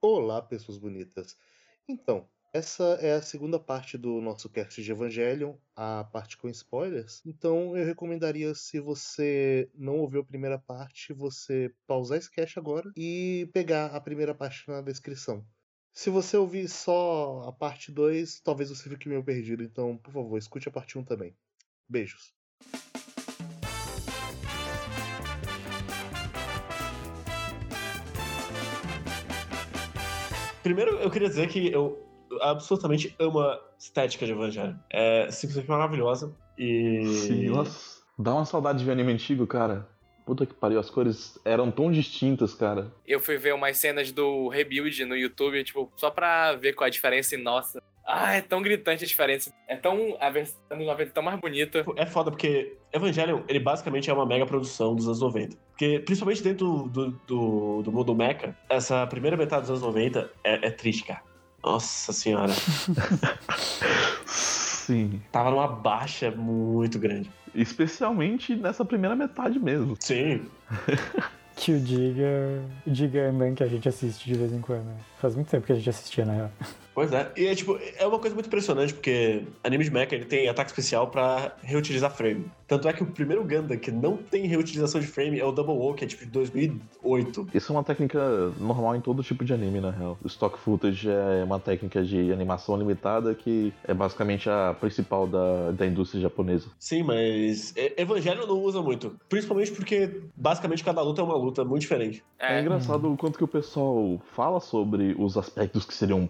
Olá, pessoas bonitas. Então, essa é a segunda parte do nosso cast de Evangelion, a parte com spoilers. Então, eu recomendaria, se você não ouviu a primeira parte, você pausar esse cast agora e pegar a primeira parte na descrição. Se você ouvir só a parte 2, talvez você fique meio perdido. Então, por favor, escute a parte 1 um também. Beijos. Primeiro, eu queria dizer que eu absolutamente amo a estética de Evangelho. É simplesmente maravilhosa e. Sim, nossa. Dá uma saudade de ver anime antigo, cara. Puta que pariu, as cores eram tão distintas, cara. Eu fui ver umas cenas do Rebuild no YouTube, tipo, só pra ver qual a diferença e nossa. Ah, é tão gritante a diferença. É tão. A versão dos 90 tão mais bonita. É foda, porque Evangelion, ele basicamente é uma mega produção dos anos 90. Porque, principalmente dentro do, do, do mundo mecha, essa primeira metade dos anos 90 é, é triste, cara. Nossa senhora. Sim. Tava numa baixa muito grande. Especialmente nessa primeira metade mesmo. Sim. Que o Diga. O Diga é um que a gente assiste de vez em quando. né? Faz muito tempo que a gente assistia, na real. Pois é. E é tipo, é uma coisa muito impressionante, porque anime de mecha ele tem ataque especial pra reutilizar frame. Tanto é que o primeiro Gundam que não tem reutilização de frame é o Double O, que é tipo de 2008. Isso é uma técnica normal em todo tipo de anime, na real. O stock footage é uma técnica de animação limitada que é basicamente a principal da, da indústria japonesa. Sim, mas Evangelho não usa muito. Principalmente porque basicamente cada luta é uma luta muito diferente. É, É, engraçado o quanto que o pessoal fala sobre os aspectos que seriam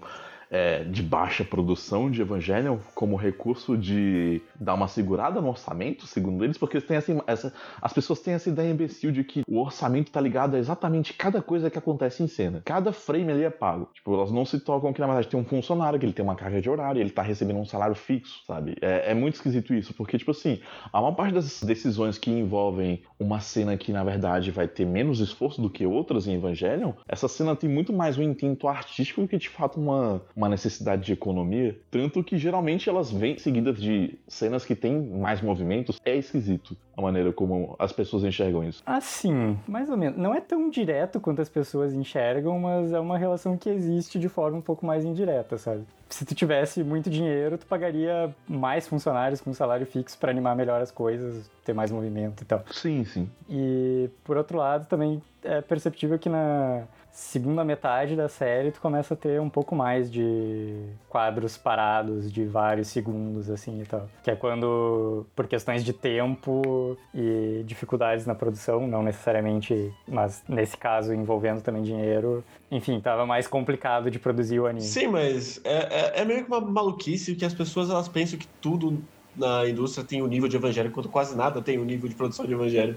é, de baixa produção de Evangelion como recurso de dar uma segurada no orçamento, segundo eles, porque assim, essa, as pessoas têm essa ideia imbecil de que o orçamento tá ligado a exatamente cada coisa que acontece em cena. Cada frame ali é pago. Tipo, elas não se tocam que na verdade tem um funcionário, que ele tem uma carga de horário, ele tá recebendo um salário fixo, sabe? É, é muito esquisito isso, porque, tipo assim, a maior parte das decisões que envolvem uma cena que na verdade vai ter menos esforço do que outras em Evangelion, essa cena tem muito mais um intento artístico do que de fato uma, uma necessidade de economia. Tanto que geralmente elas vêm seguidas de cenas que têm mais movimentos. É esquisito a maneira como as pessoas enxergam isso. Assim, mais ou menos. Não é tão direto quanto as pessoas enxergam, mas é uma relação que existe de forma um pouco mais indireta, sabe? Se tu tivesse muito dinheiro, tu pagaria mais funcionários com salário fixo pra animar melhor as coisas, ter mais movimento e tal. Sim, sim. E por outro lado, também é perceptível que na segunda metade da série tu começa a ter um pouco mais de quadros parados de vários segundos assim e tal. Que é quando por questões de tempo e dificuldades na produção, não necessariamente, mas nesse caso envolvendo também dinheiro, enfim, tava mais complicado de produzir o anime. Sim, mas é, é, é meio que uma maluquice que as pessoas elas pensam que tudo na indústria tem o nível de evangelho, enquanto quase nada tem o nível de produção de evangelho.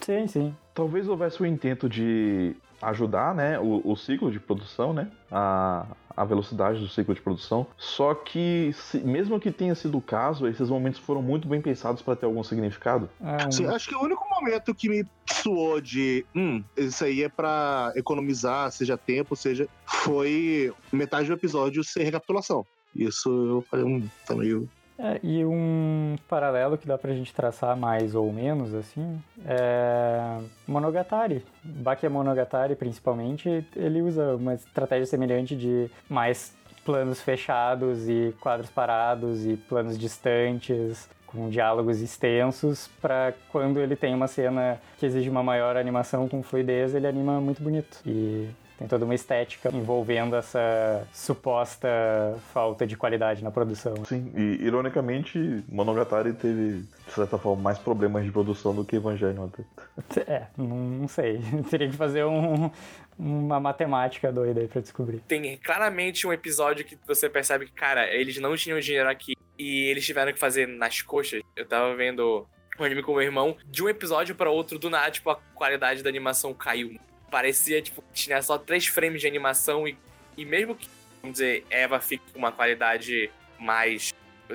Sim, sim. Talvez houvesse o intento de ajudar, né, o, o ciclo de produção, né, a, a velocidade do ciclo de produção. Só que, se- mesmo que tenha sido o caso, esses momentos foram muito bem pensados para ter algum significado. É um- Sim, acho que o único momento que me suou de hum, isso aí é pra economizar, seja tempo, seja. foi metade do episódio ser recapitulação. Isso eu falei, hum, tá meio. É, e um paralelo que dá pra gente traçar mais ou menos, assim, é Monogatari. Bakemonogatari, principalmente, ele usa uma estratégia semelhante de mais planos fechados e quadros parados e planos distantes, com diálogos extensos, pra quando ele tem uma cena que exige uma maior animação com fluidez, ele anima muito bonito. E tem toda uma estética envolvendo essa suposta falta de qualidade na produção. Sim, e ironicamente, Monogatari teve, de certa forma, mais problemas de produção do que Evangelion até. É, não, sei. Teria que fazer um- uma matemática doida aí pra descobrir. tem claramente um episódio que você percebe que, cara, eles não tinham dinheiro aqui e eles tiveram que fazer nas coxas. Eu tava vendo um anime com meu irmão, de um episódio pra outro, do nada, tipo, a qualidade da animação caiu. Parecia, tipo, tinha só três frames de animação e, e mesmo que, vamos dizer, Eva fique com uma qualidade mais,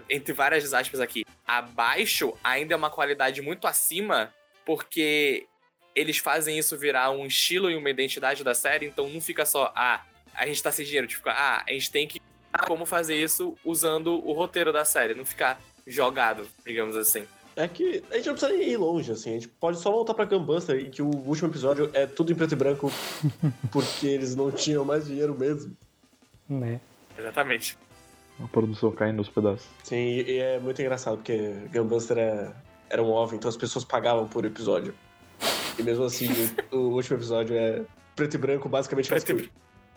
entre várias aspas aqui, abaixo, ainda é uma qualidade muito acima, porque eles fazem isso virar um estilo e uma identidade da série, então não fica só, ah, a gente tá sem dinheiro, tipo, ah, a gente tem que como fazer isso usando o roteiro da série, não ficar jogado, digamos assim. É que a gente não precisa nem ir longe, assim. A gente pode só voltar pra Gunbuster e que o último episódio é tudo em preto e branco porque eles não tinham mais dinheiro mesmo. Né? Exatamente. A produção caindo nos pedaços. Sim, e é muito engraçado porque Gunbuster é, era um OVA, então as pessoas pagavam por episódio. E mesmo assim, o, o último episódio é preto e branco, basicamente faz Preto e.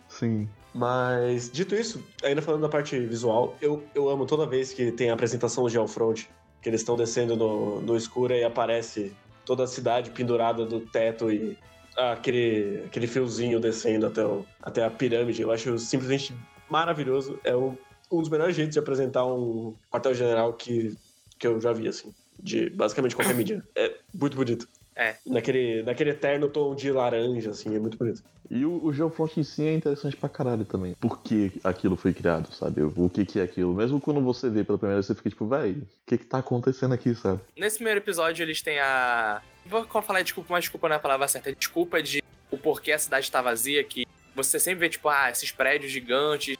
Sim. Mas, dito isso, ainda falando da parte visual, eu, eu amo toda vez que tem a apresentação de Alfront, que eles estão descendo no, no escuro e aparece toda a cidade pendurada do teto e aquele, aquele fiozinho descendo até, o, até a pirâmide. Eu acho simplesmente maravilhoso. É um, um dos melhores jeitos de apresentar um quartel-general que, que eu já vi, assim. De basicamente qualquer mídia. É muito bonito. É. Naquele, naquele eterno tom de laranja, assim, é muito bonito. E o, o Geofront em si é interessante pra caralho também. Por que aquilo foi criado, sabe? O que que é aquilo. Mesmo quando você vê pela primeira vez, você fica tipo, véi, o que que tá acontecendo aqui, sabe? Nesse primeiro episódio, eles têm a. Vou falar desculpa, mas desculpa não é a palavra certa. É desculpa de o porquê a cidade tá vazia, que você sempre vê, tipo, ah, esses prédios gigantes,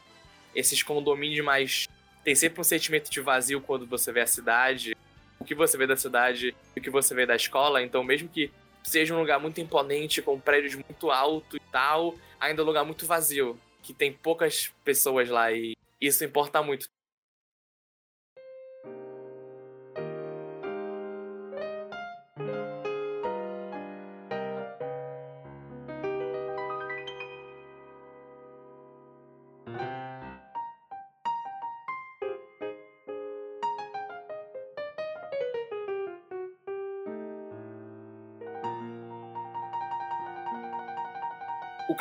esses condomínios, mas tem sempre um sentimento de vazio quando você vê a cidade, o que você vê da cidade e o que você vê da escola. Então, mesmo que seja um lugar muito imponente, com prédios muito altos e tal, ainda é um lugar muito vazio, que tem poucas pessoas lá e isso importa muito.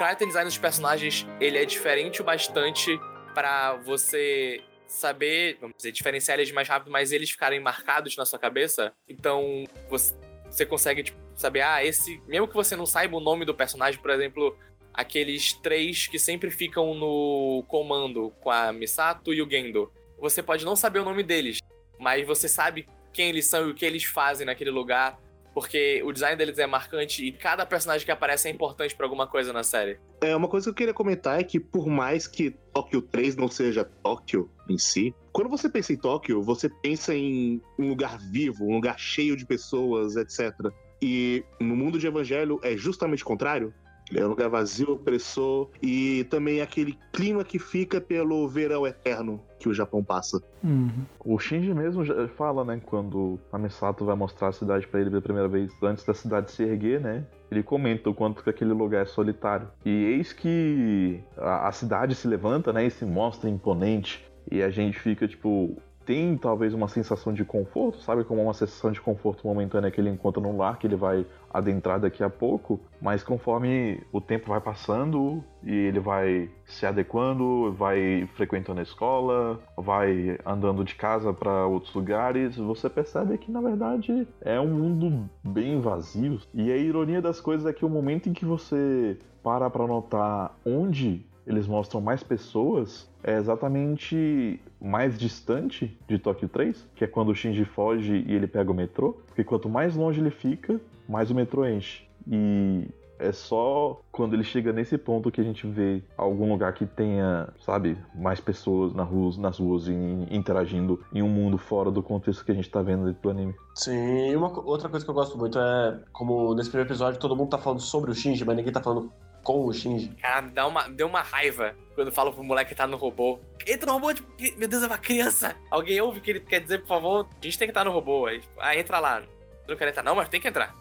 Character design dos personagens ele é diferente o bastante pra você saber, vamos dizer, diferenciar eles mais rápido, mas eles ficarem marcados na sua cabeça. Então você, você consegue tipo, saber, ah, esse. Mesmo que você não saiba o nome do personagem, por exemplo, aqueles três que sempre ficam no comando com a Misato e o Gendo. Você pode não saber o nome deles, mas você sabe quem eles são e o que eles fazem naquele lugar. Porque o design deles é marcante e cada personagem que aparece é importante pra alguma coisa na série. É, uma coisa que eu queria comentar é que por mais que Tóquio 3 não seja Tóquio em si, quando você pensa em Tóquio, você pensa em um lugar vivo, um lugar cheio de pessoas, etc. E no mundo de Evangelho é justamente o contrário. É um lugar vazio, opressor e também aquele clima que fica pelo verão eterno que o Japão passa. Uhum. O Shinji mesmo já fala, né, quando a Misato vai mostrar a cidade pra ele pela primeira vez, antes da cidade se erguer, né? Ele comenta o quanto que aquele lugar é solitário. E eis que a, a cidade se levanta, né, e se mostra imponente. E a gente fica, tipo, tem talvez uma sensação de conforto, sabe? Como uma sensação de conforto momentânea que ele encontra num lar que ele vai adentrar daqui a pouco, mas conforme o tempo vai passando e ele vai se adequando, vai frequentando a escola, vai andando de casa para outros lugares, você percebe que na verdade é um mundo bem vazio. E a ironia das coisas é que o momento em que você para para notar onde eles mostram mais pessoas é exatamente mais distante de Tóquio 3, que é quando o Shinji foge e ele pega o metrô, porque quanto mais longe ele fica, mais o metrô enche. E é só quando ele chega nesse ponto que a gente vê algum lugar que tenha, sabe, mais pessoas nas ruas, nas ruas e interagindo em um mundo fora do contexto que a gente tá vendo do anime. Sim, uma outra coisa que eu gosto muito é como nesse primeiro episódio todo mundo tá falando sobre o Shinji, mas ninguém tá falando com o Shinji. Cara, dá uma, deu uma raiva quando falo pro moleque que tá no robô. Entra no robô, tipo, que- meu Deus, é uma criança. Alguém ouve o que ele quer dizer, por favor? A gente tem que estar no robô. Aí, tipo, ah, entra lá. Eu não quero entrar. Não, mas tem que entrar.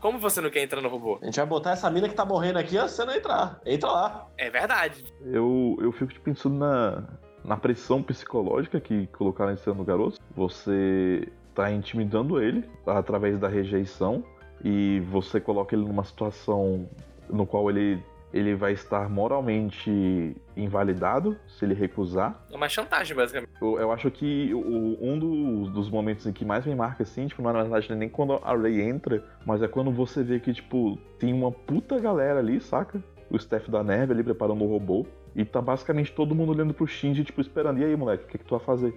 Como você não quer entrar no robô? A gente vai botar essa mina que tá morrendo aqui, ó, você não entrar. Entra lá. É verdade. Eu, eu fico pensando na, na pressão psicológica que colocaram em cima do garoto. Você tá intimidando ele através da rejeição e você coloca ele numa situação no qual ele, ele vai estar moralmente invalidado se ele recusar. É uma chantagem, basicamente. Eu, eu acho que o- um dos, dos momentos em que mais me marca, assim, tipo, na verdade não é nem quando a Ray entra, mas é quando você vê que, tipo, tem uma puta galera ali, saca? O staff da Nerve ali preparando o robô. E tá basicamente todo mundo olhando pro Shinji, tipo, esperando. E aí, moleque, o que, que tu vai fazer?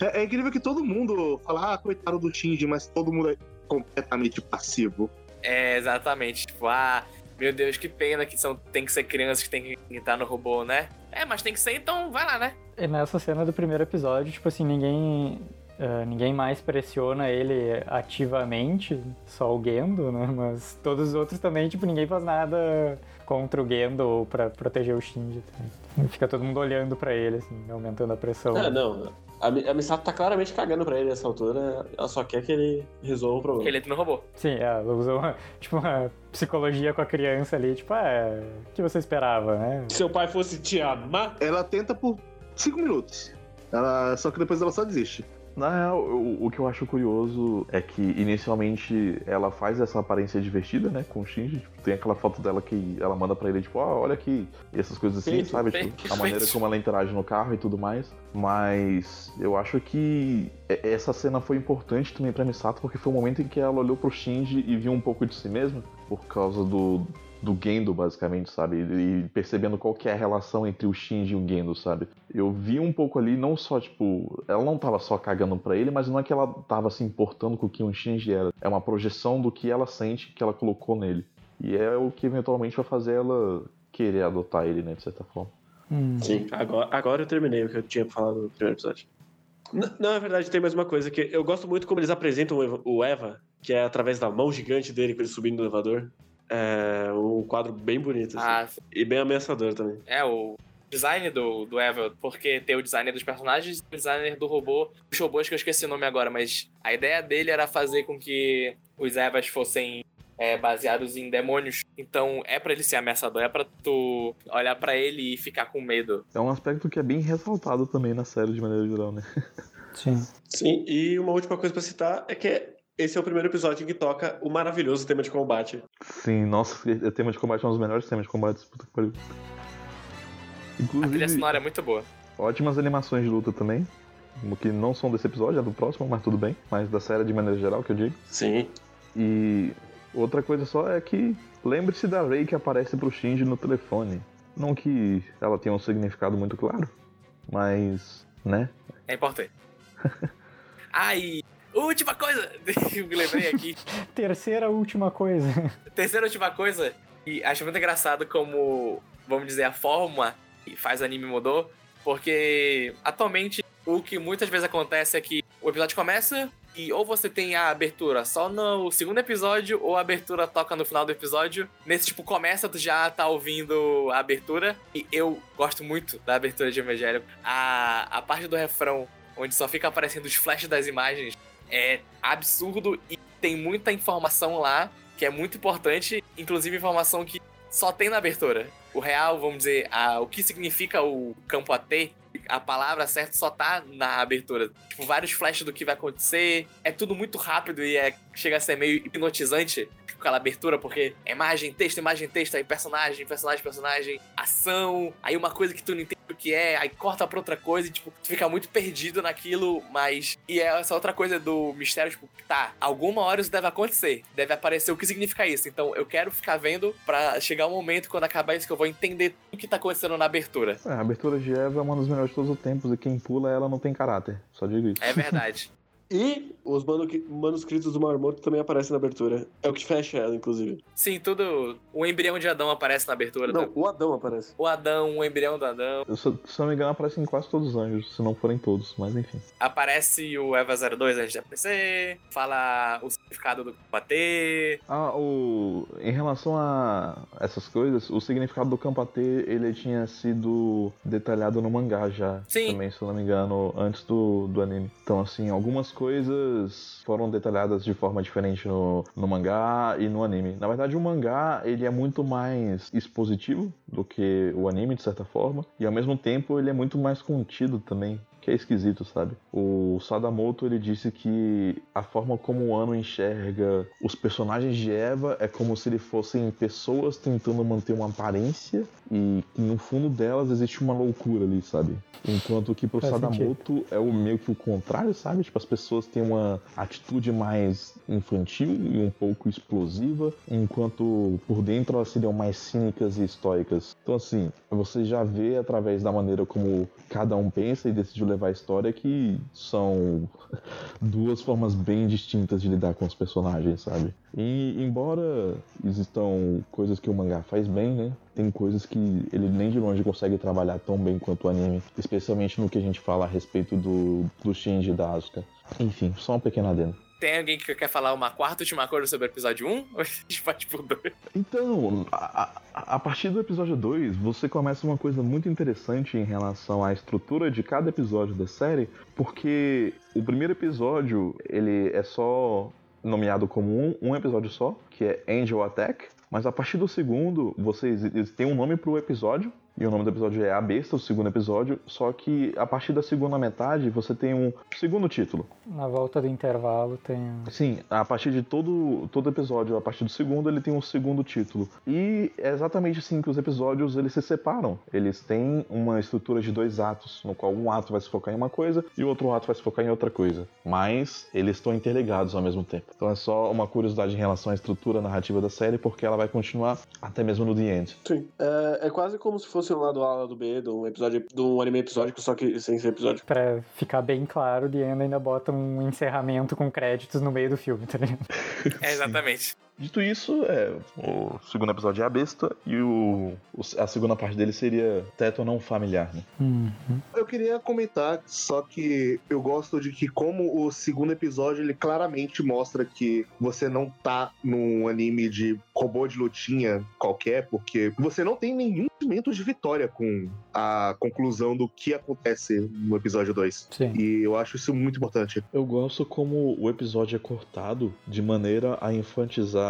É, é incrível que todo mundo fala, ah, coitado do Shinji, mas todo mundo é completamente passivo. É, exatamente. Tipo, ah, meu Deus, que pena que são, tem que ser crianças que tem que entrar no robô, né? É, mas tem que ser, então vai lá, né? E nessa cena do primeiro episódio, tipo assim, ninguém. Uh, ninguém mais pressiona ele ativamente, só o Gendo, né? Mas todos os outros também, tipo, ninguém faz nada contra o Gendo ou pra proteger o Shinji. Tá? Fica todo mundo olhando para ele, assim, aumentando a pressão. É, não. A, a Misato tá claramente cagando pra ele nessa altura. Ela só quer que ele resolva o problema. Ele entra no robô. Sim, ela usou uma, tipo, uma psicologia com a criança ali. Tipo, ah, o que você esperava, né? Se seu pai fosse te amar... Ela tenta por cinco minutos. Ela, só que depois ela só desiste. Na real, o, o, que eu acho curioso é que inicialmente ela faz essa aparência divertida, né, com o Shinji. Tipo, tem aquela foto dela que ela manda para ele, tipo, ah, olha aqui, e essas coisas assim, sabe? Tipo, a maneira como ela interage no carro e tudo mais. Mas eu acho que essa cena foi importante também pra Misato, porque foi o momento em que ela olhou pro Shinji e viu um pouco de si mesma, por causa do, do Gendo, basicamente, sabe? E percebendo qual que é a relação entre o Shinji e o Gendo, sabe? Eu vi um pouco ali, não só, tipo, ela não tava só cagando pra ele, mas não é que ela tava se importando com o que o Shinji era. É uma projeção do que ela sente que ela colocou nele. E é o que eventualmente vai fazer ela querer adotar ele, né, de certa forma. Hum. Sim, agora, agora eu terminei o que eu tinha falado no primeiro episódio. Não, na verdade, tem mais uma coisa que eu gosto muito como eles apresentam o Eva, que é através da mão gigante dele, com ele subindo no elevador. É um quadro bem bonito, assim. Ah, e bem ameaçador também. É, o design do, do Evel, porque tem o designer dos personagens e o designer do robô, os robôs que eu esqueci o nome agora, mas a ideia dele era fazer com que os Evas fossem é, baseados em demônios. Então é para ele ser ameaçador, é para tu olhar para ele e ficar com medo. É um aspecto que é bem ressaltado também na série de maneira geral, né? Sim. Sim, e uma última coisa para citar é que esse é o primeiro episódio em que toca o maravilhoso tema de combate. Sim, nossa, o tema de combate é um dos melhores temas de combate. Puta que pariu. Inclusive, a trilha sonora é muito boa. Ótimas animações de luta também. Que não são desse episódio, é do próximo, mas tudo bem. Mas da série de maneira geral, que eu digo. Sim. E outra coisa só é que lembre-se da Rei que aparece pro Shinji no telefone. Não que ela tenha um significado muito claro, mas, né? É importante. Ai, Última coisa! Me lembrei aqui. Terceira última coisa. Terceira última coisa. E acho muito engraçado como, vamos dizer, a forma que faz anime mudou. Porque atualmente o que muitas vezes acontece é que o episódio começa e ou você tem a abertura só no segundo episódio, ou a abertura toca no final do episódio. Nesse tipo, começa, tu já tá ouvindo a abertura. E eu gosto muito da abertura de Evangelho. A, a parte do refrão, onde só fica aparecendo os flashes das imagens, é absurdo e tem muita informação lá que é muito importante, inclusive informação que só tem na abertura. O real, vamos dizer, a, o que significa o campo AT, a palavra certa só tá na abertura. Tipo, vários flashes do que vai acontecer. É tudo muito rápido e é, chega a ser meio hipnotizante aquela abertura, porque é imagem, texto, imagem, texto, aí personagem, personagem, personagem, ação, aí uma coisa que tu não entende o que é, aí corta pra outra coisa e, tipo, tu fica muito perdido naquilo, mas. E é essa outra coisa do mistério, tipo, tá, alguma hora isso deve acontecer, deve aparecer o que significa isso. Então eu quero ficar vendo pra chegar um momento quando acabar isso que eu vou entender o que tá acontecendo na abertura. É, a abertura de Eva é uma das melhores de todos os tempos e quem pula ela não tem caráter. Só digo isso. É verdade. E os manuscritos do Marmoto também aparecem na abertura. É o que fecha ela, inclusive. Sim, tudo. O embrião de Adão aparece na abertura. Não, o Adão aparece. O Adão, o embrião do Adão. Eu, se, se não me engano, aparece em quase todos os anjos, se não forem todos, mas enfim. Aparece o Eva 02 antes de aparecer, fala o significado do bater. Ah, o. Em relação a essas coisas, o significado do campo AT, ele tinha sido detalhado no mangá já. Sim. Também, se não me engano, antes do, do anime. Então, assim, algumas coisas foram detalhadas de forma diferente no, no mangá e no anime. Na verdade, o mangá ele é muito mais expositivo do que o anime, de certa forma, e ao mesmo tempo ele é muito mais contido também que é esquisito, sabe? O Sadamoto ele disse que a forma como o Ano enxerga os personagens de Eva é como se eles fossem pessoas tentando manter uma aparência e no fundo delas existe uma loucura ali, sabe? Enquanto que pro Faz Sadamoto sentido. é o meio que o contrário, sabe? Tipo, as pessoas têm uma atitude mais infantil e um pouco explosiva, enquanto por dentro elas seriam mais cínicas e estoicas. Então, assim, você já vê através da maneira como cada um pensa e decidiu levar a história que são duas formas bem distintas de lidar com os personagens, sabe? E embora existam coisas que o mangá faz bem, né? Tem coisas que ele nem de longe consegue trabalhar tão bem quanto o anime, especialmente no que a gente fala a respeito do, do Shinji da Asuka. Enfim, só uma pequena adendo. Tem alguém que quer falar uma quarta última coisa sobre o episódio 1? Ou a gente vai tipo dois? Então, a, a, a partir do episódio 2, você começa uma coisa muito interessante em relação à estrutura de cada episódio da série, porque o primeiro episódio, ele é só nomeado como um, um episódio só, que é Angel Attack, mas a partir do segundo, vocês eles têm um nome pro episódio, e o nome do episódio é A Besta, o segundo episódio, só que a partir da segunda metade você tem um segundo título. Na volta do intervalo tem. Sim, a partir de todo, todo episódio, a partir do segundo, ele tem um segundo título. E é exatamente assim que os episódios eles se separam. Eles têm uma estrutura de dois atos, no qual um ato vai se focar em uma coisa e o outro ato vai se focar em outra coisa. Mas eles estão interligados ao mesmo tempo. Então é só uma curiosidade em relação à estrutura narrativa da série, porque ela vai continuar até mesmo no The End. Sim. É, é quase como se fosse um lado A, lado B de um episódio, de um anime episódico, só que sem ser episódio. Pra ficar bem claro, End ainda bota um encerramento com créditos no meio do filme, tá ligado? É, exatamente. Dito isso, é, o segundo episódio é a besta e o, o- a segunda parte dele seria teto não familiar, né? Eu queria comentar só que eu gosto de que como o segundo episódio ele claramente mostra que você não tá num anime de robô de lutinha qualquer, porque você não tem nenhum sentimento de vitória com a conclusão do que acontece no episódio 2. Sim. E eu acho isso muito importante. Eu gosto como o episódio é cortado de maneira a enfatizar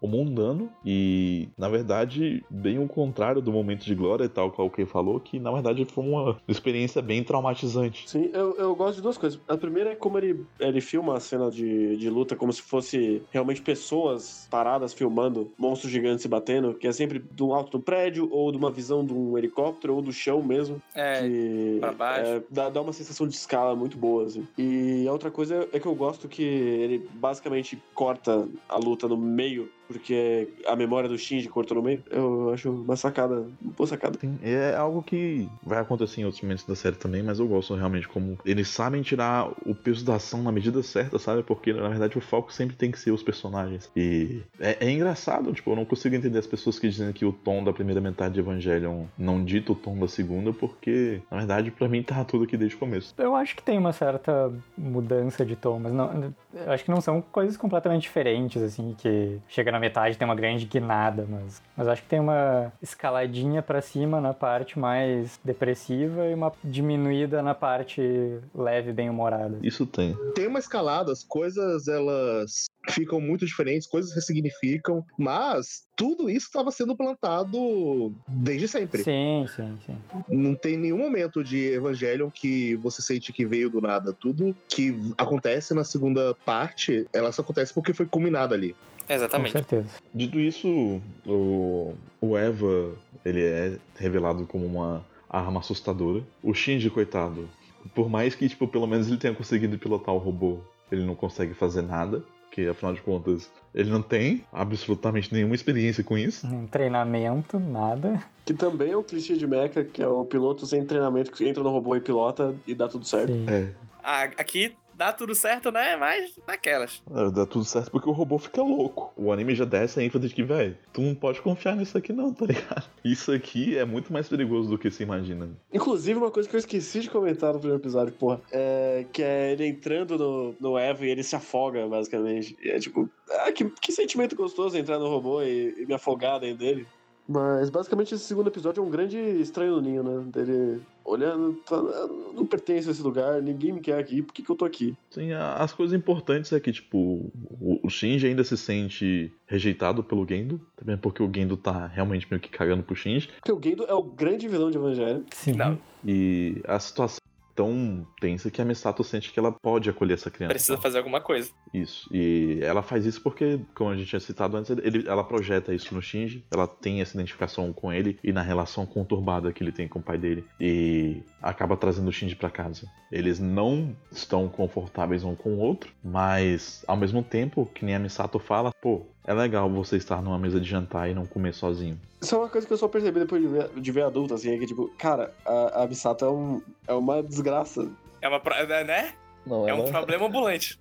o mundano e, na verdade, bem o contrário do momento de glória e tal, qual que falou, que na verdade foi uma experiência bem traumatizante. Sim, eu, eu gosto de duas coisas. A primeira é como ele, ele filma a cena de, de luta como se fosse realmente pessoas paradas filmando monstros gigantes se batendo, que é sempre de um alto do prédio, ou de uma visão de um helicóptero, ou do chão mesmo. É, que pra baixo. é, dá, dá uma sensação de escala muito boa, assim. E a outra coisa é que eu gosto que ele basicamente corta a luta no meio, porque a memória do Shinji cortou no meio. Eu acho uma sacada, uma boa sacada. Sim, é algo que vai acontecer em outros momentos da série também, mas eu gosto realmente como eles sabem tirar o peso da ação na medida certa, sabe? Porque na verdade o foco sempre tem que ser os personagens. E é, é engraçado, tipo, eu não consigo entender as pessoas que dizem que o tom da primeira metade de Evangelion não dita o tom da segunda, porque na verdade pra mim tá tudo aqui desde o começo. Eu acho que tem uma certa mudança de tom, mas não, eu acho que não são coisas completamente diferentes, assim, que chega na metade tem uma grande guinada, mas, mas acho que tem uma escaladinha pra cima na parte mais depressiva e uma diminuída na parte leve, bem-humorada. Isso tem. Tem uma escalada, as coisas elas ficam muito diferentes, coisas ressignificam, mas tudo isso estava sendo plantado desde sempre. Sim, sim, sim. Não tem nenhum momento de Evangelion que você sente que veio do nada. Tudo que acontece na segunda parte, ela só acontece porque foi culminado ali. Com exatamente. certeza. Dito isso, o, o Eva ele é revelado como uma arma assustadora. O Shinji, coitado, por mais que tipo, pelo menos ele tenha conseguido pilotar o robô, ele não consegue fazer nada. Porque afinal de contas, ele não tem absolutamente nenhuma experiência com isso. Um treinamento, nada. Que também é um clichê de mecha, que é o piloto sem treinamento que entra no robô e pilota e dá tudo certo. Sim. É, Ah, aqui dá tudo certo, né? Mas naquelas. É, Dá tudo certo porque o robô fica louco. O anime já dá essa ênfase de que, velho, tu não pode confiar nisso aqui não, tá ligado? Isso aqui é muito mais perigoso do que se imagina. Inclusive, uma coisa que eu esqueci de comentar no primeiro episódio, porra, é que é ele entrando no, no Eva e ele se afoga, basicamente. E é tipo, ah, que, que sentimento gostoso entrar no robô e, e me afogar dentro dele. Mas basicamente esse segundo episódio é um grande estranho no ninho, né? Dele olhando, falando, "Ah, não pertenço a esse lugar, ninguém me quer aqui, por que, que eu tô aqui? Sim, as coisas importantes é que, tipo, o, o Shinji ainda se sente rejeitado pelo Gendo, também porque o Gendo tá realmente meio que cagando pro Shinji, Porque o Gendo é o grande vilão de Evangelho. Sim. Não. e a situação tão tensa que a Misato sente que ela pode acolher essa criança. Precisa fazer alguma coisa. Isso. E ela faz isso porque, como a gente tinha citado antes, ele- ela projeta isso no Shinji. Ela tem essa identificação com ele e na relação conturbada que ele tem com o pai dele. E acaba trazendo o Shinji pra casa. Eles não estão confortáveis um com o outro, mas ao mesmo tempo, que nem a Misato fala, pô, é legal você estar numa mesa de jantar e não comer sozinho. Isso é uma coisa que eu só percebi depois de ver, de ver adulto, assim, é que, tipo, cara, a, a Misato é, um, é uma desgraça. É uma. pro- Né? Não, É um ela- problema ambulante.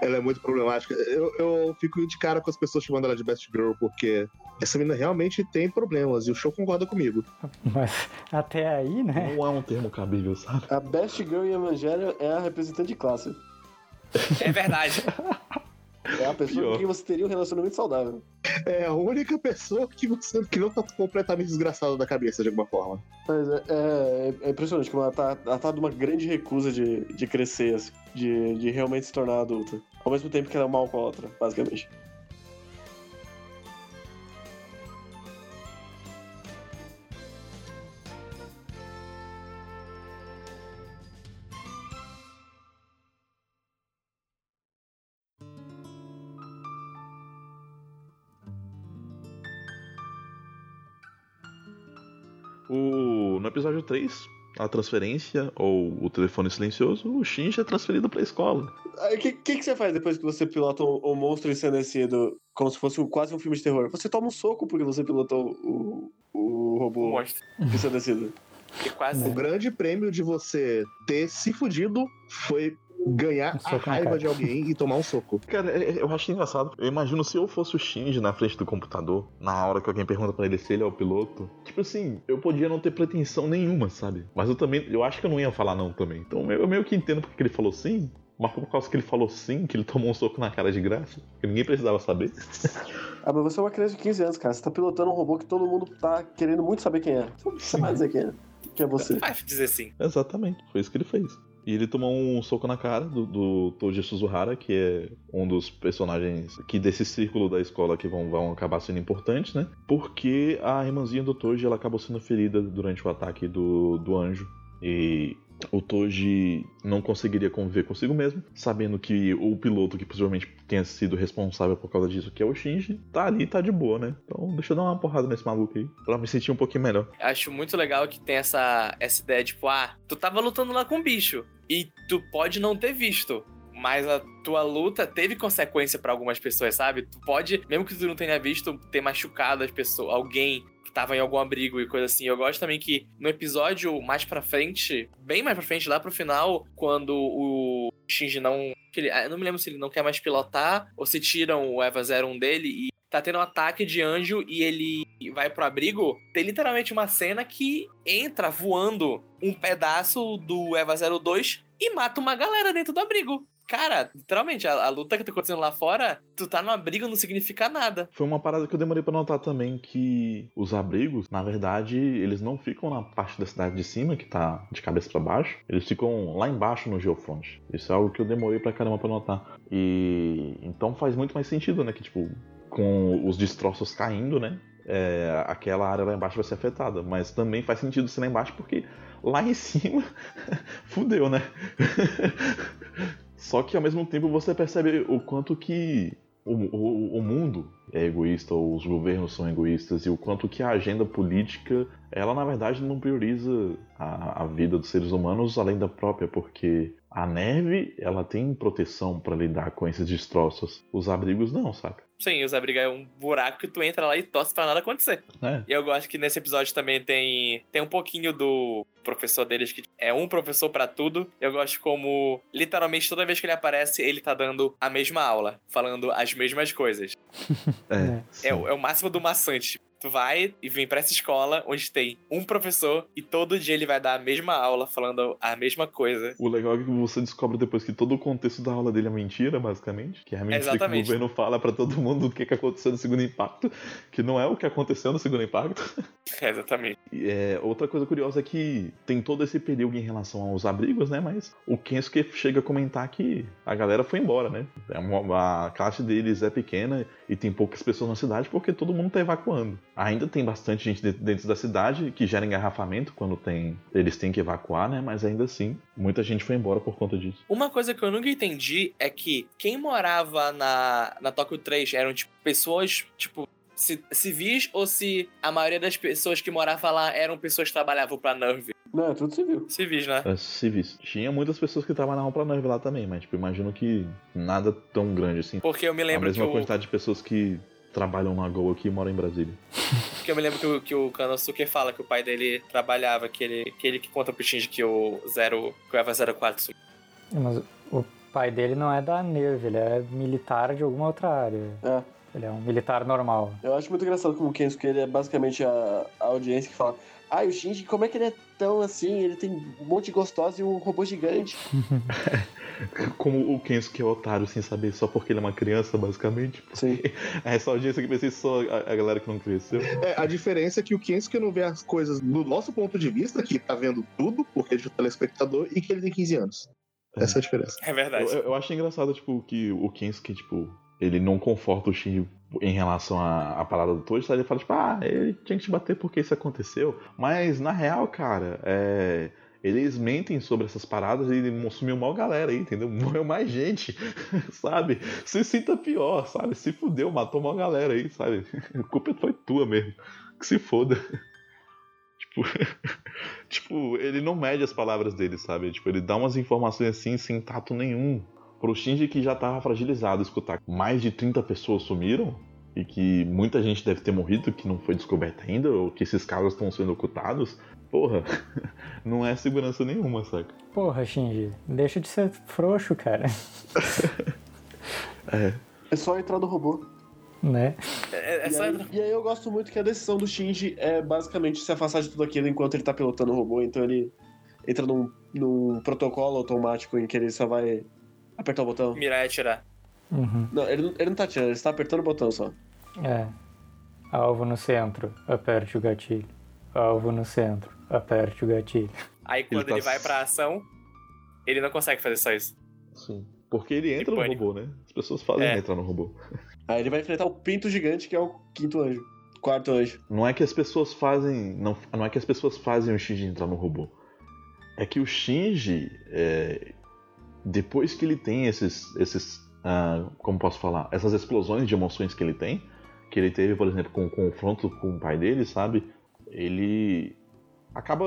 Ela é muito problemática. Eu, eu fico de cara com as pessoas chamando ela de Best Girl, porque essa menina realmente tem problemas, e o show concorda comigo. Mas até aí, né? Não é um termo cabível, sabe? A Best Girl em Evangelho é a representante de classe. É verdade. É a pessoa Pior. com quem você teria um relacionamento saudável. É a única pessoa que você que não tá completamente desgraçada da cabeça, de alguma forma. Mas é, é- é impressionante como ela tá, ela tá numa grande recusa de, de crescer, assim, de, de realmente se tornar adulta. Ao mesmo tempo que ela é uma alcoólatra, basicamente. Episódio 3, a transferência ou o telefone silencioso, o Shinji é transferido pra escola. O que, que, que você faz depois que você pilota o, o monstro ensandecido como se fosse um- quase um filme de terror? Você toma um soco porque você pilotou o, o robô monstro. ensandecido. Quase. O grande prêmio de você ter se fudido foi ganhar Um a raiva cara. de alguém e tomar um soco. Cara, é- é- eu acho engraçado. Eu imagino se eu fosse o Shinji na frente do computador, na hora que alguém pergunta pra ele se ele é o piloto. Tipo assim, eu podia não ter pretensão nenhuma, sabe? Mas eu também, eu acho que eu não ia falar não também. Então eu, meio que entendo porque ele falou sim. Mas foi por causa que ele falou sim, que ele tomou um soco na cara de graça. Que ninguém precisava saber. Ah, mas você é uma criança de 15 anos, cara. Você tá pilotando um robô que todo mundo tá querendo muito saber quem é. Você vai dizer quem é. Que é você. Vai dizer sim. Exatamente, foi isso que ele fez. E ele tomou um soco na cara do, do Toji Suzuhara, que é um dos personagens que desse círculo da escola que vão, vão acabar sendo importantes, né? Porque a irmãzinha do Toji ela acabou sendo ferida durante o ataque do, do anjo. E o Toji não conseguiria conviver consigo mesmo, sabendo que o piloto que possivelmente tenha sido responsável por causa disso, que é o Shinji, tá ali, tá de boa, né? Então deixa eu dar uma porrada nesse maluco aí, pra me sentir um pouquinho melhor. Acho muito legal que tem essa, essa ideia, tipo, ah, tu tava lutando lá com o bicho. E tu pode não ter visto. Mas a tua luta teve consequência pra algumas pessoas, sabe? Tu pode, mesmo que tu não tenha visto, ter machucado as pessoas, alguém tava em algum abrigo e coisa assim. Eu gosto também que no episódio mais pra frente, bem mais pra frente, lá pro final, quando o Shinji não. ele- ah, não me lembro se ele não quer mais pilotar ou se tiram o Eva 01 dele e tá tendo um ataque de anjo e ele vai pro abrigo, tem literalmente uma cena que entra voando um pedaço do Eva 02 e mata uma galera dentro do abrigo. Cara, literalmente, a, a luta que tá acontecendo lá fora, tu tá no abrigo não significa nada. Foi uma parada que eu demorei pra notar também que os abrigos, na verdade, eles não ficam na parte da cidade de cima, que tá de cabeça pra baixo, eles ficam lá embaixo no geofront. Isso é algo que eu demorei pra caramba pra notar. E então faz muito mais sentido, né, que tipo, com os destroços caindo, né, é, aquela área lá embaixo vai ser afetada, mas também faz sentido ser lá embaixo porque lá em cima fudeu, né? Só que ao mesmo tempo você percebe o quanto que o, o, o mundo é egoísta, ou os governos são egoístas, e o quanto que a agenda política, ela na verdade não prioriza a, a vida dos seres humanos além da própria, porque a neve, ela tem proteção para lidar com esses destroços. Os abrigos não, saca? Sim, os abrigos é um buraco que tu entra lá e torce pra nada acontecer. É. E eu gosto que nesse episódio também tem, tem um pouquinho do professor deles, que é um professor pra tudo. Eu gosto como, literalmente, toda vez que ele aparece, ele tá dando a mesma aula, falando as mesmas coisas. É. sim. É, o- é o máximo do maçante. Tu vai e vem pra essa escola onde tem um professor e todo dia ele vai dar a mesma aula falando a mesma coisa. O legal é que você descobre depois que todo o contexto da aula dele é mentira, basicamente. Que é a mentira que o Exatamente. governo fala pra todo mundo o que, que aconteceu no segundo impacto, que não é o que aconteceu no segundo impacto. É, exatamente. E, é, outra coisa curiosa é que tem todo esse período em relação aos abrigos, né? Mas o Kensuke chega a comentar que a galera foi embora, né? É a classe deles é pequena e tem poucas pessoas na cidade porque todo mundo tá evacuando. Ainda tem bastante gente de- dentro da cidade que gera engarrafamento quando tem eles têm que evacuar, né? Mas ainda assim, muita gente foi embora por conta disso. Uma coisa que eu nunca entendi é que quem morava na, na Tóquio 3 eram, tipo, pessoas, tipo, ci- civis ou se a maioria das pessoas que moravam lá eram pessoas que trabalhavam pra Nerve? Não, é tudo civil. Civis, né? É, civis. Tinha muitas pessoas que trabalhavam pra neve lá também, mas tipo, imagino que nada tão grande assim. Porque eu me A lembro que mesma o... quantidade de pessoas que trabalham na Gol aqui e moram em Brasília. Porque eu me lembro que o, que o Kanosuke fala que o pai dele trabalhava, que ele que, ele que conta pro Shinji que o, zero, que o Eva 04 sumiu. Mas o pai dele não é da NERV, ele é militar de alguma outra área. É. Ele é um militar normal. Eu acho muito engraçado como o Kensuke ele é basicamente a, a audiência que fala ah, o Shinji, como é que ele é tão assim? Ele tem um monte de gostosa e um robô gigante. Como o Kensuke é otário sem saber só porque ele é uma criança, basicamente. Sim. Essa audiência que pensei só a, a galera que não cresceu. É, a diferença é que o Kensuke não vê as coisas do nosso ponto de vista, que tá vendo tudo, porque ele é telespectador, e que ele tem 15 anos. Essa é a diferença. É verdade. Eu, eu acho engraçado, tipo, que o Kensuke, tipo, ele não conforta o Shinji em relação à, à parada do Toji, sabe? Ele fala, tipo, ah, ele tinha que te bater porque isso aconteceu. Mas, na real, cara, é... Eles mentem sobre essas paradas e sumiu mal galera aí, entendeu? Morreu mais gente, sabe? Se sinta pior, sabe? Se fudeu, matou mal galera aí, sabe? A culpa foi tua mesmo. Que se foda. Tipo, tipo, ele não mede as palavras dele, sabe? Tipo, ele dá umas informações assim sem tato nenhum. Pro Shinji que já tava fragilizado, escutar que mais de 30 pessoas sumiram e que muita gente deve ter morrido que não foi descoberta ainda, ou que esses casos estão sendo ocultados, porra, não é segurança nenhuma, saca? Porra, Shinji, deixa de ser frouxo, cara. É. É só entrar no robô. Né? É, é E só aí, e aí eu gosto muito que a decisão do Shinji é basicamente se afastar de tudo aquilo enquanto ele tá pilotando o robô, então ele entra num, num protocolo automático em que ele só vai apertar o botão. mirar e atirar. Uhum. Não, ele, não- ele não tá tirando, ele está apertando o botão só. É. Alvo no centro, aperte o gatilho. Alvo no centro, aperte o gatilho. Aí quando tá ele vai pra ação, ele não consegue fazer só isso. Sim. Porque ele entra no pânico. robô, né? As pessoas fazem É. entrar no robô. Aí ele vai enfrentar o pinto gigante, que é o quinto anjo. Quarto anjo. Não é que as pessoas fazem. Não, não é que as pessoas fazem o Shinji entrar no robô. É que o Shinji, é, depois que ele tem esses. esses ah, como posso falar? Essas explosões de emoções que ele tem, que ele teve, por exemplo, com o confronto com o pai dele, sabe? Ele acaba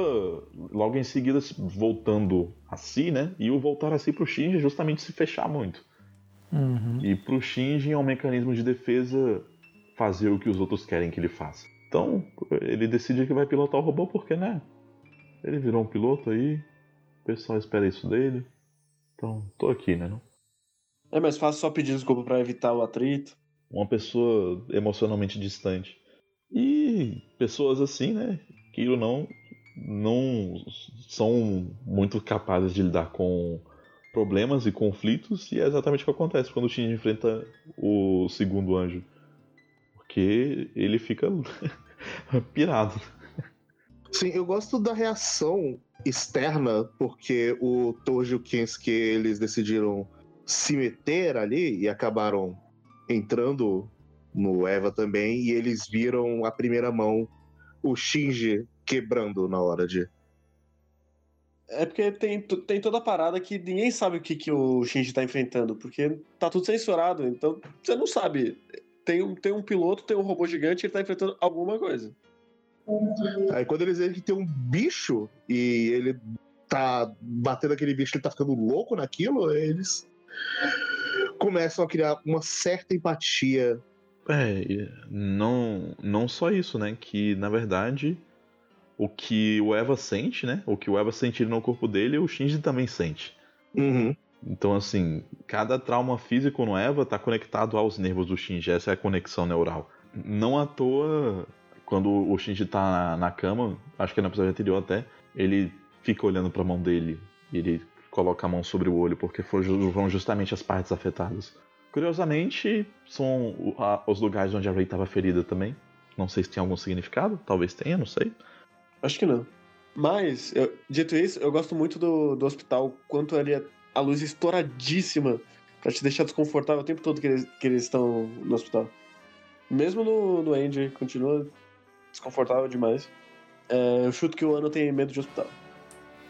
logo em seguida se voltando a si, né? E o voltar a si pro Shinji é justamente se fechar muito. Uhum. E pro Shinji é um mecanismo de defesa fazer o que os outros querem que ele faça. Então, ele decide que vai pilotar o robô porque, né? Ele virou um piloto aí, o pessoal espera isso dele. Então, tô aqui, né? não? É mais fácil só pedir desculpa pra evitar o atrito. Uma pessoa emocionalmente distante. E pessoas assim, né? Que ou não, não são muito capazes de lidar com problemas e conflitos, e é exatamente o que acontece quando o Shinji enfrenta o segundo anjo. Porque ele fica pirado. Sim, eu gosto da reação externa, porque o Toji e o Kensuke, eles decidiram se meter ali e acabaram entrando no Eva também, e eles viram a primeira mão o Shinji quebrando na hora de. É porque tem, tem toda a parada que ninguém sabe o que, que o Shinji tá enfrentando, porque tá tudo censurado, então você não sabe. Tem tem um piloto, tem um robô gigante, ele tá enfrentando alguma coisa. Aí quando eles veem que tem um bicho e ele tá batendo aquele bicho, ele tá ficando louco naquilo, eles começam a criar uma certa empatia. É, não, não só isso, né? Que na verdade o que o Eva sente, né? O que o Eva sente no corpo dele, o Shinji também sente. Uhum. Então, assim, cada trauma físico no Eva tá conectado aos nervos do Shinji, essa é a conexão neural. Não à toa, quando o Shinji tá na, na cama, acho que é no episódio anterior até, ele fica olhando pra mão dele, e ele coloca a mão sobre o olho, porque foram justamente as partes afetadas. Curiosamente, são a- os lugares onde a Rey estava ferida também. Não sei se tem algum significado, talvez tenha, não sei. Acho que não. Mas, eu- dito isso, eu gosto muito do, do hospital, quanto ali a, a luz estouradíssima pra te deixar desconfortável o tempo todo que eles, que eles estão no hospital. Mesmo no, no Andy, continua desconfortável demais. É, eu chuto que o ano tem medo de hospital.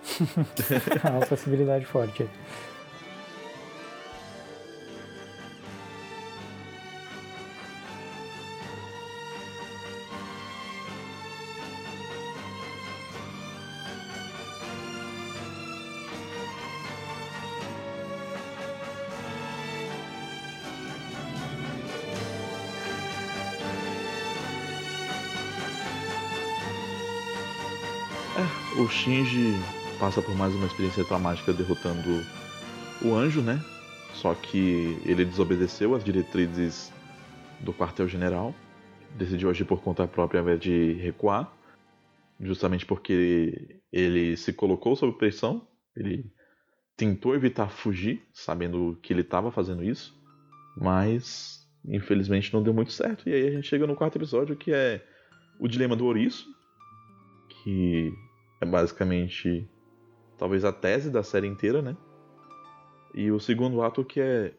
É uma possibilidade forte. Shinji passa por mais uma experiência traumática derrotando o anjo, né? Só que ele desobedeceu às diretrizes do quartel-general, decidiu agir por conta própria ao invés de recuar, justamente porque ele se colocou sob pressão, ele tentou evitar fugir, sabendo que ele estava fazendo isso, mas infelizmente não deu muito certo. E aí a gente chega no quarto episódio que é o dilema do ouriço, que é basicamente talvez a tese da série inteira, né? E o segundo ato que é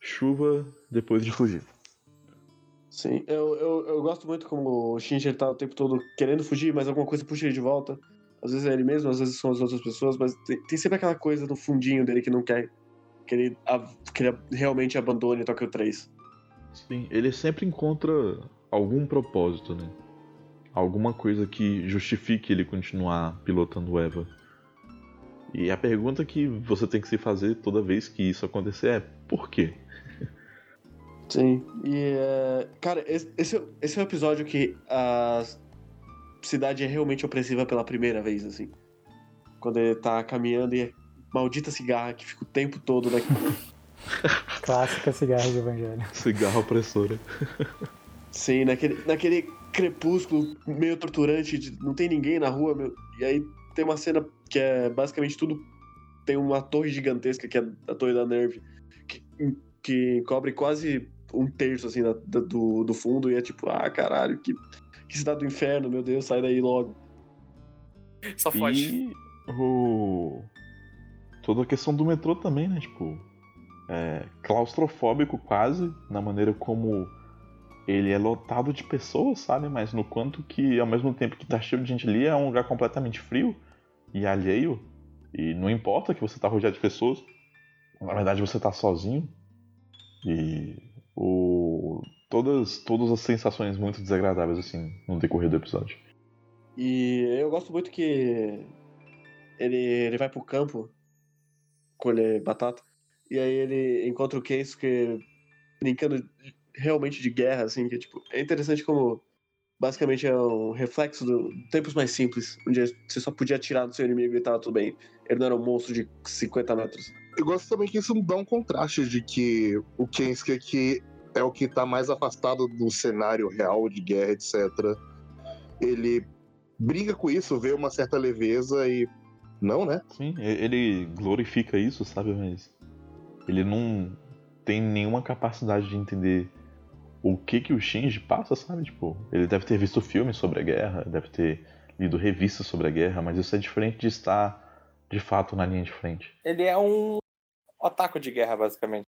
chuva depois de fugir. Sim, eu, eu, eu gosto muito como o Shinji tá o tempo todo querendo fugir, mas alguma coisa puxa ele de volta. Às vezes é ele mesmo, às vezes são as outras pessoas, mas tem, tem sempre aquela coisa no fundinho dele que não quer que ele, que ele realmente abandone Tokyo 3. Sim, ele sempre encontra algum propósito, né? Alguma coisa que justifique ele continuar pilotando o Eva. E a pergunta que você tem que se fazer toda vez que isso acontecer é por quê? Sim, e uh, cara, esse, esse é o episódio que a cidade é realmente opressiva pela primeira vez, assim. Quando ele tá caminhando e é maldita cigarra que fica o tempo todo daqui. Clássica cigarra de evangelho. Cigarra opressora. Sim, naquele, naquele crepúsculo meio torturante, de, não tem ninguém na rua, meu, e aí tem uma cena que é basicamente tudo. Tem uma torre gigantesca, que é a Torre da Nerve, que, que cobre quase um terço assim da, da, do, do fundo, e é tipo, ah, caralho, que, que cidade do inferno, meu Deus, sai daí logo. Só foge. E o... toda a questão do metrô também, né? Tipo, é, claustrofóbico quase, na maneira como ele é lotado de pessoas, sabe? Mas no quanto que, ao mesmo tempo que tá cheio de gente ali, é um lugar completamente frio e alheio. E não importa que você tá rodeado de pessoas, na verdade você tá sozinho. E o... todas, todas as sensações muito desagradáveis, assim, no decorrer do episódio. E eu gosto muito que ele, ele vai pro campo colher batata. E aí ele encontra o Case que brincando realmente de guerra, assim, que é, tipo, é interessante como basicamente é um reflexo do tempos mais simples, onde você só podia atirar no seu inimigo e tava tudo bem. Ele não era um monstro de 50 metros. Eu gosto também que isso dá um contraste de que o Kensuke aqui é o que tá mais afastado do cenário real de guerra, etc. Ele briga com isso, vê uma certa leveza e. Não, né? Sim, ele glorifica isso, sabe? Mas ele não tem nenhuma capacidade de entender o que que o Shinji passa, sabe? Tipo, ele deve ter visto filmes sobre a guerra, deve ter lido revistas sobre a guerra, mas isso é diferente de estar de fato na linha de frente. Ele é um otaku de guerra, basicamente.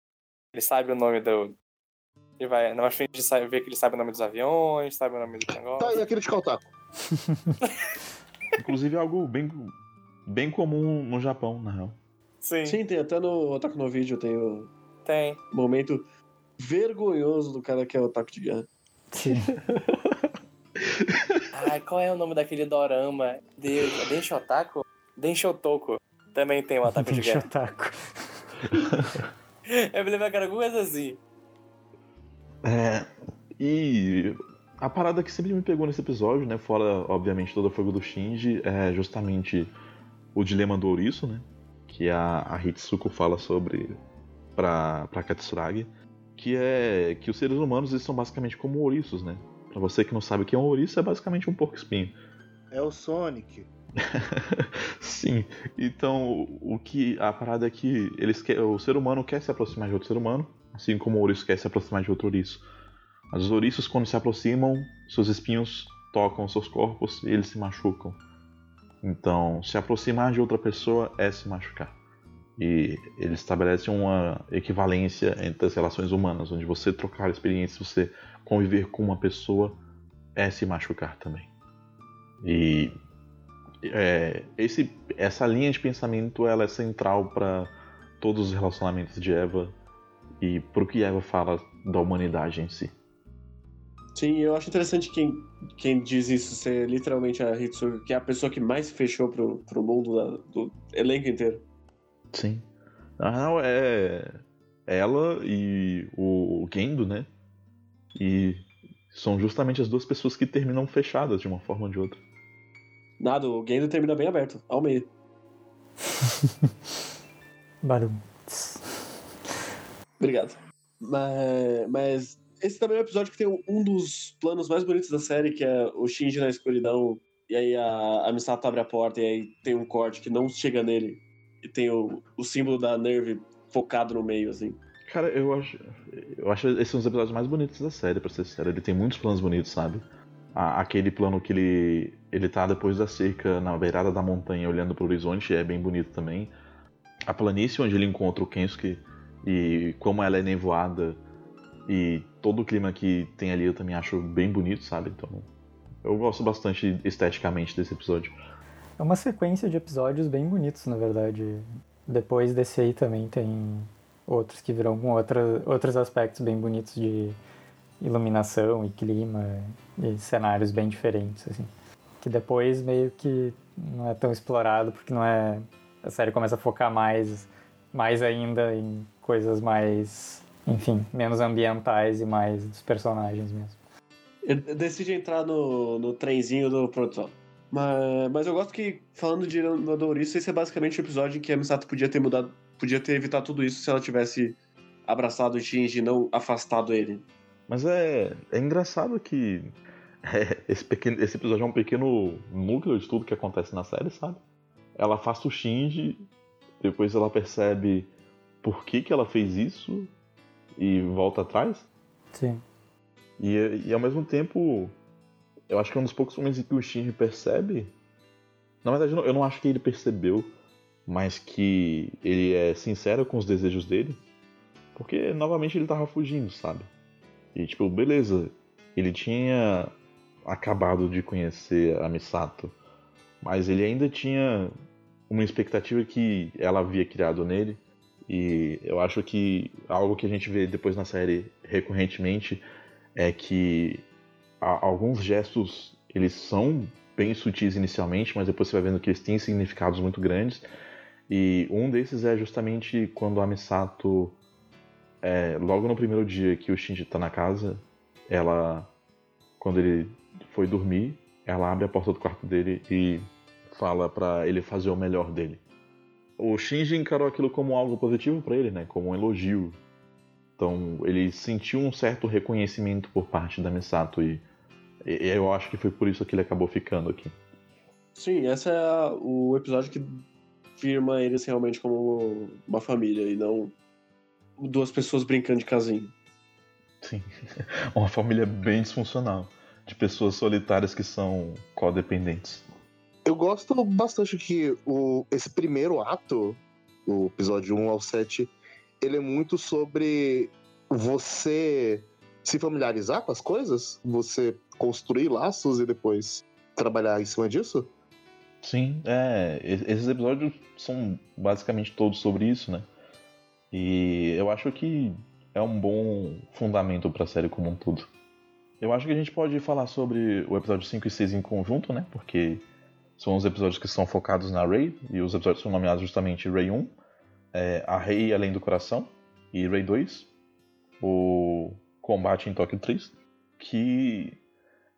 Ele sabe o nome do. Ele vai na frente de ver que ele sabe o nome dos aviões, sabe o nome do negócio. Tá aí aquele de otaku. Inclusive é algo bem, bem comum no Japão, na real. Sim. Sim, tem até no Otaku no vídeo, tem o tem. momento vergonhoso do cara que é otaku de guerra. Sim. Ai, qual é o nome daquele dorama? Otaku? Densho Otoko. Também tem um ataque de guerra. Otaku. Eu me lembro que era alguma coisa assim. É. E a parada que sempre me pegou nesse episódio, né? Fora, obviamente, todo o fogo do Shinji, é justamente o dilema do ouriço, né? Que a, a Hitsuko fala sobre pra, pra Katsuragi. Que é que os seres humanos eles são basicamente como ouriços, né? Pra você que não sabe o que é um ouriço, é basicamente um porco espinho. É o Sonic. Sim. Então, o que a parada é que eles quer, o ser humano quer se aproximar de outro ser humano, assim como o ouriço quer se aproximar de outro ouriço. Mas os ouriços, quando se aproximam, seus espinhos tocam seus corpos e eles se machucam. Então, se aproximar de outra pessoa é se machucar. E ele estabelece uma equivalência entre as relações humanas, onde você trocar experiências, você conviver com uma pessoa é se machucar também. E é, esse, essa linha de pensamento ela é central para todos os relacionamentos de Eva e para o que Eva fala da humanidade em si. Sim, eu acho interessante quem, quem diz isso ser literalmente a Hitsuko, que é a pessoa que mais fechou pro, pro mundo da, do elenco inteiro. Sim. Na real, é ela e o Gendo, né? E são justamente as duas pessoas que terminam fechadas de uma forma ou de outra. Nada, o Gendo termina bem aberto, ao meio. Barulho. Obrigado. Mas, mas esse também é um episódio que tem um dos planos mais bonitos da série, que é o Shinji na escuridão, e aí a, a Misato abre a porta e aí tem um corte que não chega nele, e tem o, o símbolo da Nerve focado no meio, assim. Cara, eu acho. Eu acho esses os episódios mais bonitos da série, pra ser sincero. Ele tem muitos planos bonitos, sabe? A, aquele plano que ele. ele tá depois da cerca, na beirada da montanha, olhando pro horizonte, é bem bonito também. A planície onde ele encontra o Kensuke e como ela é nevoada e todo o clima que tem ali eu também acho bem bonito, sabe? Então eu gosto bastante esteticamente desse episódio. É uma sequência de episódios bem bonitos, na verdade. Depois desse aí também tem outros que virão com outra, outros aspectos bem bonitos de iluminação e clima e cenários bem diferentes, assim. Que depois meio que não é tão explorado porque não é a série começa a focar mais mais ainda em coisas mais, enfim, menos ambientais e mais dos personagens mesmo. Eu decide entrar no, no trenzinho do produtor. Mas, mas eu gosto que, falando de Nadouriço, esse é basicamente o episódio em que a Misato podia ter mudado, podia ter evitado tudo isso se ela tivesse abraçado o Shinji e não afastado ele. Mas é, é engraçado que é, esse, pequeno, esse episódio é um pequeno núcleo de tudo que acontece na série, sabe? Ela afasta o Shinji depois ela percebe por que, que ela fez isso e volta atrás. Sim. E, e ao mesmo tempo, eu acho que é um dos poucos momentos em que o Shinji percebe. Na verdade, eu não acho que ele percebeu, mas que ele é sincero com os desejos dele. Porque novamente ele tava fugindo, sabe? E tipo, beleza, ele tinha acabado de conhecer a Misato, mas ele ainda tinha uma expectativa que ela havia criado nele. E eu acho que algo que a gente vê depois na série recorrentemente é que alguns gestos eles são bem sutis inicialmente, mas depois você vai vendo que eles têm significados muito grandes. E um desses é justamente quando a Misato, é, logo no primeiro dia que o Shinji está na casa, ela, quando ele foi dormir, ela abre a porta do quarto dele e fala para ele fazer o melhor dele. O Shinji encarou aquilo como algo positivo para ele, né? Como um elogio. Então ele sentiu um certo reconhecimento por parte da Misato e, e eu acho que foi por isso que ele acabou ficando aqui. Sim, esse é a, o episódio que firma eles realmente como uma família e não duas pessoas brincando de casinho. Sim, uma família bem disfuncional, de pessoas solitárias que são codependentes. Eu gosto bastante que o, esse primeiro ato, o episódio 1 ao 7, ele é muito sobre você se familiarizar com as coisas, você construir laços e depois trabalhar em cima disso. Sim, é, esses episódios são basicamente todos sobre isso, né? E eu acho que é um bom fundamento para a série como um todo. Eu acho que a gente pode falar sobre o episódio 5 e 6 em conjunto, né? Porque são os episódios que são focados na Rei, e os episódios são nomeados justamente Rei 1, é, A Rei Além do Coração, e Rei 2, o Combate em Tóquio 3, que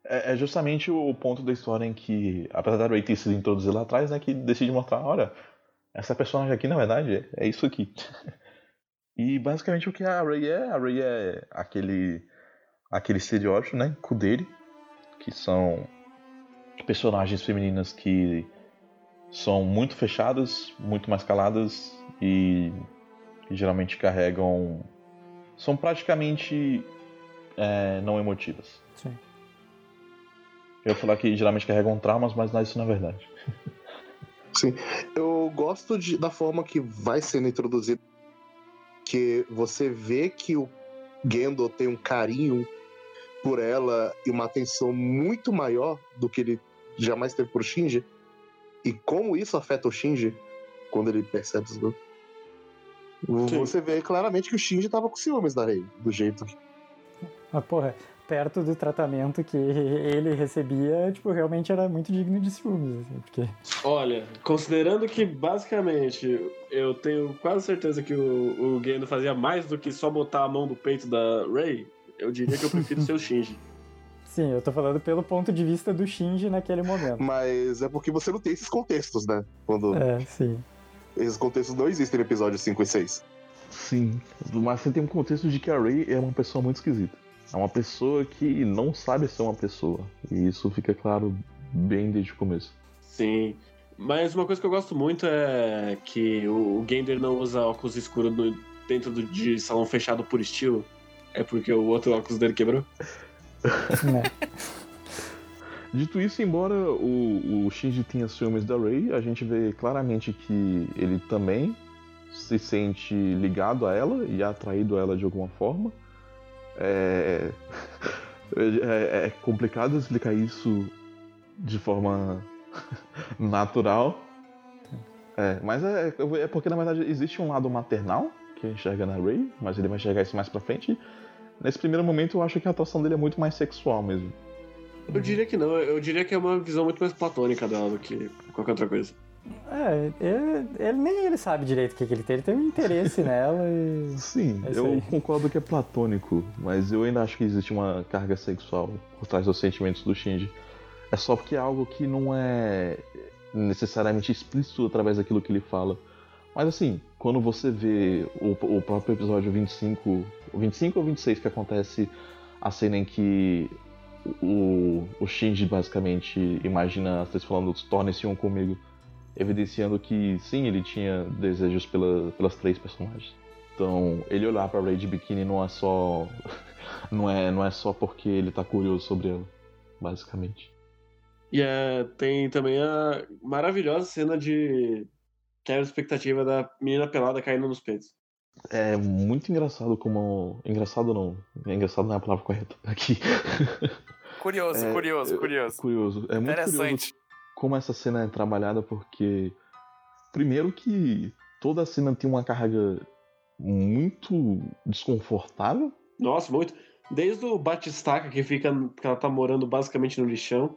é, é, justamente o ponto da história em que, apesar da ter sido introduzida lá atrás, né, que decide mostrar, olha, essa personagem aqui, na verdade, é, isso aqui. e basicamente o que a Rei é, a Rei é aquele, aquele estereótipo, né, dele, que são personagens femininas que são muito fechadas, muito mais caladas e que geralmente carregam. são praticamente é, não emotivas. Sim. Eu ia falar que geralmente carregam traumas, mas não é isso na verdade. Sim. Eu gosto de, da forma que vai sendo introduzido. Que você vê que o Gendo tem um carinho por ela e uma atenção muito maior do que ele jamais teve por Shinji. E como isso afeta o Shinji quando ele percebe isso. Você vê claramente que o Shinji tava com ciúmes da Rei, do jeito que. Mas, porra, perto do tratamento que ele recebia, tipo, realmente era muito digno de ciúmes, assim, porque... Olha, considerando que, basicamente, eu tenho quase certeza que o, o Gendo fazia mais do que só botar a mão no peito da Rei, eu diria que eu prefiro ser o Shinji. Sim, eu tô falando pelo ponto de vista do Shinji naquele momento. Mas é porque você não tem esses contextos, né? Quando É, sim. esses contextos não existem no episódio 5 e 6. Sim, mas você tem um contexto de que a Ray é uma pessoa muito esquisita. É uma pessoa que não sabe ser uma pessoa. E isso fica claro bem desde o começo. Sim. Mas uma coisa que eu gosto muito é que o Gender não usa óculos escuros no- dentro do, de salão fechado por estilo. É porque o outro óculos dele quebrou. né? Dito isso, embora o, o Shinji tenha ciúmes da Ray, a gente vê claramente que ele também se sente ligado a ela e atraído a ela de alguma forma. É, é, é complicado explicar isso de forma natural. É, mas é, é porque na verdade existe um lado maternal que enxerga na Ray, mas ele vai enxergar isso mais pra frente. Nesse primeiro momento eu acho que a atuação dele é muito mais sexual mesmo. Eu diria que não, eu diria que é uma visão muito mais platônica dela do que qualquer outra coisa. É, ele, ele- nem ele sabe direito o que, que ele tem. Ele tem um interesse nela e. Sim, É eu aí. concordo que é platônico, mas eu ainda acho que existe uma carga sexual por trás dos sentimentos do Shinji. É só porque é algo que não é necessariamente explícito através daquilo que ele fala. Mas assim, quando você vê o, o próprio episódio 25, o 25 ou 26 que acontece a cena em que o, o Shinji basicamente imagina as três falando torne-se um comigo, evidenciando que sim, ele tinha desejos pela- pelas três personagens. Então, ele olhar pra Ray de biquíni não é só não é não é só porque ele tá curioso sobre ela, basicamente. E é, tem também a maravilhosa cena de quebra de expectativa da menina pelada caindo nos peitos. É muito engraçado como engraçado não, engraçado não é a palavra correta aqui. Curioso, É, curioso, eu- curioso. curioso, é muito curioso Interessante. Como essa cena é trabalhada porque primeiro que toda a cena tem uma carga muito desconfortável Nossa, muito. Desde o batistaca que fica. que ela tá morando basicamente no lixão.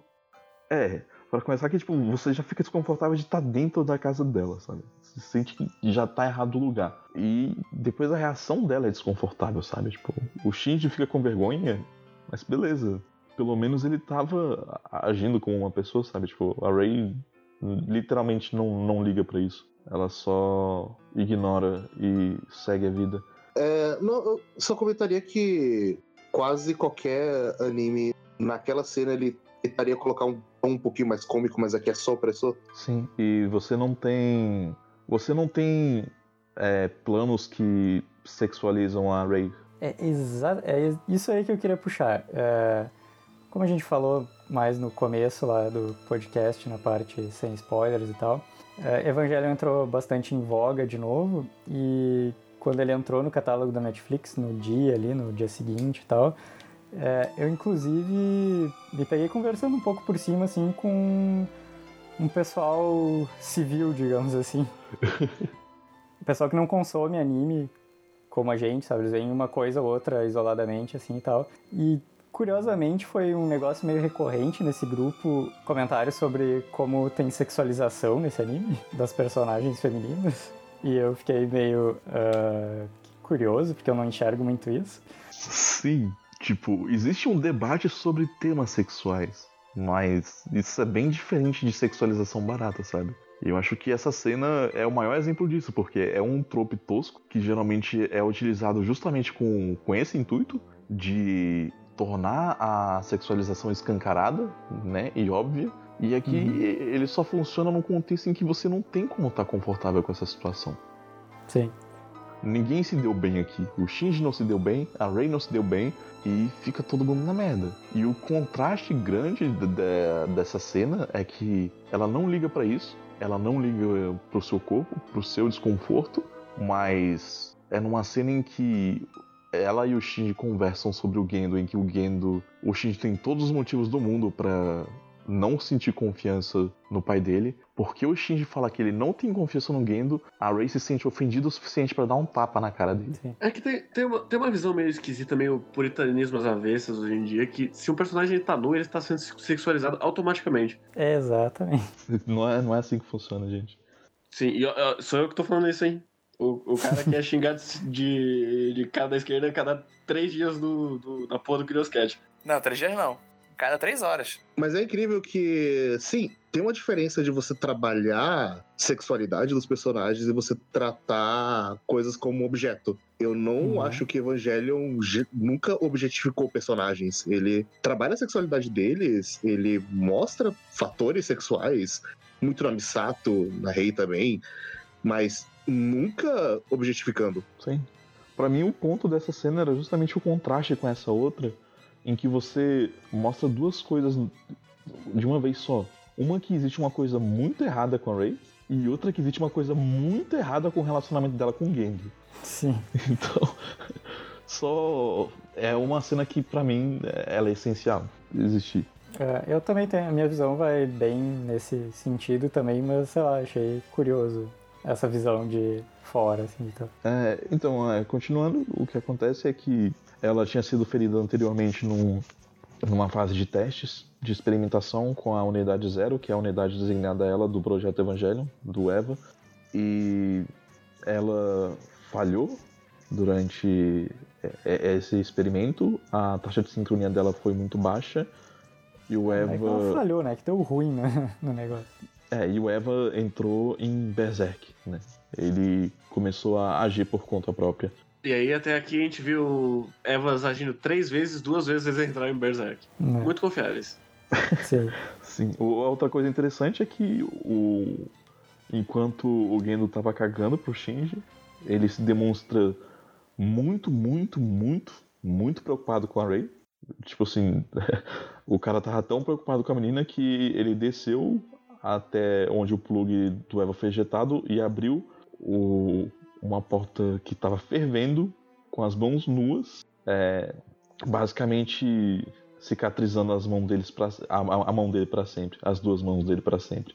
É, pra começar que, tipo, você já fica desconfortável de estar dentro da casa dela, sabe? Você sente que já tá errado o lugar. E depois a reação dela é desconfortável, sabe? Tipo, o Shinji fica com vergonha, mas beleza. Pelo menos ele tava agindo como uma pessoa, sabe? Tipo, a Ray literalmente não, não liga pra isso. Ela só ignora e segue a vida. É, não, eu só comentaria que quase qualquer anime, naquela cena, ele tentaria colocar um tom um pouquinho mais cômico, mas aqui é só opressor. Sim, e você não tem. Você não tem é, planos que sexualizam a Ray. É, exa é isso aí que eu queria puxar. É, como a gente falou mais no começo lá do podcast, na parte sem spoilers e tal, é, Evangelho entrou bastante em voga de novo e quando ele entrou no catálogo da Netflix, no dia ali, no dia seguinte e tal, é, eu inclusive me peguei conversando um pouco por cima, assim, com um pessoal civil, digamos assim. o pessoal que não consome anime como a gente, sabe? Eles veem uma coisa ou outra isoladamente, assim e tal. E curiosamente foi um negócio meio recorrente nesse grupo, comentários sobre como tem sexualização nesse anime, das personagens femininas. E eu fiquei meio ah, curioso, porque eu não enxergo muito isso. Sim, tipo, existe um debate sobre temas sexuais, mas isso é bem diferente de sexualização barata, sabe? Eu acho que essa cena é o maior exemplo disso, porque é um trope tosco que geralmente é utilizado justamente com, com esse intuito de tornar a sexualização escancarada, né, e óbvia. E aqui ele só funciona num contexto em que você não tem como estar confortável com essa situação. Sim. Ninguém se deu bem aqui. O Shinji não se deu bem, a Rei não se deu bem e fica todo mundo na merda. E o contraste grande de- de- dessa cena é que ela não liga pra isso, ela não liga pro seu corpo, pro seu desconforto, mas é numa cena em que ela e o Shinji conversam sobre o Gendo, em que o Gendo, o Shinji tem todos os motivos do mundo pra não sentir confiança no pai dele, porque o Shinji fala que ele não tem confiança no Gendo, a Rei se sente ofendida o suficiente pra dar um tapa na cara dele. É que tem, tem, uma, tem uma visão meio esquisita, meio puritanismo às avessas hoje em dia, que se um personagem tá nu, ele está sendo sexualizado automaticamente. Exatamente. Não é, não é assim que funciona, gente. Sim, e ó, ó, sou eu que tô falando isso, hein? O, o cara que é xingado de, de cara da esquerda a cada três dias do, do, da porra do Curioscat. Não, três dias não. cada três horas. Mas é incrível que, sim, tem uma diferença de você trabalhar sexualidade dos personagens e você tratar coisas como objeto. Eu não Uhum. acho que Evangelion ge- nunca objetificou personagens. Ele trabalha a sexualidade deles, ele mostra fatores sexuais, muito na Misato, na Rei também, mas nunca objetificando. Sim. Pra mim, o ponto dessa cena era justamente o contraste com essa outra, em que você mostra duas coisas de uma vez só. Uma que existe uma coisa muito errada com a Rey, e outra que existe uma coisa muito errada com o relacionamento dela com o Gendo. Sim. Então, só é uma cena que pra mim ela é essencial existir. É, eu também tenho, a minha visão vai bem nesse sentido também, mas sei lá, achei curioso essa visão de fora, assim, então. É, então, é, continuando, o que acontece é que ela tinha sido ferida anteriormente num, numa fase de testes, de experimentação com a Unidade Zero, que é a unidade designada a ela do Projeto Evangelion, do EVA, e ela falhou durante é, é, esse experimento, a taxa de sincronia dela foi muito baixa, e o É que ela EVA... falhou, né? Que deu ruim né, no negócio. É, e o Eva entrou em Berserk, né? Ele começou a agir por conta própria. E aí, até aqui, a gente viu Evas agindo três vezes, duas vezes eles entraram em Berserk. Né? Muito confiáveis. Sim. Sim, o- outra coisa interessante é que o enquanto o Gendo tava cagando pro Shinji, ele se demonstra muito, muito, muito, muito preocupado com a Rei. Tipo assim, o cara tava tão preocupado com a menina que ele desceu até onde o plug do Eva foi ejetado e abriu o- uma porta que tava fervendo com as mãos nuas, é, basicamente cicatrizando as mãos deles pra, a- a mão dele para sempre, as duas mãos dele para sempre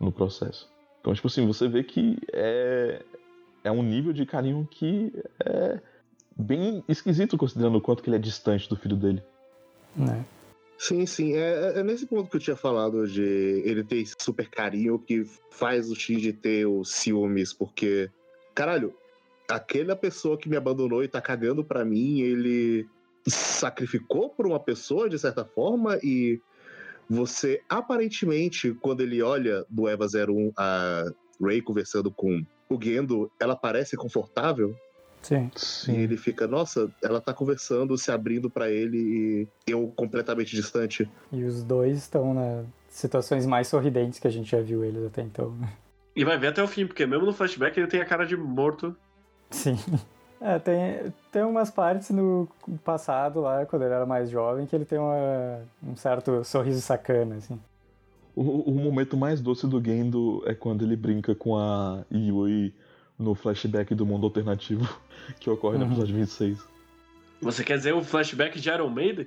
no processo. Então, tipo assim, você vê que é, é um nível de carinho que é bem esquisito considerando o quanto que ele é distante do filho dele. Né? Sim, sim. É, é- é nesse ponto que eu tinha falado de ele ter esse super carinho que faz o Shinji ter os ciúmes, porque, caralho, aquela pessoa que me abandonou e tá cagando pra mim, ele sacrificou por uma pessoa, de certa forma, e você, aparentemente, quando ele olha do Eva 01 a Ray conversando com o Gendo, ela parece confortável, Sim. e Sim. ele fica, nossa, ela tá conversando, se abrindo pra ele e eu completamente distante. E os dois estão nas situações mais sorridentes que a gente já viu eles até então. né? E vai ver até o fim, porque mesmo no flashback ele tem a cara de morto. Sim. É, tem, tem umas partes no passado lá, quando ele era mais jovem, que ele tem uma, um certo sorriso sacana, assim. O, o momento mais doce do Gendo é quando ele brinca com a Yui no flashback do mundo alternativo que ocorre no Uhum. episódio 26. Você quer dizer o flashback de Iron Maiden?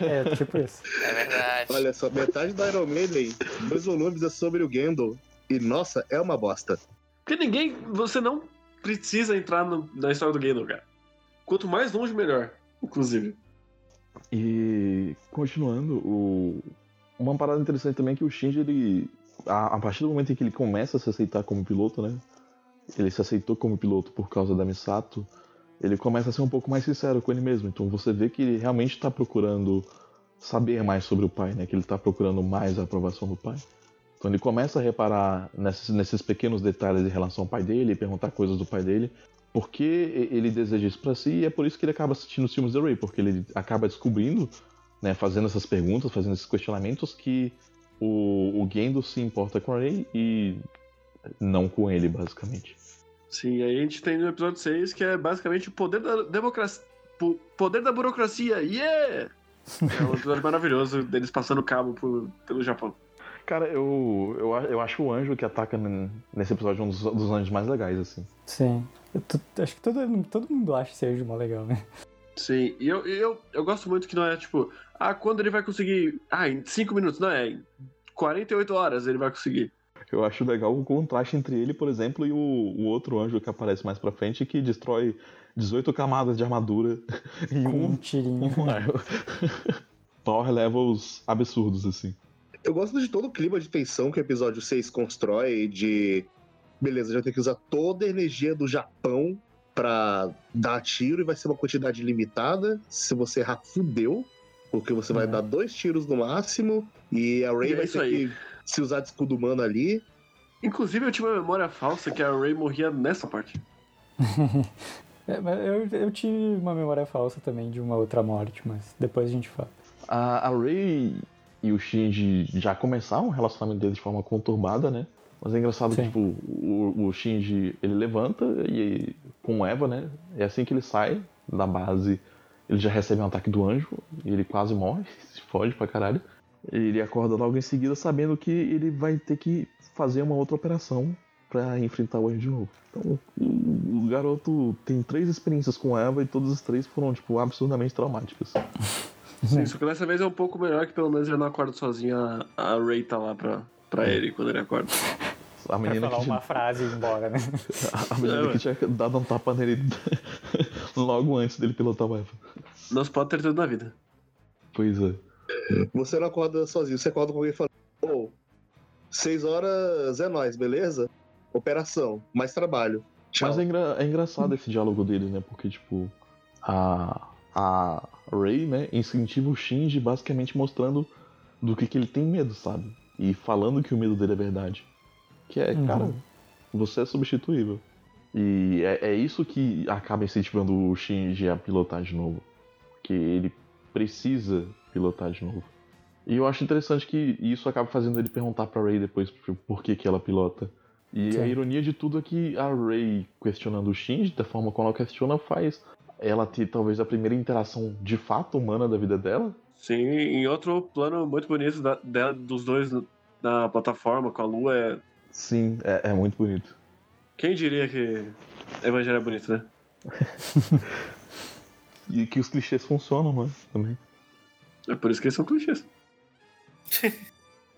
É, tipo isso. É verdade. Olha só, metade da Iron Maiden, dois volumes é sobre o Gendo, e nossa, é uma bosta. Porque ninguém. Você não precisa entrar no- na história do Gendo, cara. Quanto mais longe, melhor. Inclusive. E continuando, o... uma parada interessante também é que o Shinji, ele, a, a partir do momento em que ele começa a se aceitar como piloto, né? Ele se aceitou como piloto por causa da Misato, ele começa a ser um pouco mais sincero com ele mesmo. Então você vê que ele realmente está procurando saber mais sobre o pai, né? Que ele está procurando mais a aprovação do pai. Então ele começa a reparar nesses, nesses pequenos detalhes em relação ao pai dele, perguntar coisas do pai dele, porque ele deseja isso pra si e é por isso que ele acaba assistindo os filmes da Ray, porque ele acaba descobrindo, né, fazendo essas perguntas, fazendo esses questionamentos, que o, o Gendo se importa com a Ray e não com ele, basicamente. Sim, aí a gente tem no episódio 6 que é basicamente o poder da democracia. Poder da burocracia, yeah! É um episódio maravilhoso deles passando cabo por- pelo Japão. Cara, eu, eu, eu acho o anjo que ataca nesse episódio um dos, dos anjos mais legais, assim. Sim. Eu tô- acho que todo, todo mundo acha esse anjo mó legal, né? Sim, e eu, eu, eu gosto muito que não é tipo, ah, quando ele vai conseguir. Ah, em 5 minutos, não é? Em 48 horas ele vai conseguir. Eu acho legal o contraste entre ele, por exemplo, e o, o outro anjo que aparece mais pra frente, que destrói 18 camadas de armadura em Com um um tirinho. Um. Power levels absurdos, assim. Eu gosto de todo o clima de tensão que o episódio 6 constrói, de. Beleza, já tem que usar toda a energia do Japão pra dar tiro e vai ser uma quantidade limitada. Se você errar, fudeu. Porque você vai Uhum. dar dois tiros no máximo e a Ray É vai isso ter aí. que se usar de escudo humano ali. Inclusive, eu tinha uma memória falsa que a Ray morria nessa parte. É, mas eu, eu tive uma memória falsa também de uma outra morte, mas depois a gente fala. A, a Ray e o Shinji já começaram o relacionamento deles de forma conturbada, né? Mas é engraçado que, tipo, o, o Shinji, ele levanta e com o Eva, né? É assim que ele sai da base, ele já recebe um ataque do anjo e ele quase morre, se fode pra caralho. Ele acorda logo em seguida sabendo que ele vai ter que fazer uma outra operação pra enfrentar o anjo de novo. Então, o, o garoto tem três experiências com Eva e todas as três foram, tipo, absurdamente traumáticas. Sim, só que dessa vez é um pouco melhor que pelo menos ele não acorda sozinho. A, a Ray tá lá pra, pra ele quando ele acorda. A Pra menina falar que uma frase e ir embora, né? A menina É, que tinha dado um tapa nele logo antes dele pilotar o Eva. Se pode ter tudo na vida. Pois é. Você não acorda sozinho, você acorda com alguém falando, ô, seis horas é nós, beleza? Operação, mais trabalho. Tchau. Mas é, engra- é engraçado esse diálogo deles, né? Porque, tipo, a, a Ray, né, incentiva o Shinji basicamente mostrando do que, que ele tem medo, sabe? E falando que o medo dele é verdade. Que é, Uhum. cara, você é substituível. E é, é isso que acaba incentivando o Shinji a pilotar de novo. Que ele precisa pilotar de novo. E eu acho interessante que isso acaba fazendo ele perguntar pra Ray depois por- que, que ela pilota. E Sim. a ironia de tudo é que a Ray questionando o Shinji, da forma como ela questiona, faz ela ter talvez a primeira interação de fato humana da vida dela. Sim, em outro plano muito bonito da, dela- dos dois na plataforma com a lua é. Sim, é, é muito bonito. Quem diria que Evangelho é bonito, né? E que os clichês funcionam, né? Também. É por isso que eles são clichês.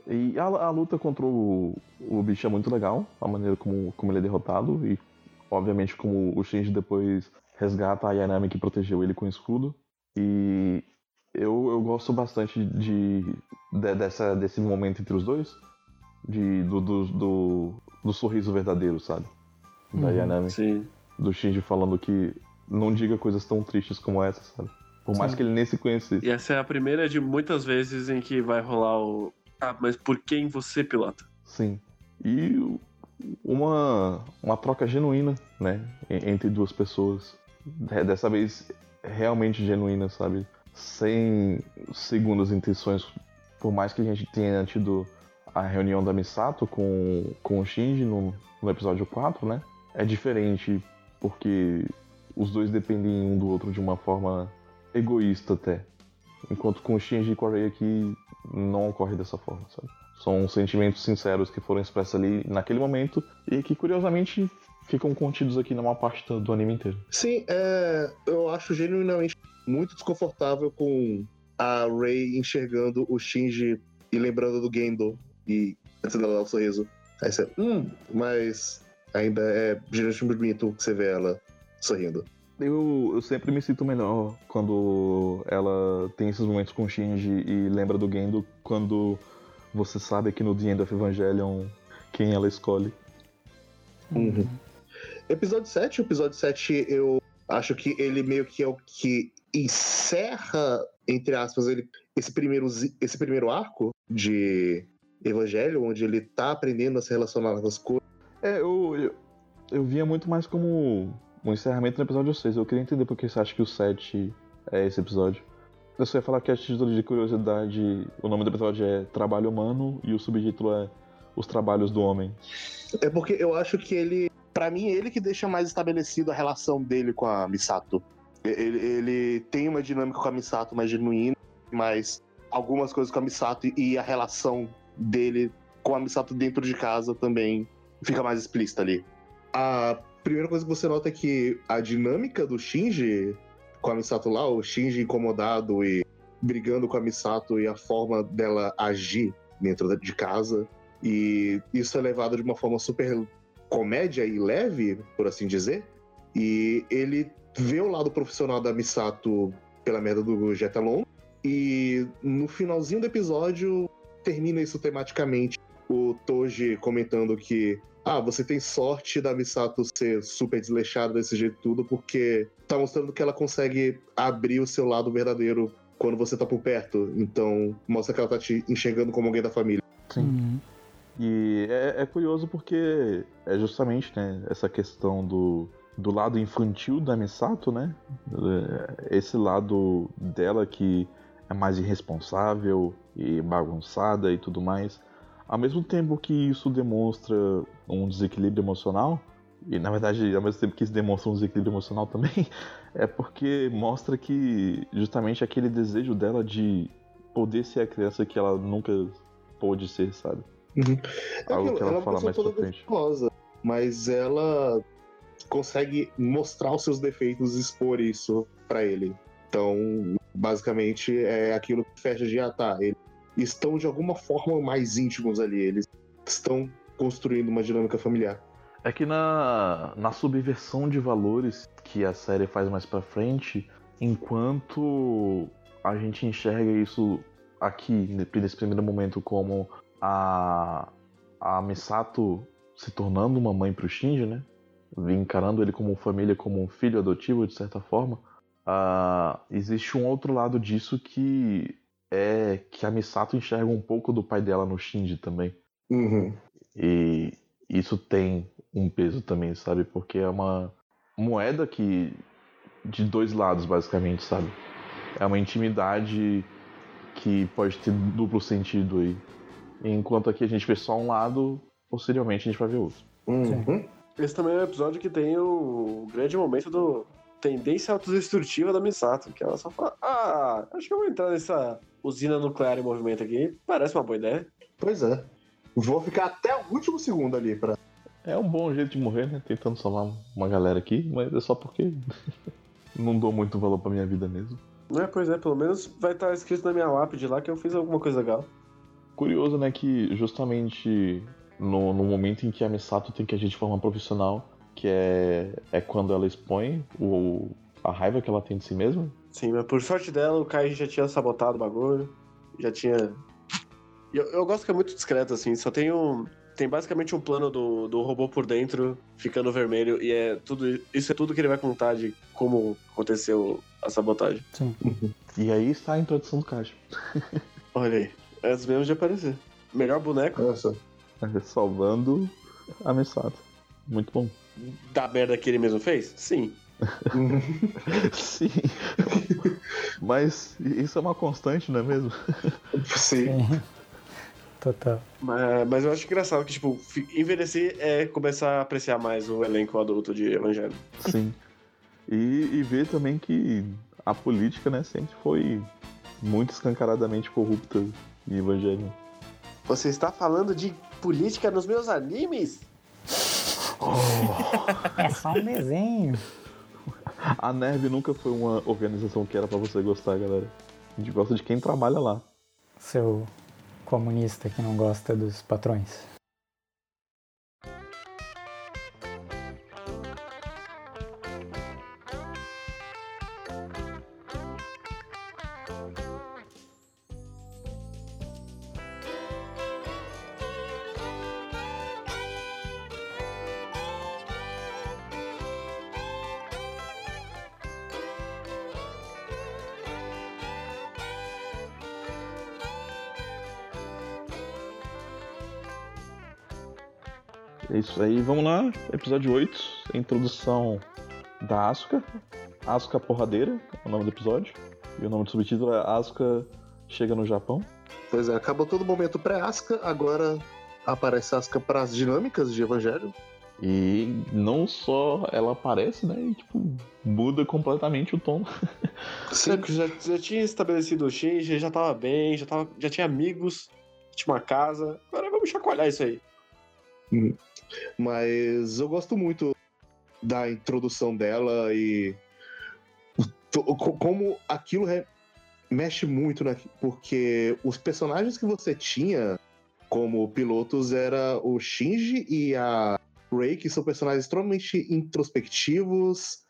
E a, a luta contra o, o bicho é muito legal, a maneira como, como ele é derrotado e, obviamente, como o Shinji depois resgata a Yanami que protegeu ele com o escudo. E eu, eu gosto bastante de, de- dessa, desse momento entre os dois, de, do, do, do, do sorriso verdadeiro, sabe? Da Uhum. Yanami, Sim. do Shinji falando que não diga coisas tão tristes como essa, sabe? Por mais Sim. que ele nem se conhecesse. E essa é a primeira de muitas vezes em que vai rolar o. Ah, mas por quem você pilota? Sim. E uma, uma troca genuína, né? en- Entre duas pessoas. De- Dessa vez, realmente genuína, sabe? Sem segundas intenções. Por mais que a gente tenha tido a reunião da Misato com, com o Shinji no, no episódio 4, né? É diferente porque os dois dependem um do outro de uma forma egoísta até. Enquanto com o Shinji Rei aqui não ocorre dessa forma, sabe? São sentimentos sinceros que foram expressos ali naquele momento e que, curiosamente, ficam contidos aqui maior parte do, anime inteiro. Sim, é, eu acho genuinamente muito desconfortável com a Ray enxergando o Shinji e lembrando do Gendo e antes dela dar o sorriso. Aí você, hum, mas ainda é genuinamente bonito que você vê ela sorrindo. Eu, eu sempre me sinto melhor quando ela tem esses momentos com o Shinji e lembra do Gendo quando você sabe que no The End of Evangelion quem ela escolhe. Uhum. Episódio 7, o episódio 7 eu acho que ele meio que é o que encerra, entre aspas, ele, esse, primeiro, esse primeiro arco de Evangelho, onde ele tá aprendendo a se relacionar com as coisas. É, eu, eu, eu via muito mais como um encerramento no episódio 6. Eu queria entender por que você acha que o 7 é esse episódio. Eu só ia falar que a título de curiosidade, o nome do episódio é Trabalho Humano e o subtítulo é Os Trabalhos do Homem. É porque eu acho que ele, Pra mim, ele que deixa mais estabelecido a relação dele com a Misato. Ele, ele tem uma dinâmica com a Misato mais genuína, mas algumas coisas com a Misato e a relação dele com a Misato dentro de casa também fica mais explícita ali. A primeira coisa que você nota é que a dinâmica do Shinji com a Misato lá, o Shinji incomodado e brigando com a Misato e a forma dela agir dentro de casa. E isso é levado de uma forma super comédia e leve, por assim dizer. E ele vê o lado profissional da Misato pela merda do Jetalon. E no finalzinho do episódio, termina isso tematicamente. O Toji comentando que ah, você tem sorte da Misato ser super desleixada desse jeito tudo, porque tá mostrando que ela consegue abrir o seu lado verdadeiro quando você tá por perto. Então, mostra que ela tá te enxergando como alguém da família. Sim. Uhum. E é, é curioso porque é justamente né, essa questão do, do lado infantil da Misato, né? É, Esse lado dela que é mais irresponsável e bagunçada e tudo mais. Ao mesmo tempo que isso demonstra um desequilíbrio emocional, e na verdade, ao mesmo tempo que isso demonstra um desequilíbrio emocional também, é porque mostra que justamente aquele desejo dela de poder ser a criança que ela nunca pôde ser, sabe? É Algo que ela é uma fala mais pra frente. defeituosa, mas ela consegue mostrar os seus defeitos e expor isso pra ele. Então, basicamente, é aquilo que fecha de, ah, tá, eles estão de alguma forma mais íntimos ali, eles estão construindo uma dinâmica familiar. É que na, na subversão de valores que a série faz mais pra frente, enquanto a gente enxerga isso aqui, nesse primeiro momento, como a, a Misato se tornando uma mãe pro Shinji, né? Encarando ele como família, como um filho adotivo, de certa forma. ah, existe um outro lado disso que é que a Misato enxerga um pouco do pai dela no Shinji também. Uhum. E isso tem um peso também, sabe? Porque é uma moeda que. de dois lados, basicamente, sabe? É uma intimidade que pode ter duplo sentido aí. Enquanto aqui a gente vê só um lado, posteriormente a gente vai ver outro. Uhum. Esse também é o episódio que tem o grande momento do tendência autodestrutiva da Misato, que ela só fala, ah, acho que eu vou entrar nessa usina nuclear em movimento aqui, parece uma boa ideia. Pois é. Vou ficar até o último segundo ali pra. É um bom jeito de morrer, né? Tentando salvar uma galera aqui, mas é só porque não dou muito valor pra minha vida mesmo. Não é, pois é, pelo menos vai estar escrito na minha lápide lá que eu fiz alguma coisa legal. Curioso, né, que justamente no, no momento em que a Misato tem que agir de forma profissional, que é, é quando ela expõe o, a raiva que ela tem de si mesma, Sim, mas por sorte dela, o Kai já tinha sabotado o bagulho, já tinha... Eu, eu gosto que é muito discreto, assim, só tem um... Tem basicamente um plano do, do robô por dentro, ficando vermelho, e é tudo isso é tudo que ele vai contar de como aconteceu a sabotagem. Sim. E aí está a introdução do Kaji. Olha aí, é as mesmas de aparecer. Melhor boneco Olha só. Salvando a Misato. Muito bom. da merda que ele mesmo fez? Sim. Sim. Mas isso é uma constante, não é mesmo? Sim. Sim. Total. Mas, mas eu acho engraçado que, tipo, envelhecer é começar a apreciar mais o elenco adulto de Evangelho. Sim. E, e ver também que a política, né, sempre foi muito escancaradamente corrupta em Evangelho. Você está falando de política nos meus animes? É só um desenho. A NERV nunca foi uma organização que era pra você gostar, galera. A gente gosta de quem trabalha lá. Seu comunista que não gosta dos patrões. Isso aí, vamos lá. Episódio 8, a introdução da Asuka. Asuka Porradeira é o nome do episódio. E o nome do subtítulo é Asuka Chega no Japão. Pois é, acabou todo o momento pré-Asca, agora aparece Asca para as dinâmicas de Evangelho. E não só ela aparece, né? E, tipo, muda completamente o tom. Já, já, já tinha estabelecido o Shinji, já tava bem, já, tava, já tinha amigos, tinha uma casa. Agora vamos chacoalhar isso aí. Mas eu gosto muito da introdução dela e como aquilo mexe muito? Porque os personagens que você tinha como pilotos era o Shinji e a Rei, que são personagens extremamente introspectivos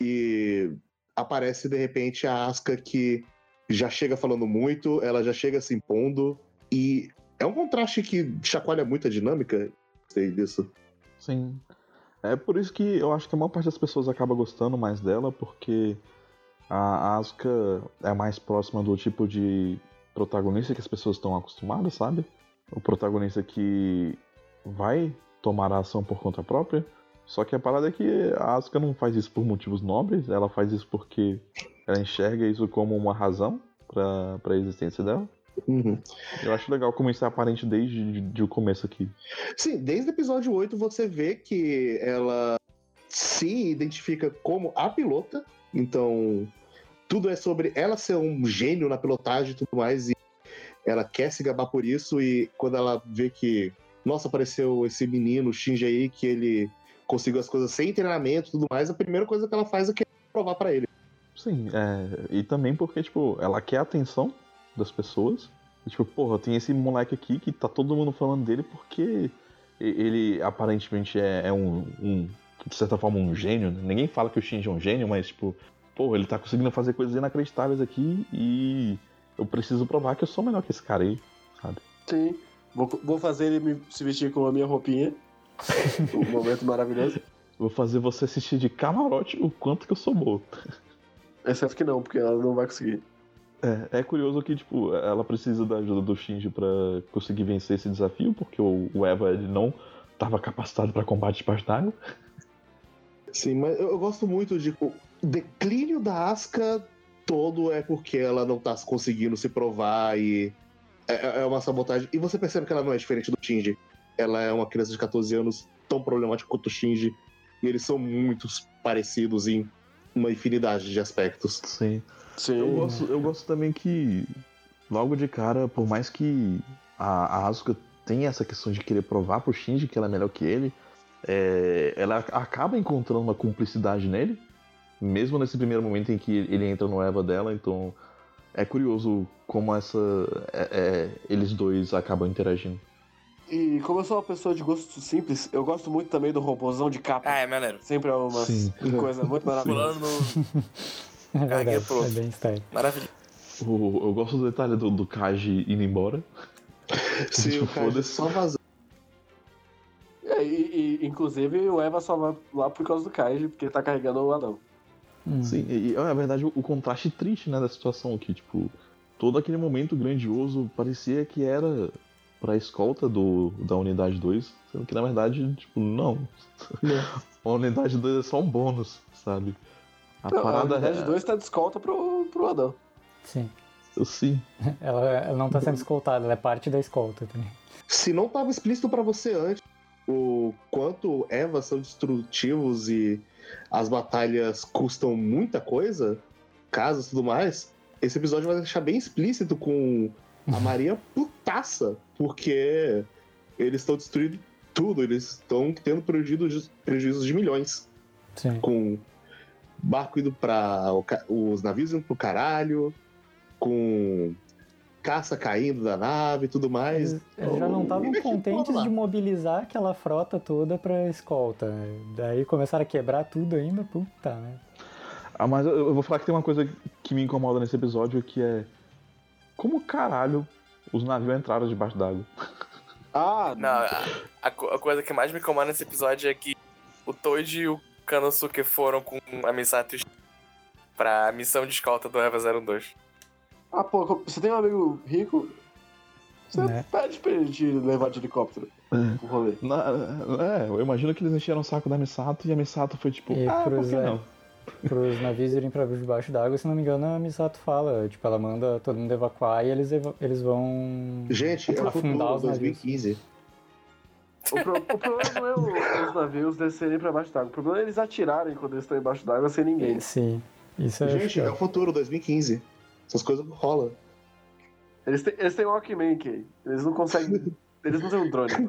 e aparece de repente a Asuka que já chega falando muito, ela já chega se impondo e é um contraste que chacoalha muito a dinâmica. Gostei disso. Sim. É por isso que eu acho que a maior parte das pessoas acaba gostando mais dela, porque A Asuka é mais próxima do tipo de protagonista que as pessoas estão acostumadas, sabe? O protagonista que vai tomar a ação por conta própria. Só que a parada é que a Asuka não faz isso por motivos nobres, ela faz isso porque ela enxerga isso como uma razão para a existência dela. Uhum. Eu acho legal como isso é aparente desde de, de o começo aqui. Sim, desde o episódio 8 você vê que ela se identifica como a pilota, então tudo é sobre ela ser um gênio na pilotagem e tudo mais, e ela quer se gabar por isso, e quando ela vê que, nossa, apareceu esse menino, Shinji aí, que ele conseguiu as coisas sem treinamento e tudo mais, a primeira coisa que ela faz é querer provar para ele. Sim, é, e também porque, tipo, ela quer atenção das pessoas. E, tipo, porra, tem esse moleque aqui que tá todo mundo falando dele porque ele aparentemente é, é um, um, de certa forma, um gênio. Ninguém fala que o Shinji é um gênio, mas, tipo, porra, ele tá conseguindo fazer coisas inacreditáveis aqui e eu preciso provar que eu sou melhor que esse cara aí, sabe? Sim. Vou, vou fazer ele me, se vestir com a minha roupinha. um momento maravilhoso. Vou fazer você assistir de camarote o quanto que eu sou bom. Exceto que não, porque ela não vai conseguir. É, é curioso que, tipo, ela precisa da ajuda do Shinji pra conseguir vencer esse desafio, porque o, o Eva ele não estava capacitado para combate d'água. Sim, mas eu, eu gosto muito de. O declínio da Asuka todo é porque ela não tá conseguindo se provar e. É, é uma sabotagem. E você percebe que ela não é diferente do Shinji. Ela é uma criança de 14 anos tão problemática quanto o Shinji. E eles são muito parecidos em uma infinidade de aspectos. Sim. Sim. Eu gosto, eu gosto também que, logo de cara, por mais que a, a Asuka tenha essa questão de querer provar pro Shinji que ela é melhor que ele, é, ela acaba encontrando uma cumplicidade nele, mesmo nesse primeiro momento em que ele entra no Eva dela, então é curioso como essa é, é, eles dois acabam interagindo. E como eu sou uma pessoa de gosto simples, eu gosto muito também do robôzão de capa. Ah, é maneiro. Sempre é uma Sim. coisa muito maravilhosa. Pulando no. É verdade, pronto. é bem style. Maravilhoso. O- eu gosto do detalhe do, do Kaji indo embora. Sim, Tipo, o foda-se. só vazou. É, e, e, inclusive o Eva só vai lá por causa do Kaiji, porque ele tá carregando o Adão. Hum. Sim, e, e, na verdade o, o contraste triste, né, da situação aqui, tipo, todo aquele momento grandioso parecia que era pra escolta do, da unidade 2, sendo que na verdade, tipo, não. a unidade 2 é só um bônus, sabe? A Não, a parada unidade é. 2 tá de escolta pro, pro Adão. Sim. Sim. Ela, ela não tá sendo escoltada, ela é parte da escolta também. Se não tava explícito pra você antes o quanto Eva são destrutivos e as batalhas custam muita coisa, casas e tudo mais, esse episódio vai deixar bem explícito com a Maria putaça, porque eles estão destruindo tudo, eles estão tendo prejuízos, prejuízos de milhões, Sim. com barco indo ca- os navios indo pro caralho, com caça caindo da nave e tudo mais. Eles, eles já não estavam Deixa eu contentes de mobilizar aquela frota toda pra escolta. Daí começaram a quebrar tudo ainda, puta, né? Ah, mas eu vou falar que tem uma coisa que me incomoda nesse episódio, que é. Como caralho os navios entraram debaixo d'água? Ah, Não, a, a co- a coisa que mais me incomoda nesse episódio é que o Toad e o Kanosuke foram com a Misato pra missão de escolta do Eva 02. Ah, pô, você tem um amigo rico? Você Né? pede pra ele te levar de helicóptero pro rolê. Na- é, eu imagino que eles encheram o saco da Misato e a Misato foi tipo, E ah, por que é, não? Pros navios irem pra debaixo d'água, se não me engano, a Misato fala. Tipo, ela manda todo mundo evacuar e eles, eva- eles vão. Gente, é o afundar futuro os navios. 2015. O, pro- o problema não é o- os navios descerem pra baixo d'água. O problema é eles atirarem quando eles estão embaixo d'água sem ninguém. Sim. Isso é. Gente, é o futuro 2015. Essas coisas rolam. Eles têm, eles têm Walkman, Kay. Eles não conseguem. Eles não têm um drone.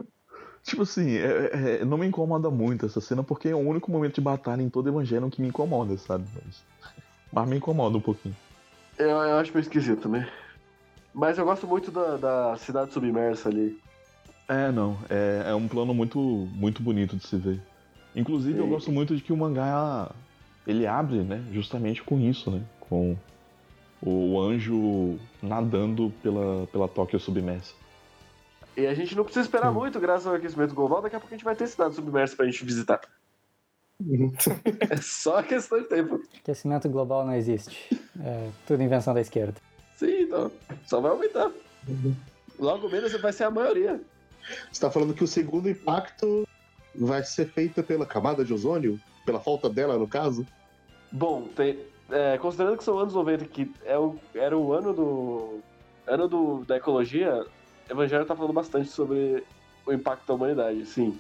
Tipo assim, é- é- não me incomoda muito essa cena, porque é o único momento de batalha em todo Evangelho que me incomoda, sabe? Mas, mas me incomoda um pouquinho. Eu, eu acho meio esquisito também. Mas eu gosto muito da, da cidade submersa ali. É, não. É, é um plano muito, muito bonito de se ver. Inclusive, eu gosto muito de que o mangá ele abre, né? Justamente com isso, né? Com o anjo nadando pela, pela Tóquio submersa. E a gente não precisa esperar Sim. muito graças ao aquecimento global. Daqui a pouco a gente vai ter cidade submersa pra gente visitar. É só questão de tempo. Aquecimento global não existe. É tudo invenção da esquerda. Sim, então. Só vai aumentar. Logo menos vai ser a maioria. Você tá falando que o segundo impacto vai ser feito pela camada de ozônio? Pela falta dela, no caso? Bom, tem- é, considerando que são anos 90, que é o- era o ano do. ano do, da ecologia, Evangelho tá falando bastante sobre o impacto da humanidade, sim.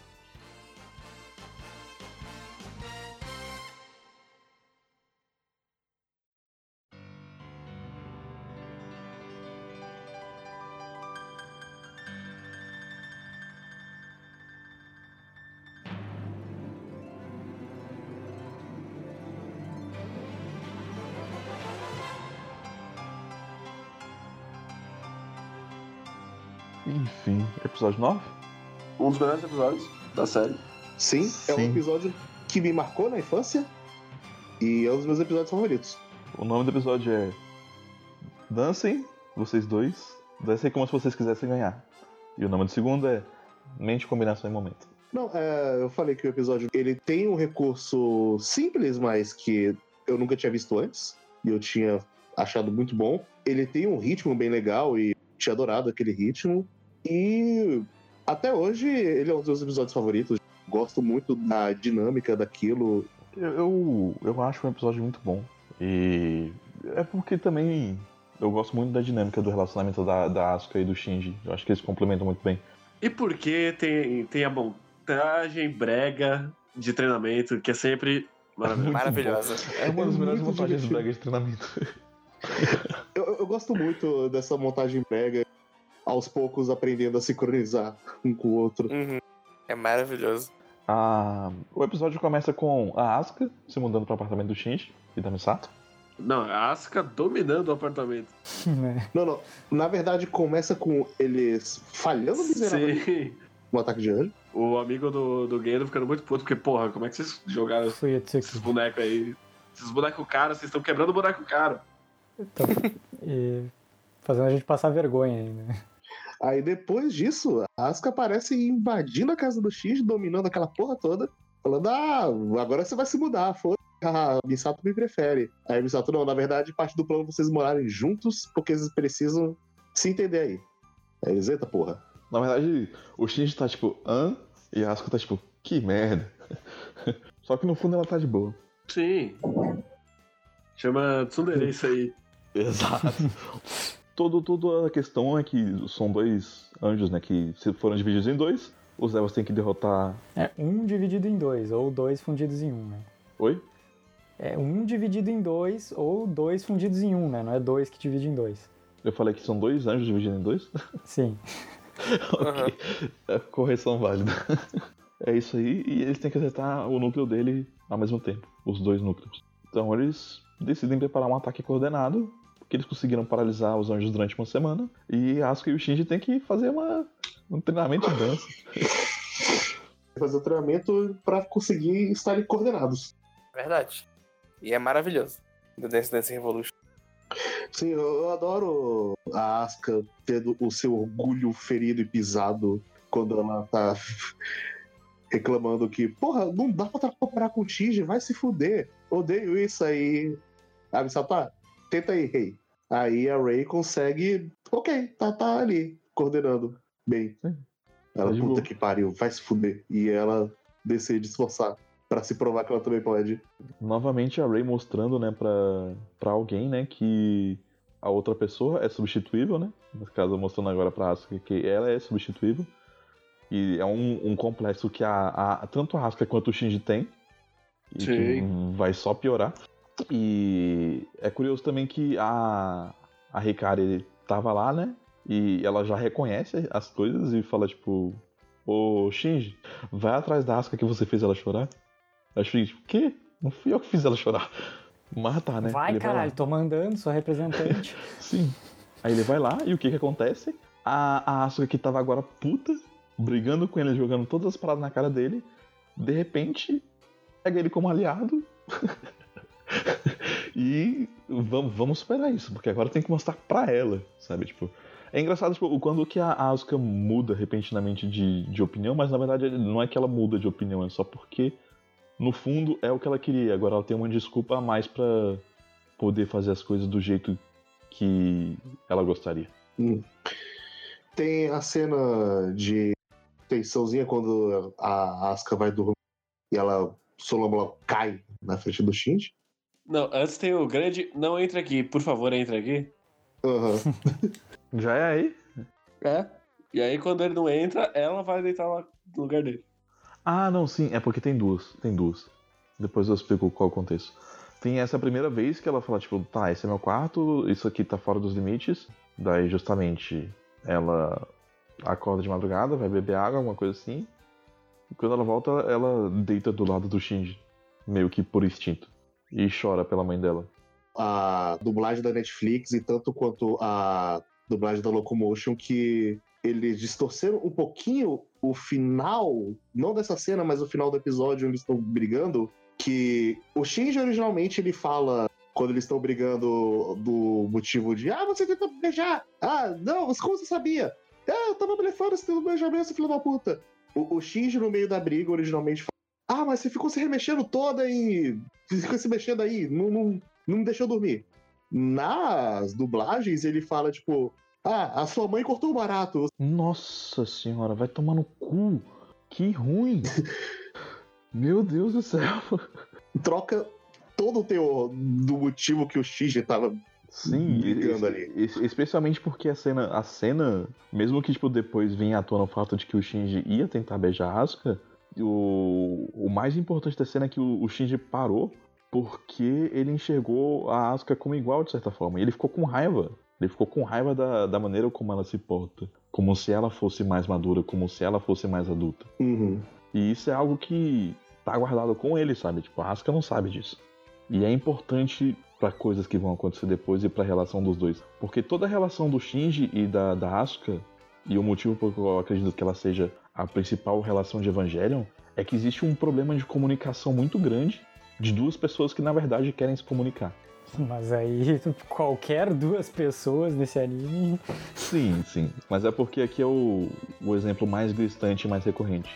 Episódio 9? Um dos melhores episódios da série. Sim, é um Sim. episódio que me marcou na infância e é um dos meus episódios favoritos. O nome do episódio é Dancem, vocês dois. Dancem como se vocês quisessem ganhar. E o nome do segundo é Mente, Combinação e Momento. Não, é, eu falei que o episódio ele tem um recurso simples, mas que eu nunca tinha visto antes e eu tinha achado muito bom. Ele tem um ritmo bem legal e tinha adorado aquele ritmo. E até hoje ele é um dos meus episódios favoritos. Gosto muito da dinâmica daquilo. Eu, eu, eu acho um episódio muito bom. E é porque também eu gosto muito da dinâmica do relacionamento da, da Asuka e do Shinji. Eu acho que eles complementam muito bem. E porque tem, tem a montagem brega de treinamento, que é sempre maravilhoso. Maravilhosa. É uma das É melhores montagens bregas de treinamento. Eu- eu gosto muito dessa montagem brega, aos poucos aprendendo a sincronizar um com o outro. Uhum. É maravilhoso. Ah, o episódio começa com a Asuka se mudando para o apartamento do Shinji e da Misato. Não, a Asuka dominando o apartamento. né? Não, não. Na verdade, começa com eles falhando miseravelmente Sim. no ataque de anjo. O amigo do, do Gendo ficando muito puto, porque, porra, como é que vocês jogaram esses bonecos aí? Esses bonecos caros, vocês estão quebrando o boneco caro. Então, e fazendo a gente passar vergonha ainda. Aí depois disso, a Asuka aparece invadindo a casa do X, dominando aquela porra toda, falando: Ah, agora você vai se mudar, foda a Misato me prefere. Aí a Misato, não, na verdade, parte do plano é vocês morarem juntos, porque eles precisam se entender aí. Aí eles, eita porra. Na verdade, o Shinji tá tipo, hã? E a Asuka tá tipo, que merda. Só que no fundo ela tá de boa. Sim. Chama Tsundere isso aí. Exato. Todo, toda a questão é que são dois anjos, né? Que se foram divididos em dois, os Evas têm que derrotar. É um dividido em dois, ou dois fundidos em um, né? Oi? É um dividido em dois, ou dois fundidos em um, né? Não é dois que divide em dois. Eu falei que são dois anjos divididos em dois? Sim. ok. É correção válida. É isso aí, e eles têm que acertar o núcleo dele ao mesmo tempo, os dois núcleos. Então eles decidem preparar um ataque coordenado, porque eles conseguiram paralisar os anjos durante uma semana, e Asuka e o Shinji têm que fazer uma, um treinamento de dança. Fazer o treinamento pra conseguir estarem coordenados. Verdade. E é maravilhoso. Do Dance Dance Revolution. Sim, eu, eu adoro a Asuka tendo o seu orgulho ferido e pisado quando ela tá reclamando que, porra, não dá pra cooperar com o Shinji, vai se fuder. Odeio isso aí. A Misato, tá, tenta aí, rei. Aí a Ray consegue, ok, tá, tá ali, coordenando bem. Sim. Ela, Tá puta que pariu, vai se fuder. E ela decide esforçar pra se provar que ela também pode. Novamente a Rey mostrando, né, pra, pra alguém, né, que a outra pessoa é substituível, né? Nesse caso, mostrando agora pra Asuka que ela é substituível. E é um, um complexo que a, a- tanto a Asuka quanto o Shinji tem. E que Sim. vai só piorar. E é curioso também que a, a Hikari tava lá, né? E ela já reconhece as coisas e fala, tipo, ô Shinji, vai atrás da Asuka que você fez ela chorar. Acho que, tipo, quê? Não fui eu que fiz ela chorar. Mas tá, né? Vai, Ele caralho, lá. tô mandando, sou representante. Sim. Aí ele vai lá e o que que acontece? A, a Asuka que tava agora puta, brigando com ele, jogando todas as paradas na cara dele, de repente pega ele como aliado. e vamos, vamos superar isso, porque agora tem que mostrar pra ela, sabe? Tipo, é engraçado tipo, quando que a Asuka muda repentinamente de, de opinião, mas na verdade não é que ela muda de opinião, é só porque no fundo é o que ela queria. Agora ela tem uma desculpa a mais pra poder fazer as coisas do jeito que ela gostaria. Hum. Tem a cena de tensãozinha quando a Asuka vai dormir e ela sonâmbula cai na frente do Shinji. Não, antes tem o grande. Não entra aqui, por favor, entra aqui. Aham. Já é aí? É. E aí, quando ele não entra, ela vai deitar lá no lugar dele. Ah, não, sim, é porque tem duas. Tem duas. Depois eu explico qual o contexto. Tem essa primeira vez que ela fala, tipo, tá, esse é meu quarto, isso aqui tá fora dos limites. Daí, justamente, ela acorda de madrugada, vai beber água, alguma coisa assim. E quando ela volta, ela deita do lado do Shinji, meio que por instinto. E chora pela mãe dela. a dublagem da Netflix e tanto quanto a dublagem da Locomotion que eles distorceram um pouquinho o final, não dessa cena, mas o final do episódio onde eles estão brigando, que o Shinji originalmente ele fala quando eles estão brigando do motivo de ah, você tentou beijar! Ah, não, mas como você sabia? Ah, eu tava blefando, você tentou beijar mesmo, filho da puta! O, o Shinji, no meio da briga, originalmente fala, ah, mas você ficou se remexendo toda e ficou se mexendo aí, não, não, não me deixou dormir. Nas dublagens, ele fala, tipo, ah, a sua mãe cortou o barato. Nossa senhora, vai tomar no cu. Que ruim. Meu Deus do céu. Troca todo o teor do motivo que o Shinji tava Sim, ali. es- especialmente porque a cena, a cena, mesmo que tipo depois venha à tona o fato de que o Shinji ia tentar beijar a Asuka, o, o mais importante da cena é que o, o Shinji parou porque ele enxergou a Asuka como igual de certa forma. E ele ficou com raiva. Ele ficou com raiva da, da maneira como ela se porta, como se ela fosse mais madura, como se ela fosse mais adulta. Uhum. E isso é algo que tá guardado com ele, sabe? Tipo, a Asuka não sabe disso. E é importante pra coisas que vão acontecer depois e pra relação dos dois. Porque toda a relação do Shinji e da, da Asuka, e o motivo por que eu acredito que ela seja a principal relação de Evangelion, é que existe um problema de comunicação muito grande de duas pessoas que na verdade querem se comunicar. Mas aí, qualquer duas pessoas nesse anime. Sim, sim. Mas é porque aqui é o, o exemplo mais distante e mais recorrente.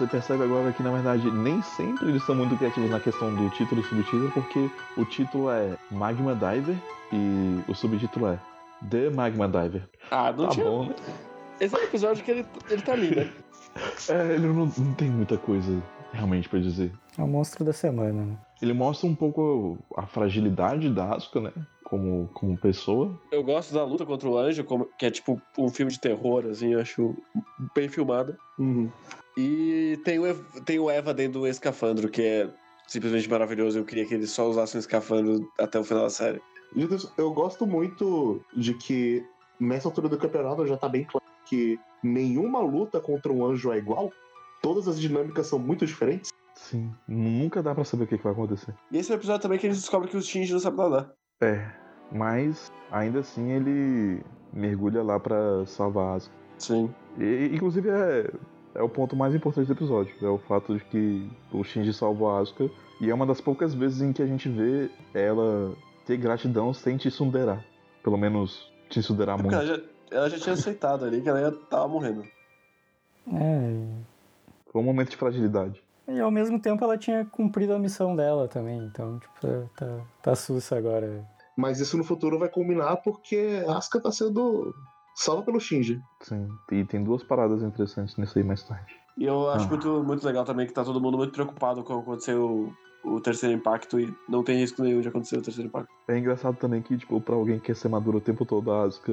Você percebe agora que na verdade nem sempre eles são muito criativos na questão do título e subtítulo, porque o título é Magma Diver e o subtítulo é The Magma Diver. Ah, não Tá tinha. bom, né? Esse é o episódio que ele, ele tá ali, né? É, ele não, não tem muita coisa realmente pra dizer. É o monstro da semana, né? Ele mostra um pouco a fragilidade da Asuka, né? Como, como pessoa. Eu gosto da luta contra o anjo, como- que é tipo um filme de terror, assim, eu acho bem filmado. Uhum. E tem o, tem o Eva dentro do escafandro, que é simplesmente maravilhoso. Eu queria que ele só usasse um escafandro até o final da série. Eu gosto muito de que nessa altura do campeonato já tá bem claro que nenhuma luta contra um anjo é igual. Todas as dinâmicas são muito diferentes. Sim. Nunca dá pra saber o que, que vai acontecer. E esse é o episódio também que eles descobrem que o Shinji não sabe nadar. É. Mas ainda assim ele mergulha lá pra salvar a Asuka. Sim. E, inclusive é, é o ponto mais importante do episódio. É o fato de que o Shinji salvou a Asuka. E é uma das poucas vezes em que a gente vê ela ter gratidão sem te sunderar. Pelo menos te sunderar Porque muito. ela já, ela já tinha aceitado ali que ela ia tava morrendo. É. Foi um momento de fragilidade. E ao mesmo tempo ela tinha cumprido a missão dela também, então, tipo, tá, tá sussa agora. Mas isso no futuro vai culminar porque Asuka tá sendo salva pelo Shinji. Sim, e tem duas paradas interessantes nisso aí mais tarde. E eu acho Ah. muito, muito legal também que tá todo mundo muito preocupado com acontecer o, o terceiro impacto e não tem risco nenhum de acontecer o terceiro impacto. É engraçado também que, tipo, pra alguém que quer ser madura o tempo todo, a Asuka.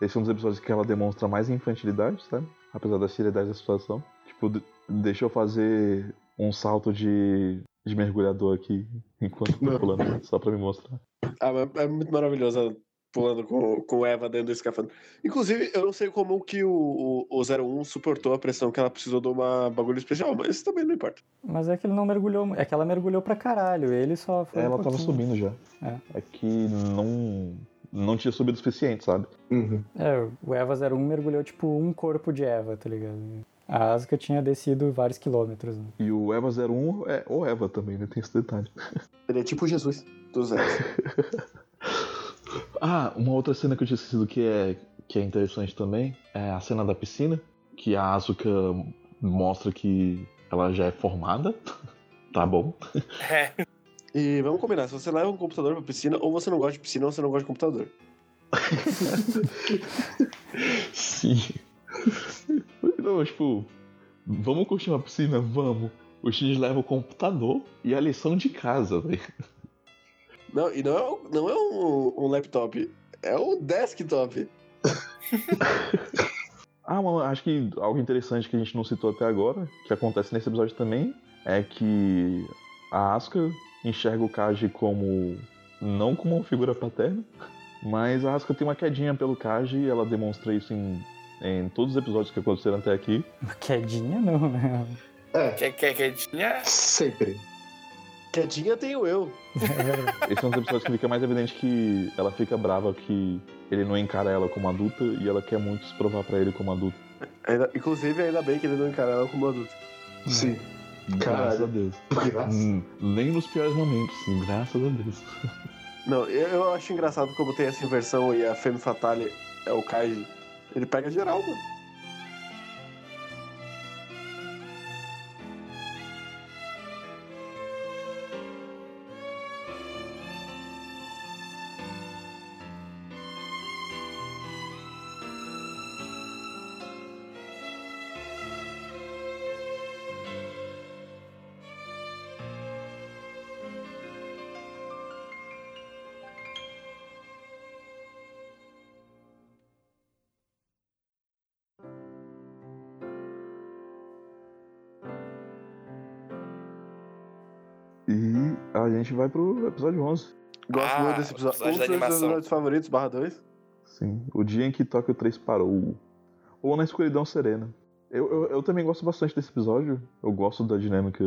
Esse é um dos episódios que ela demonstra mais infantilidade, sabe? Apesar da seriedade da situação. Tipo, de- deixa eu fazer um salto de, de mergulhador aqui enquanto tô pulando, só pra me mostrar. Ah, mas é muito maravilhoso ela pulando com, com Eva dentro do escafandro. Inclusive, eu não sei como que o, o, o 01 suportou a pressão que ela precisou de uma bagulho especial, mas também não importa. Mas é que ele não mergulhou, é que ela mergulhou pra caralho, ele só foi. um Ela tava pouquinho. subindo já. É. É que não. Não tinha subido o suficiente, sabe? Uhum. É, o Eva 01 mergulhou tipo um corpo de Eva, tá ligado? A Asuka tinha descido vários quilômetros. Né? E o Eva 01 é o Eva também, né? Tem esse detalhe. Ele é tipo Jesus dos Zeros. Ah, uma outra cena que eu tinha esquecido que é, que é interessante também é a cena da piscina, que a Asuka mostra que ela já é formada. tá bom. É, E vamos combinar, se você leva um computador pra piscina, ou você não gosta de piscina ou você não gosta de computador. Sim. Não, tipo, vamos curtir uma piscina? Vamos. O X leva o computador e a lição de casa, velho. Não, e não é, um- não é um, um laptop, é um desktop. Ah, mano, acho que algo interessante que a gente não citou até agora, que acontece nesse episódio também, é que a Asuka enxerga o Kaji como. não como uma figura paterna, mas a Asuka tem uma quedinha pelo Kaji e ela demonstra isso em, em todos os episódios que aconteceram até aqui. Uma quedinha não, né? É, que, que, que tinha. sempre. Quedinha tenho eu. Esse é um dos episódios que fica mais evidente que ela fica brava que ele não encara ela como adulta e ela quer muito se provar pra ele como adulto. Ainda- inclusive, ainda bem que ele não encara ela como adulto. Sim. Graças Caralho. a Deus. Graças. Hum, Nem nos piores momentos, sim, graças a Deus. Não, eu, eu acho engraçado como tem essa inversão e a Femme Fatale é o Kaiji. Ele pega geral, mano. Vai pro episódio 11. Gosto Ah, muito desse episódio. episódio Um dos meus episódios favoritos, barra 2. Sim, o dia em que Tóquio 3 parou. Ou na escuridão serena. Eu, eu, eu também gosto bastante desse episódio. Eu gosto da dinâmica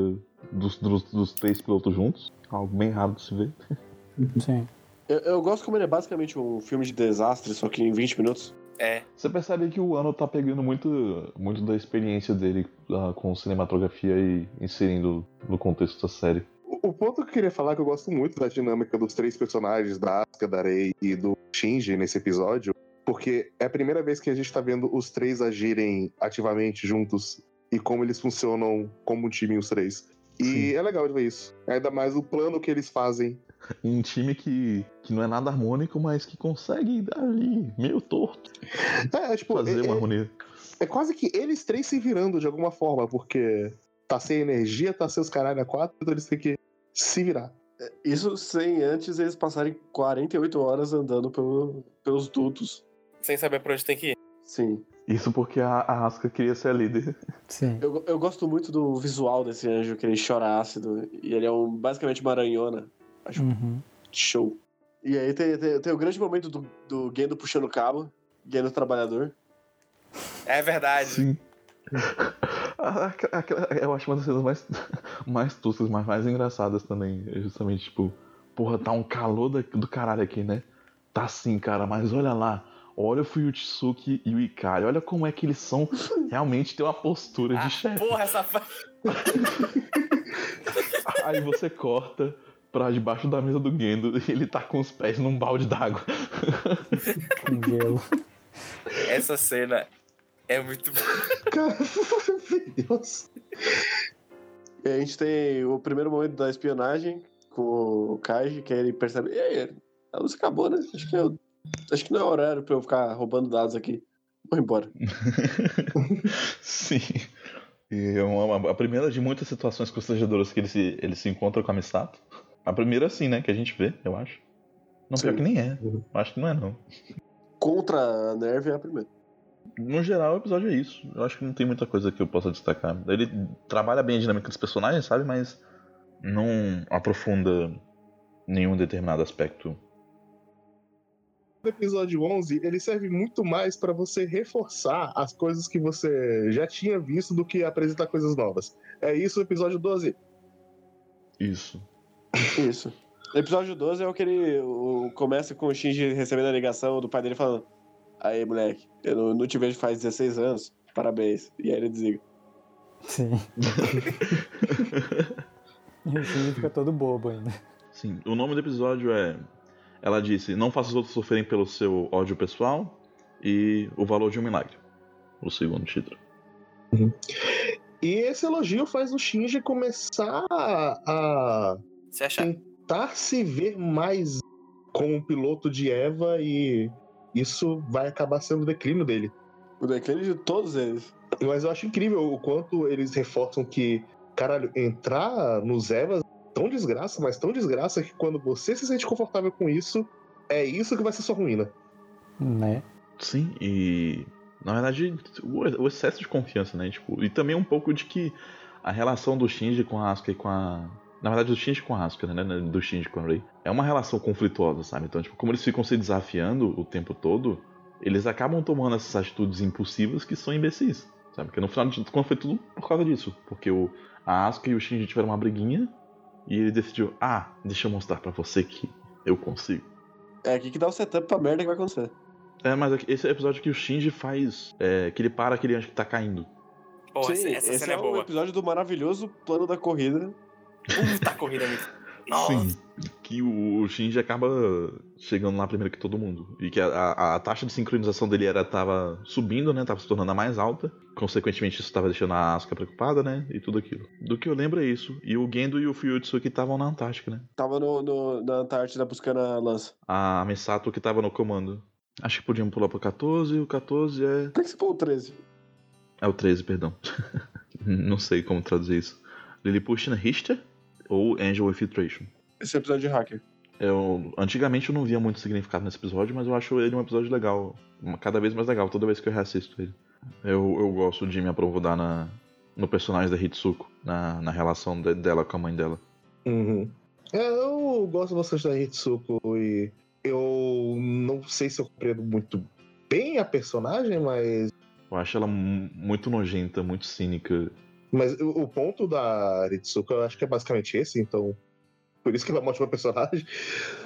dos, dos, dos três pilotos juntos. Algo bem raro de se ver. Sim. Eu, eu gosto como ele é basicamente um filme de desastre, só que em 20 minutos. É. Você percebe que o Ano tá pegando muito, muito da experiência dele ah, com cinematografia e inserindo no contexto da série. O, ponto que eu queria falar é que eu gosto muito da dinâmica dos três personagens, da Asuka, da Rei e do Shinji nesse episódio, porque é a primeira vez que a gente tá vendo os três agirem ativamente juntos e como eles funcionam como um time os três. E Sim. é legal de ver isso. Ainda mais o plano que eles fazem. Um time que, que não é nada harmônico, mas que consegue ali, meio torto, É, é, tipo, fazer é, uma é- harmonia. é quase que eles três se virando de alguma forma, porque tá sem energia, tá sem os caralho a quatro, então eles têm que se virar. Isso sem antes eles passarem 48 horas andando pelo, pelos dutos. Sem saber pra onde tem que ir. Sim. Isso porque a, a Asuka queria ser a líder. Sim. Eu, eu gosto muito do visual desse anjo, que ele chora ácido. E ele é um, basicamente uma aranhona. Acho Uhum. show. E aí tem, tem, tem o grande momento do, do Gendo puxando o cabo. Gendo trabalhador. É verdade. Sim. A- aquela- Eu acho uma das cenas mais, mais toscas, mas mais engraçadas também. É justamente, tipo, porra, tá um calor da- do caralho aqui, né? Tá sim, cara, mas olha lá. Olha o Fuyutsuki e o Ikari. Olha como é que eles são. Realmente tem uma postura de Ah, chefe. porra, essa. fa- Aí você corta pra debaixo da mesa do Gendo e ele tá com os pés num balde d'água. Com gelo. Essa cena é muito. Cara, meu Deus. E a gente tem o primeiro momento da espionagem com o Kaiji, que ele percebe. E aí, a luz acabou, né? Acho que, eu, acho que não é horário pra eu ficar roubando dados aqui. Vou embora. Sim. E é uma, a primeira de muitas situações constrangedoras que ele se, ele se encontra com a Misato. A primeira, sim, né? Que a gente vê, eu acho. Não, pior Sim. que nem é. Eu acho que não é, não. Contra a Nerve é a primeira. No geral, o episódio é isso. Eu acho que não tem muita coisa que eu possa destacar. Ele trabalha bem a dinâmica dos personagens, sabe? Mas não aprofunda nenhum determinado aspecto. O episódio 11, ele serve muito mais pra você reforçar as coisas que você já tinha visto do que apresentar coisas novas. É isso o episódio 12. Isso. Isso. O episódio 12 é o que ele o- começa com o Shinji recebendo a ligação do pai dele falando: Aí, moleque, eu não, não te vejo faz 16 anos, parabéns. E aí ele desliga. Sim. e o Shinji fica todo bobo ainda. Sim. O nome do episódio é. Ela disse: Não faça os outros sofrerem pelo seu ódio pessoal e o valor de um milagre. O segundo título. E esse elogio faz o Shinji começar a Você acha? tentar se ver mais como um piloto de Eva e isso vai acabar sendo o declínio dele. O declínio de todos eles. Mas eu acho incrível o quanto eles reforçam que, caralho, entrar nos Evas é tão desgraça, mas tão desgraça que quando você se sente confortável com isso, é isso que vai ser sua ruína. Né? Sim, e. Na verdade, o, o excesso de confiança, né? Tipo, e também um pouco de que a relação do Shinji com a Asuka e com a. Na verdade, do Shinji com a Asuka, né? Do Shinji com a Rei. É uma relação conflituosa, sabe? Então, tipo, como eles ficam se desafiando o tempo todo, eles acabam tomando essas atitudes impulsivas que são imbecis, sabe? Porque no final de contas foi tudo por causa disso. Porque o, a Asuka e o Shinji tiveram uma briguinha e ele decidiu: ah, deixa eu mostrar pra você que eu consigo. É aqui que dá o setup pra merda que vai acontecer. É, mas esse é o episódio que o Shinji faz. é, que ele para aquele anjo que tá caindo. Porra, Sim, essa esse cena é, é o boa. episódio do maravilhoso plano da corrida. Puta corrida muito. Nossa. Que o Shinji acaba chegando lá primeiro que todo mundo. E que a, a- a taxa de sincronização dele era tava subindo, né? Tava se tornando a mais alta. Consequentemente, isso tava deixando a Asuka preocupada, né? E tudo aquilo. Do que eu lembro é isso. E o Gendo e o Fuyutsuki estavam na Antártica, né? Tava no, no- na Antártida buscando a lança. A Misato que tava no comando. Acho que podiam pular pro 14. O 14 é. Por que que você pôs o 13? É o 13, perdão. Não sei como traduzir isso. Lilliputian Richter ou Angel Infiltration. Esse episódio de hacker. Eu, antigamente eu não via muito significado nesse episódio, mas eu acho ele um episódio legal. Cada vez mais legal, toda vez que eu reassisto ele. Eu, eu gosto de me aprofundar na, no personagem da Hitsuko, na, na relação de- dela com a mãe dela. Uhum. É, eu gosto bastante da Hitsuko e eu não sei se eu compreendo muito bem a personagem, mas, Eu acho ela mu- muito nojenta, muito cínica. Mas o, o ponto da Hitsuko eu acho que é basicamente esse, então. Por isso que ela é uma personagem.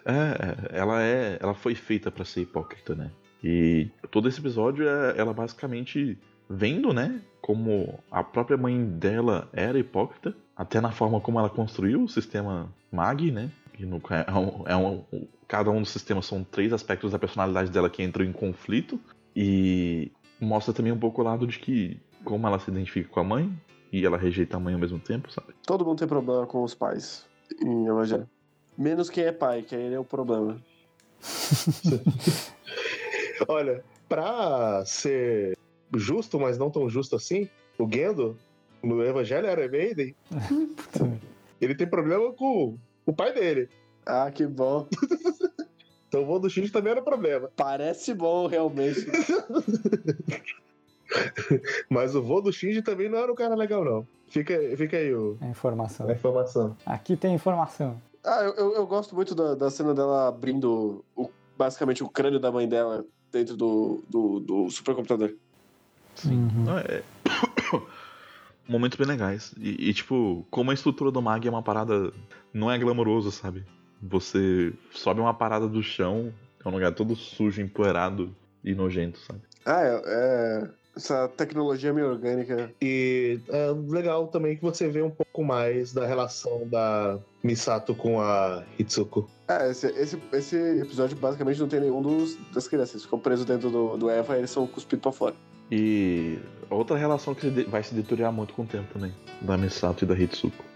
É, ela é. Ela foi feita pra ser hipócrita, né? E todo esse episódio é ela basicamente vendo, né? Como a própria mãe dela era hipócrita, até na forma como ela construiu o sistema MAG, né? Que no, é um, é um- cada um dos sistemas são três aspectos da personalidade dela que entram em conflito. E mostra também um pouco o lado de que como ela se identifica com a mãe e ela rejeita a mãe ao mesmo tempo, sabe? Todo mundo tem problema com os pais em Evangelho. Menos quem é pai, que aí é o problema. Olha, pra ser justo, mas não tão justo assim, o Gendo, no Evangelho Iron Maiden, ele tem problema com o pai dele. Ah, que bom. Então o vô do Shinji também era problema. Parece bom, realmente. Mas o vô do Shinji também não era um cara legal, não. Fica, fica aí o, A informação. a informação. Aqui tem informação. Ah, eu, eu, eu gosto muito da, da cena dela abrindo o, basicamente o crânio da mãe dela dentro do, do, do supercomputador. Uhum. Não, é... Momentos bem legais. E, e, tipo, como a estrutura do Mag é uma parada. Não é glamouroso, sabe? Você sobe uma parada do chão, é um lugar todo sujo, empoeirado e nojento, sabe? Ah, é, é- essa tecnologia meio orgânica. E é legal também que você vê um pouco mais da relação da Misato com a Hitsuko. É, esse, esse, esse episódio basicamente não tem nenhum dos, das crianças. Eles ficam presos dentro do, do Eva e eles são cuspidos pra fora. E outra relação que vai se deteriorar muito com o tempo também, da Misato e da Hitsuko.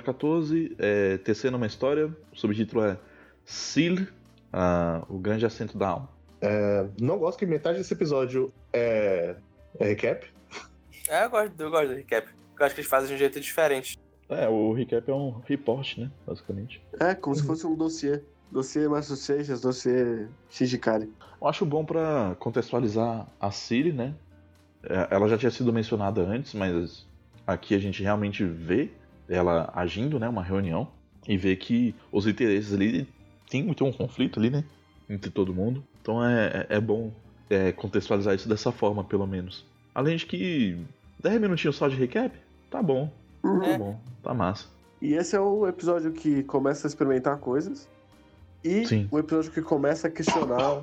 Episódio 14, é, tecendo uma história, o subtítulo é Seal, ah, o grande assento da alma. Não gosto que metade desse episódio é, é recap. É, eu gosto, eu gosto do recap. Eu acho que eles fazem de um jeito diferente. É, o recap é um report, né, basicamente. É, como se fosse um dossiê. Dossiê Massachusetts, dossiê Shijikari. Eu acho bom pra contextualizar a Siri, né? É, Ela já tinha sido mencionada antes, mas aqui a gente realmente vê ela agindo, né? Uma reunião. E vê que os interesses ali tem muito um conflito ali, né? Entre todo mundo. Então é, é é bom é, contextualizar isso dessa forma, pelo menos. Além de que 10 minutinhos só de recap, tá bom. Tá É. bom, tá massa. E esse é o episódio que começa a experimentar coisas. E Sim. o episódio que começa a questionar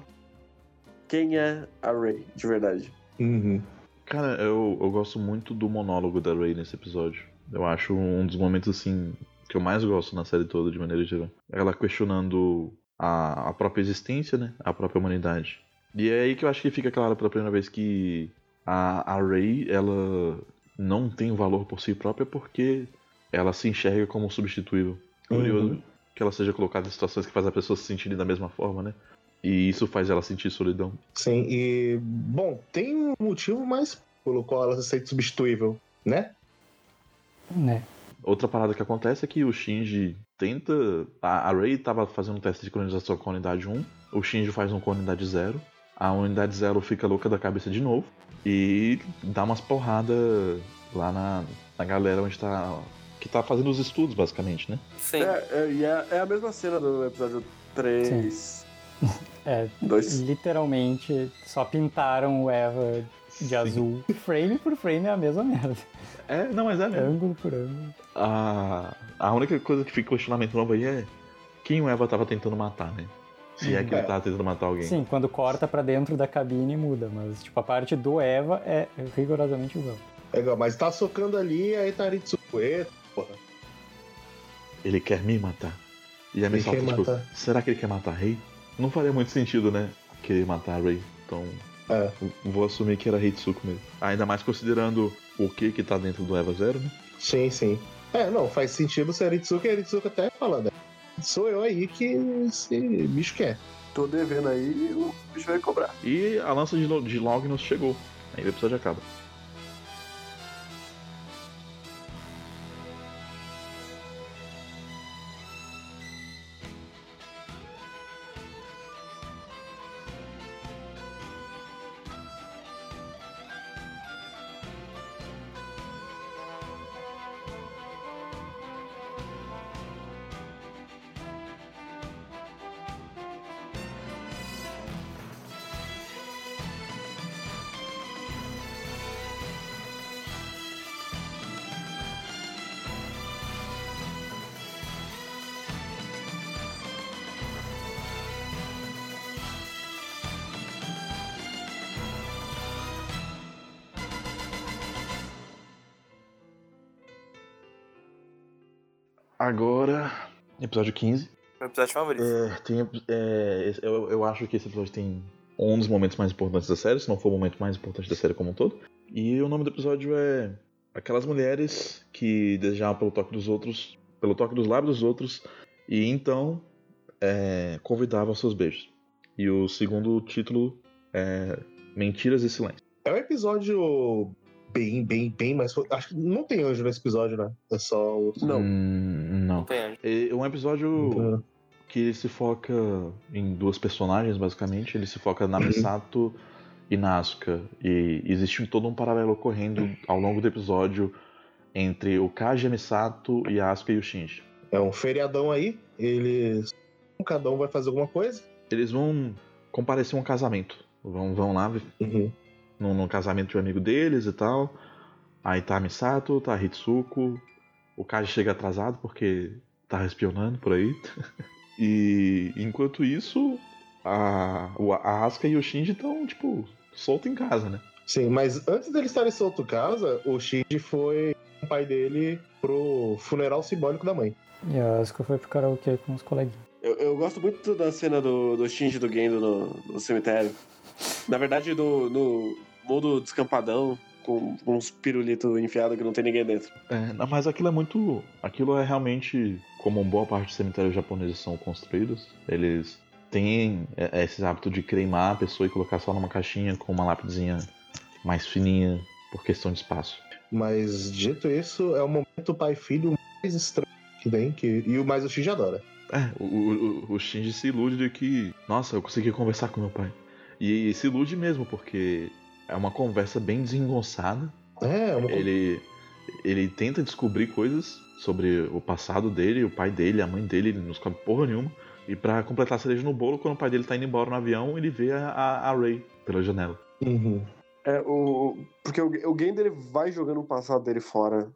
quem é a Ray, de verdade. Uhum. Cara, eu, eu gosto muito do monólogo da Ray nesse episódio. Eu acho um dos momentos, assim, que eu mais gosto na série toda, de maneira geral. Ela questionando a, a própria existência, né? A própria humanidade. E é aí que eu acho que fica claro pela primeira vez que a, a Ray, ela não tem valor por si própria porque ela se enxerga como substituível. Curioso Uhum. que ela seja colocada em situações que fazem a pessoa se sentirem da mesma forma, né? E isso faz ela sentir solidão. Sim, e. Bom, tem um motivo mais pelo qual ela se sente substituível, né? Né? Outra parada que acontece é que o Shinji tenta. A, a Rei tava fazendo um teste de colonização com a unidade 1. O Shinji faz um com a unidade 0. A unidade 0 fica louca da cabeça de novo. E dá umas porradas lá na, na galera onde tá. Que tá fazendo os estudos, basicamente, né? Sim. É, é, e é, é a mesma cena do episódio 3. É, 2. literalmente só pintaram o Eva de azul. Frame por frame é a mesma merda. É, não, mas é mesmo. Ângulo por ângulo. A, a única coisa que fica questionamento novo aí é quem o Eva tava tentando matar, né? Se é que ele É. tava tentando matar alguém. Sim, quando corta pra dentro da cabine muda, mas tipo a parte do Eva é rigorosamente igual. É igual, mas tá socando ali, aí tá Ritsuko, eita, porra. Ele quer me matar. E a quer tipo, matar. será que ele quer matar a Rei? Não faria muito sentido, né? Querer matar a Rei. Então, É. vou assumir que era Hitsuko mesmo. Ainda mais considerando o que que tá dentro do Eva Zero, né? Sim, sim. É, não, faz sentido ser a Ritsuko e a Ritsuko até fala, né? Sou eu aí que esse bicho quer. Tô devendo aí o bicho vai cobrar. E a lança de, de Lognos chegou. Aí o episódio acaba. Agora, episódio 15. Meu episódio favorito. É, tem, é, eu, eu acho que esse episódio tem um dos momentos mais importantes da série, se não for o momento mais importante da série como um todo. E o nome do episódio é Aquelas Mulheres que desejavam pelo toque dos outros, pelo toque dos lábios dos outros, e então é, convidavam aos seus beijos. E o segundo título é Mentiras e Silêncio. É um episódio bem, bem, bem mais. Acho que não tem anjo nesse episódio, né? É só o. Não. Hum, não. Anjo. É um episódio Então, que ele se foca em duas personagens, basicamente. Ele se foca na Misato e na Asuka. E existe todo um paralelo ocorrendo ao longo do episódio entre o Kaji, Misato e a Asuka e o Shinji. É um feriadão aí, eles. Cada um vai fazer alguma coisa. Eles vão comparecer a um casamento. Vão, vão lá Uhum. no, no casamento de um amigo deles e tal. Aí tá a Misato, tá a Hitsuko. O Kaji chega atrasado porque tá espionando por aí. e enquanto isso, a, o- a Asuka e o Shinji estão, tipo, soltos em casa, né? Sim, mas antes dele estarem solto casa, o Shinji foi com o pai dele pro funeral simbólico da mãe. E a Asuka foi pro karaokê com os coleguinhas. Eu, eu gosto muito da cena do, do Shinji do Gendo no, no cemitério. Na verdade, do, no mundo descampadão, com, uns pirulitos enfiados que não tem ninguém dentro. É, não, mas aquilo é muito. Aquilo é realmente como boa parte dos cemitérios japoneses são construídos. Eles têm é, esse hábito de cremar a pessoa e colocar só numa caixinha com uma lápidezinha mais fininha por questão de espaço. Mas dito isso, é o momento pai e filho mais estranho que tem, que... e o mais o Shinji adora. É, o, o, o Shinji se ilude de que, nossa, eu consegui conversar com meu pai. E, se ilude mesmo, porque é uma conversa bem desengonçada. É, uma Ele, ele tenta descobrir coisas sobre o passado dele, o pai dele, a mãe dele, ele não descobre porra nenhuma. E pra completar a cereja no bolo, quando o pai dele tá indo embora no avião, ele vê a, a, a Ray pela janela. Uhum. É, o, porque o, o vai jogando o passado dele fora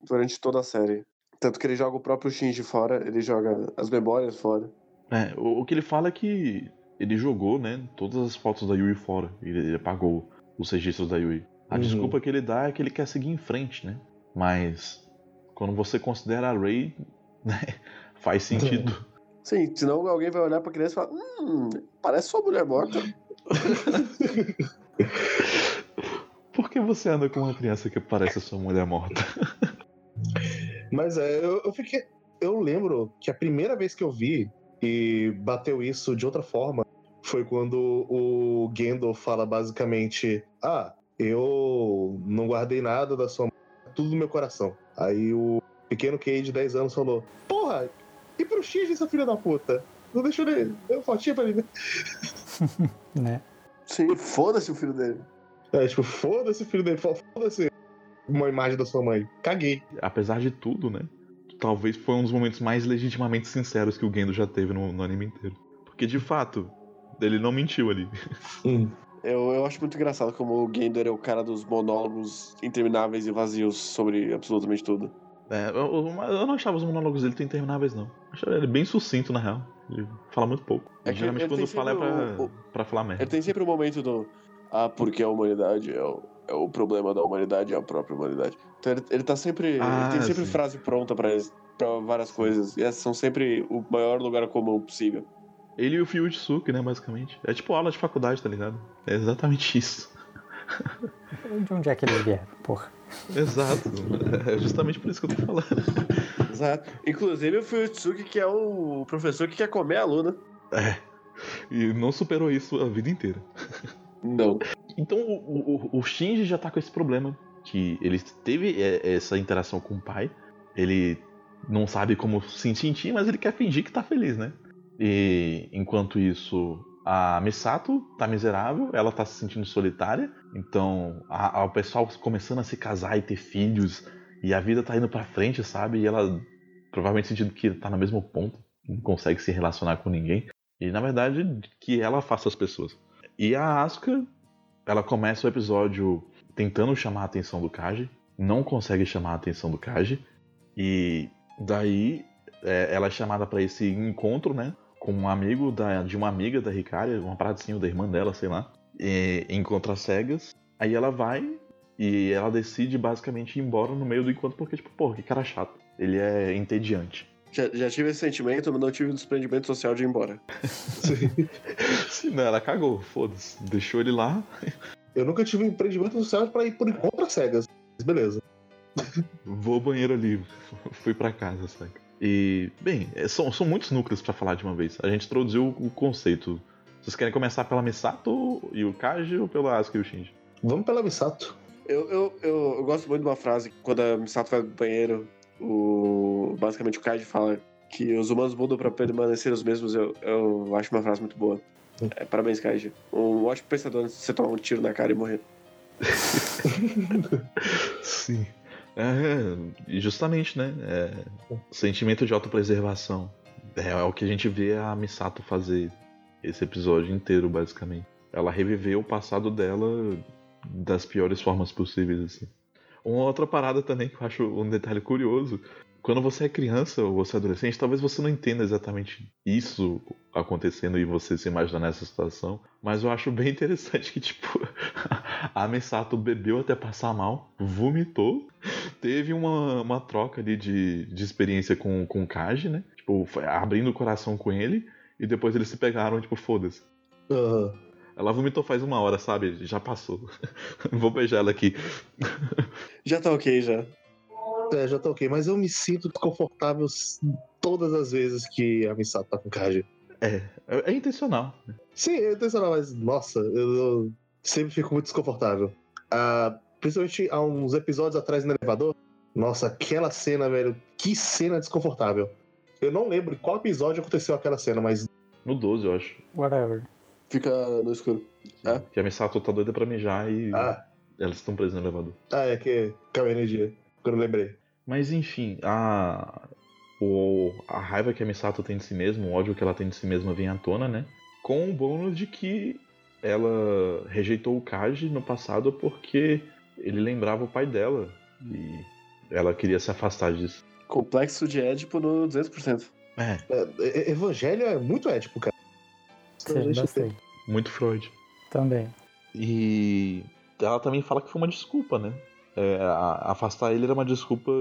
durante toda a série. Tanto que ele joga o próprio Shinji fora, ele joga as memórias fora. É, o, o que ele fala é que ele jogou, né, todas as fotos da Yui fora. Ele, ele apagou os registros da Yui. A Uhum. desculpa que ele dá é que ele quer seguir em frente, né? Mas quando você considera a Ray, né, faz sentido. Sim, senão alguém vai olhar pra criança e falar: Hum, parece sua mulher morta. Por que você anda com uma criança que parece sua mulher morta? Mas é, eu, eu fiquei. Eu lembro que a primeira vez que eu vi e bateu isso de outra forma foi quando o Gendo fala basicamente: Ah, eu não guardei nada da sua mãe, tudo no meu coração. Aí o pequeno Kay de 10 anos falou: Porra, e pro Shinji, seu filho da puta? Não deixou ele. Deu uma fotinha pra ele. né? Né? Sim, foda-se o filho dele. É, tipo, foda-se, filho dele. Foda-se uma imagem da sua mãe. Caguei. Apesar de tudo, né? Talvez foi um dos momentos mais legitimamente sinceros que o Gendo já teve no, no anime inteiro. Porque de fato, ele não mentiu ali. Hum. Eu, eu acho muito engraçado como o Gender é o cara dos monólogos intermináveis e vazios sobre absolutamente tudo. É, eu, eu- eu não achava os monólogos dele tão intermináveis, não. Eu achava ele bem sucinto, na real. Ele fala muito pouco. É que geralmente ele quando fala é pra, o- pra falar merda. Ele tem sempre o momento do. Ah, porque a humanidade é o, é o problema da humanidade, é a própria humanidade. Então ele, ele tá sempre. Ah, ele tem sempre sim. frase pronta pra, pra várias coisas. E essas são sempre o maior lugar comum possível. Ele e o Fuyutsuki, né, basicamente. É tipo aula de faculdade, tá ligado? É exatamente isso. De onde é que eles vieram? Porra. Exato. É justamente por isso que eu tô falando. Exato. Inclusive o Fuyutsuki, que é o professor que quer comer a aluna. É. E não superou isso a vida inteira. Não. Então o, o, o Shinji já tá com esse problema. Que ele teve é, essa interação com o pai. Ele não sabe como se sentir, mas ele quer fingir que tá feliz, né? E enquanto isso, a Misato tá miserável, ela tá se sentindo solitária. Então, a- a- o pessoal começando a se casar e ter filhos. E a vida tá indo pra frente, sabe? E ela provavelmente sentindo que tá no mesmo ponto. Não consegue se relacionar com ninguém. E na verdade, que ela faça as pessoas. E a Asuka, ela começa o episódio tentando chamar a atenção do Kaji, não consegue chamar a atenção do Kaji, e daí é, ela é chamada pra esse encontro, né, com um amigo da, de uma amiga da Hikari, uma paradinha da irmã dela, sei lá, e, encontra as cegas, aí ela vai e ela decide basicamente ir embora no meio do encontro, porque, tipo, porra, que cara chato, ele é entediante. Já, já tive esse sentimento, mas não tive o desprendimento social de ir embora. Sim, não, ela cagou, foda-se, deixou ele lá, Eu nunca tive um empreendimento social pra ir por encontro às cegas. Mas beleza. Vou ao banheiro ali, fui pra casa, saca? E, bem, é, são, são muitos núcleos pra falar de uma vez. A gente introduziu o, conceito. Vocês querem começar pela Misato e o Kaji ou pela Asuka e o Shinji? Vamos pela Misato. Eu, eu, eu, eu gosto muito de uma frase, quando a Misato vai pro banheiro, o, basicamente o Kaiji fala que os humanos mudam pra permanecer os mesmos, eu, eu acho uma frase muito boa. É, parabéns, Kaiji. Um ótimo pensador antes de você tomar um tiro na cara e morrer. Sim. É, justamente, né? É, sentimento de autopreservação. É, é o que a gente vê a Misato fazer esse episódio inteiro, basicamente. Ela reviveu o passado dela das piores formas possíveis, assim. Uma outra parada também que eu acho um detalhe curioso. Quando você é criança ou você é adolescente, talvez você não entenda exatamente isso acontecendo e você se imaginar nessa situação. Mas eu acho bem interessante que, tipo, a Misato bebeu até passar mal, vomitou, teve uma, uma troca ali de, de experiência com, com o Kaji, né? Tipo, foi abrindo o coração com ele, e depois eles se pegaram, tipo, foda-se. Aham. Ela vomitou faz uma hora, sabe? Já passou. Vou beijar ela aqui. Já tá ok, já. É, já tá ok, mas eu me sinto desconfortável todas as vezes que a Misato tá com Kaji. É, é, é intencional. Sim, é intencional, mas nossa, eu, eu sempre fico muito desconfortável. Ah, principalmente há uns episódios atrás no elevador. Nossa, aquela cena, velho, que cena desconfortável. Eu não lembro em qual episódio aconteceu aquela cena, mas No 12, eu acho. Whatever. Fica no escuro. É? Que a Misato tá doida pra mijar e ah, elas estão presas no elevador. ah é que caiu a energia. Quando eu lembrei. Mas enfim, a. O, a raiva que a Misato tem de si mesma, o ódio que ela tem de si mesma vem à tona, né? Com o bônus de que ela rejeitou o Kaji no passado porque ele lembrava o pai dela. E ela queria se afastar disso. Complexo de Édipo no 200%. É, É, é, Evangelho é muito ético, cara. Sim, bastante. muito Freud. Também. E ela também fala que foi uma desculpa, né? É, a- afastar ele era uma desculpa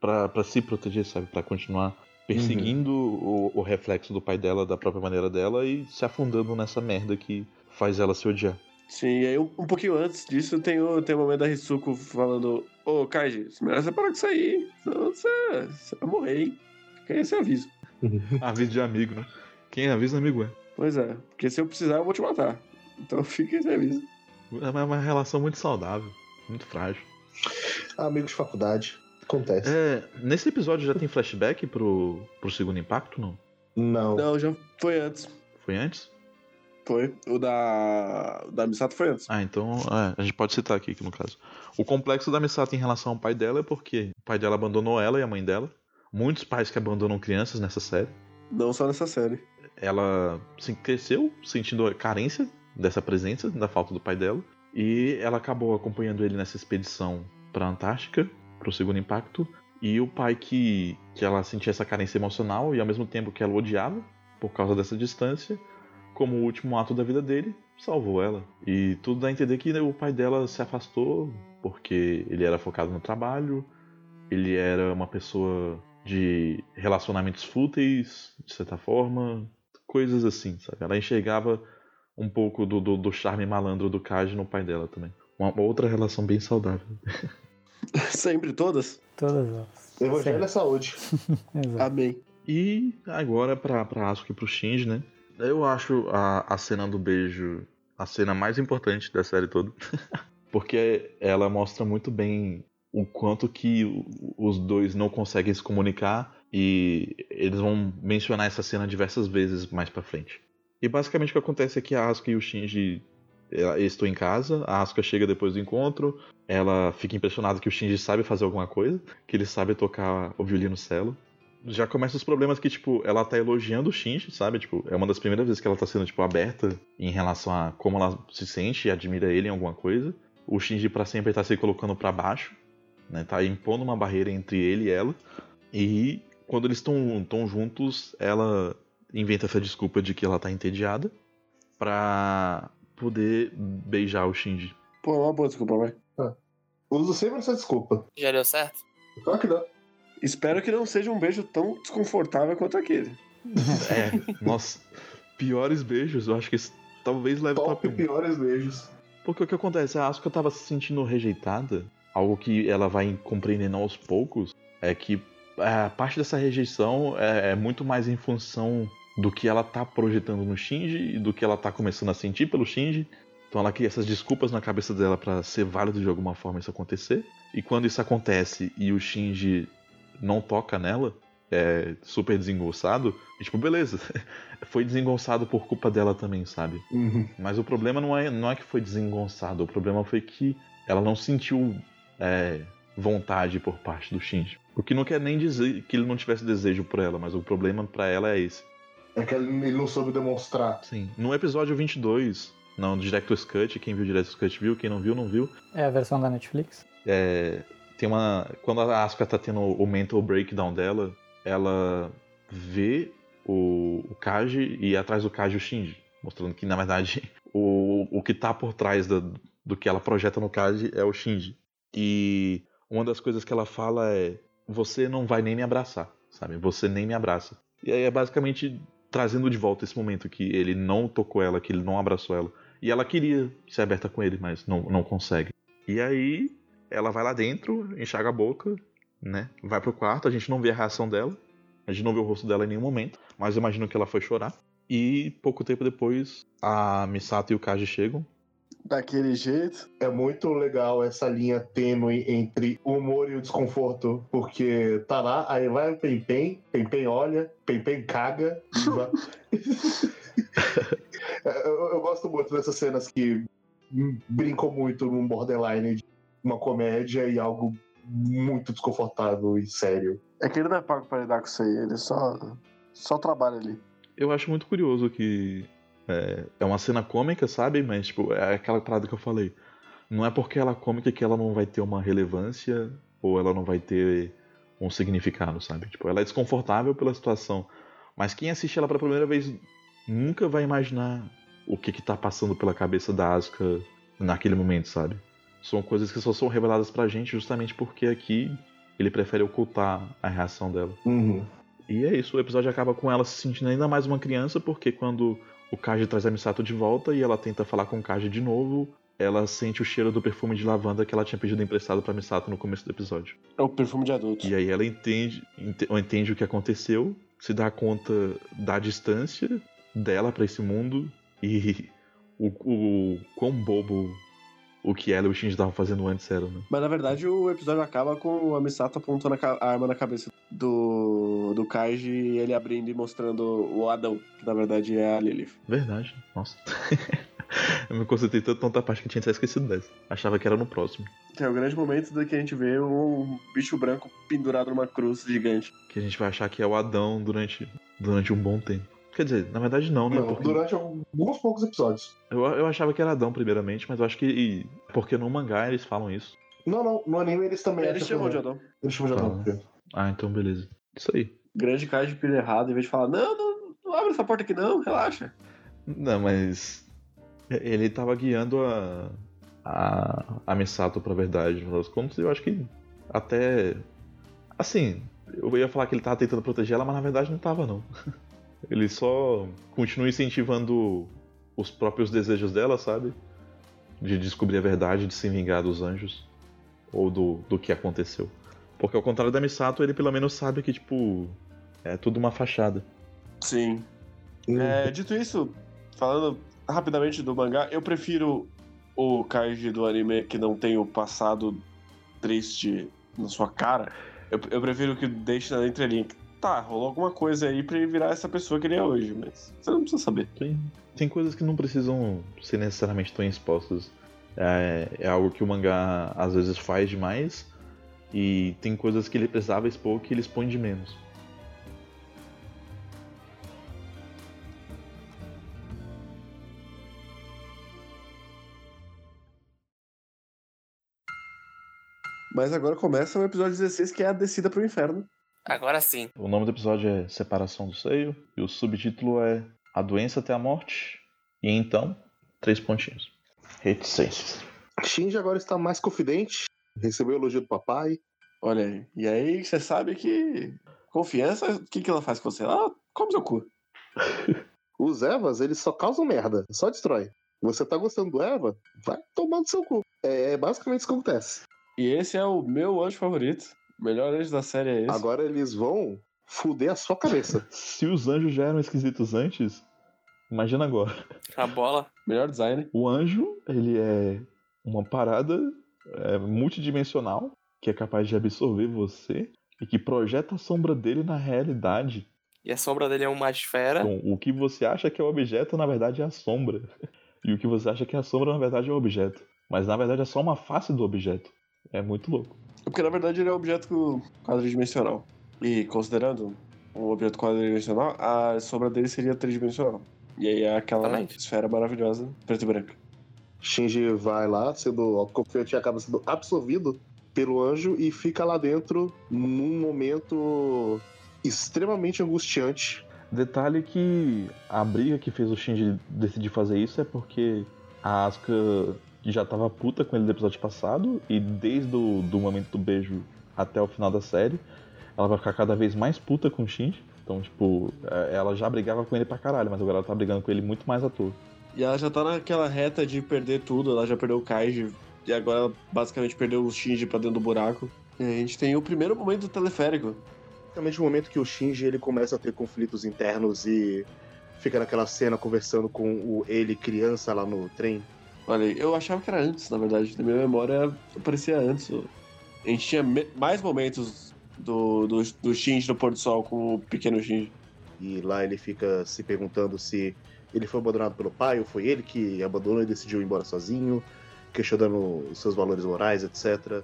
pra pra se proteger, sabe? Pra continuar perseguindo o, o reflexo do pai dela da própria maneira dela e se afundando nessa merda que faz ela se odiar. Sim, e aí um, um pouquinho antes disso tem o, tem o momento da Risuko falando: Ô, Kaiji, é melhor você parar com isso aí, senão você, você vai morrer, hein? Fica aí esse aviso. Aviso de amigo, né? Quem avisa, amigo é. Pois é, porque se eu precisar eu vou te matar. Então fica esse aviso. É uma relação muito saudável, muito frágil. Amigo de faculdade. Acontece. É, nesse episódio já tem flashback pro, pro segundo impacto, não? Não. Não, já foi antes. Foi antes? Foi. O da. O da Misato foi antes. Ah, então é, a gente pode citar aqui, no caso. O complexo da Misato em relação ao pai dela é porque o pai dela abandonou ela e a mãe dela. Muitos pais que abandonam crianças nessa série. Não só nessa série. Ela se cresceu sentindo a carência dessa presença, da falta do pai dela. E ela acabou acompanhando ele nessa expedição pra Antártica, pro segundo impacto. E o pai que, que ela sentia essa carência emocional e ao mesmo tempo que ela odiava por causa dessa distância, como o último ato da vida dele, salvou ela. E tudo dá a entender que o pai dela se afastou porque ele era focado no trabalho, ele era uma pessoa de relacionamentos fúteis, de certa forma, coisas assim, sabe? Ela enxergava um pouco do, do, do charme malandro do Kaji no pai dela também. Uma outra relação bem saudável. Sempre todas? Todas elas. Evangelho é saúde. Exato. Amém. E agora pra, pra Asuka e pro Shinji, né? Eu acho a, a cena do beijo a cena mais importante da série toda. Porque ela mostra muito bem o quanto que os dois não conseguem se comunicar e eles vão mencionar essa cena diversas vezes mais pra frente. E basicamente o que acontece é que a Asuka e o Shinji estão em casa, a Asuka chega depois do encontro, ela fica impressionada que o Shinji sabe fazer alguma coisa, que ele sabe tocar o violino cello já começa os problemas que, tipo, ela tá elogiando o Shinji, sabe? Tipo, é uma das primeiras vezes que ela tá sendo, tipo, aberta em relação a como ela se sente e admira ele em alguma coisa. O Shinji pra sempre tá se colocando pra baixo, né? Tá impondo uma barreira entre ele e ela. E quando eles estão tão juntos, ela inventa essa desculpa de que ela tá entediada pra poder beijar o Shinji. Pô, é uma boa desculpa, vai. Uso sempre essa desculpa. Já deu certo? Claro que dá. Espero que não seja um beijo tão desconfortável quanto aquele. É, nossa, piores beijos, eu acho que talvez leve ao Top top 1. piores beijos. Porque o que acontece? A Asuka tava se sentindo rejeitada. Algo que ela vai compreendendo aos poucos é que a parte dessa rejeição é, é muito mais em função do que ela tá projetando no Shinji e do que ela tá começando a sentir pelo Shinji. Então ela cria essas desculpas na cabeça dela pra ser válido de alguma forma isso acontecer. E quando isso acontece e o Shinji não toca nela, é super desengonçado, e, tipo, beleza. Foi desengonçado por culpa dela também, sabe? Uhum. Mas o problema não é, não é que foi desengonçado, o problema foi que ela não sentiu é, vontade por parte do Shinji. O que não quer nem dizer que ele não tivesse desejo por ela, mas o problema pra ela é esse. É que ele não soube demonstrar. Sim. No episódio 22, não, do Director's Cut, quem viu o Director's Cut viu, quem não viu, não viu. É a versão da Netflix? É, tem uma. Quando a Asuka tá tendo o mental breakdown dela, ela vê o, o Kaji e atrás do Kaji o Shinji. Mostrando que, na verdade, o, o que tá por trás da- do que ela projeta no Kaji é o Shinji. E uma das coisas que ela fala é: Você não vai nem me abraçar, sabe? Você nem me abraça. E aí é basicamente trazendo de volta esse momento que ele não tocou ela, que ele não abraçou ela. E ela queria ser aberta com ele, mas não, não consegue. E aí ela vai lá dentro, enxaga a boca, né? Vai pro quarto, a gente não vê a reação dela. A gente não vê o rosto dela em nenhum momento, mas imagino que ela foi chorar. E pouco tempo depois, a Misato e o Kaji chegam. Daquele jeito. É muito legal essa linha tênue entre o humor e o desconforto, porque tá lá, aí vai o Pem-Pem, Pem-Pem olha, Pem-Pem caga. eu, eu gosto muito dessas cenas que brincam muito num borderline de uma comédia e algo muito desconfortável e sério. É que ele não é pago pra lidar com isso aí, ele só, só trabalha ali. Eu acho muito curioso que é, é uma cena cômica, sabe? Mas, tipo, é aquela parada que eu falei. Não é porque ela é cômica que ela não vai ter uma relevância ou ela não vai ter um significado, sabe? Tipo, ela é desconfortável pela situação. Mas quem assiste ela pela primeira vez nunca vai imaginar o que que tá passando pela cabeça da Asuka naquele momento, sabe? São coisas que só são reveladas pra gente justamente porque aqui ele prefere ocultar a reação dela. Uhum. E é isso, o episódio acaba com ela se sentindo ainda mais uma criança, porque quando o Kaji traz a Misato de volta e ela tenta falar com o Kaji de novo, ela sente o cheiro do perfume de lavanda que ela tinha pedido emprestado pra Misato no começo do episódio. É o perfume de adulto. E aí ela entende, ente- entende o que aconteceu, se dá conta da distância dela pra esse mundo e o, o quão bobo o que ela e o Shinji estavam fazendo antes eram, né? Mas na verdade o episódio acaba com a Misato apontando a, arma na cabeça do, do Kaiji e ele abrindo e mostrando o Adão, que na verdade é a Lilith. Verdade, nossa. Eu me concentrei tanto outra parte que eu tinha até esquecido dessa. Achava que era no próximo. É o grande momento do que a gente vê um bicho branco pendurado numa cruz gigante. Que a gente vai achar que é o Adão durante, durante um bom tempo. Quer dizer, na verdade não, né? Não, Porque durante alguns poucos episódios. eu, eu achava que era Adão primeiramente, mas eu acho que. e- Porque no mangá eles falam isso. Não, não, no anime eles também. Ele chamou de Adão. Eles chamam de Adão. Tá. Ah, então beleza. Isso aí. Grande Kaiji pilha errado, em vez de falar, não, não, não abre essa porta aqui não, relaxa. Não, mas. Ele tava guiando a. A, a Misato pra verdade, no final das contas, eu acho que até. Assim, eu ia falar que ele tava tentando proteger ela, mas na verdade não tava, não. Ele só continua incentivando os próprios desejos dela, sabe? De descobrir a verdade, de se vingar dos anjos. Ou do, do que aconteceu. Porque ao contrário da Misato, ele pelo menos sabe que, tipo. É tudo uma fachada. Sim. Uhum. É, dito isso, falando rapidamente do mangá, eu prefiro o Kaiji do anime que não tem o passado triste na sua cara. Eu, eu prefiro que deixe na entrelinha. que, Tá, rolou alguma coisa aí pra ele virar essa pessoa que ele é hoje, mas você não precisa saber. Tem, tem coisas que não precisam ser necessariamente tão expostas. É, é algo que o mangá às vezes faz demais. E tem coisas que ele precisava expor que ele expõe de menos. Mas agora começa o episódio 16, que é a descida pro inferno. Agora sim. O nome do episódio é Separação do Seio. E o subtítulo é A Doença até a Morte. E então, três pontinhos. Reticências. Shinji agora está mais confidente, recebeu o elogio do papai. Olha aí. E aí você sabe que confiança, o que, que ela faz com você? Ela come seu cu. Os Evas, eles só causam merda, só destrói. Você tá gostando do Eva? Vai tomar no seu cu. É, é basicamente isso que acontece. E esse é o meu anjo favorito. Melhor anjo da série é esse. Agora eles vão fuder a sua cabeça. Se os anjos já eram esquisitos antes, imagina agora. A bola. Melhor design. O anjo, ele é uma parada é, multidimensional que é capaz de absorver você, e que projeta a sombra dele na realidade. E a sombra dele é uma esfera. Então, o que você acha que é o objeto, na verdade, é a sombra. E o que você acha que é a sombra, na verdade, é o objeto. Mas na verdade é só uma face do objeto. É muito louco. É Porque na verdade ele é um objeto quadridimensional. E considerando um objeto quadridimensional, a sombra dele seria tridimensional. E aí é aquela Exatamente. esfera maravilhosa, preto e branca. Shinji vai lá, sendo confiante, acaba sendo absorvido pelo anjo e fica lá dentro num momento extremamente angustiante. Detalhe que a briga que fez o Shinji decidir fazer isso é porque a Asuka já tava puta com ele no episódio passado e desde o do momento do beijo até o final da série, ela vai ficar cada vez mais puta com o Shinji. Então, tipo, é, ela já brigava com ele pra caralho, mas agora ela tá brigando com ele muito mais à toa. E ela já tá naquela reta de perder tudo, ela já perdeu o Kaiji, e agora ela basicamente perdeu o Shinji pra dentro do buraco. E a gente tem o primeiro momento do teleférico. Exatamente no momento que o Shinji ele começa a ter conflitos internos e fica naquela cena conversando com o ele criança lá no trem. Olha, eu achava que era antes, na verdade. Na minha memória, parecia antes. A gente tinha mais momentos do, do, do Shinji no pôr do sol com o pequeno Shinji. E lá ele fica se perguntando se ele foi abandonado pelo pai ou foi ele que abandonou e decidiu ir embora sozinho, questionando os seus valores morais, etc.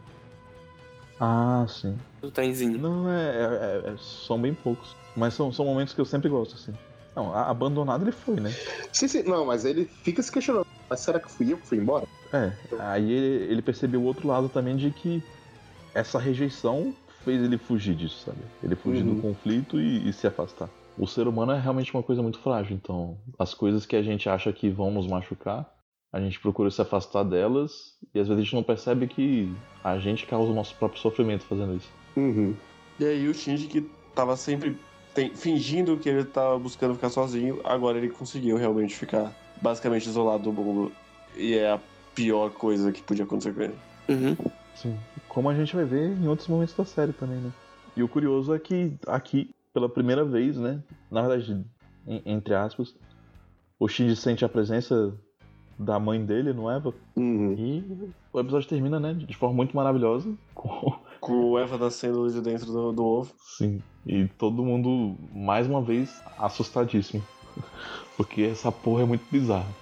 Ah, sim. Do trenzinho. Não, é, é- é- são bem poucos. Mas são, são momentos que eu sempre gosto, assim. Não, abandonado ele foi, né? Sim, sim, não, mas ele fica se questionando. Mas será que fui eu que fui embora? É, aí ele, ele percebeu o outro lado também de que essa rejeição fez ele fugir disso, sabe? Ele fugir Uhum. do conflito e, e se afastar. O ser humano é realmente uma coisa muito frágil, então as coisas que a gente acha que vão nos machucar, a gente procura se afastar delas e às vezes a gente não percebe que a gente causa o nosso próprio sofrimento fazendo isso. Uhum. E aí o Shinji, que tava sempre tem- fingindo que ele tava buscando ficar sozinho, agora ele conseguiu realmente ficar basicamente isolado do mundo. E é a pior coisa que podia acontecer com ele. Uhum. Sim. Como a gente vai ver em outros momentos da série também, né? E o curioso é que aqui, pela primeira vez, né? Na verdade, en- entre aspas, o Shinji sente a presença da mãe dele no Eva. Uhum. E o episódio termina, né? De forma muito maravilhosa. Com... Com o Eva nascendo de dentro do, do ovo. Sim. E todo mundo, mais uma vez, assustadíssimo. Porque essa porra é muito bizarra.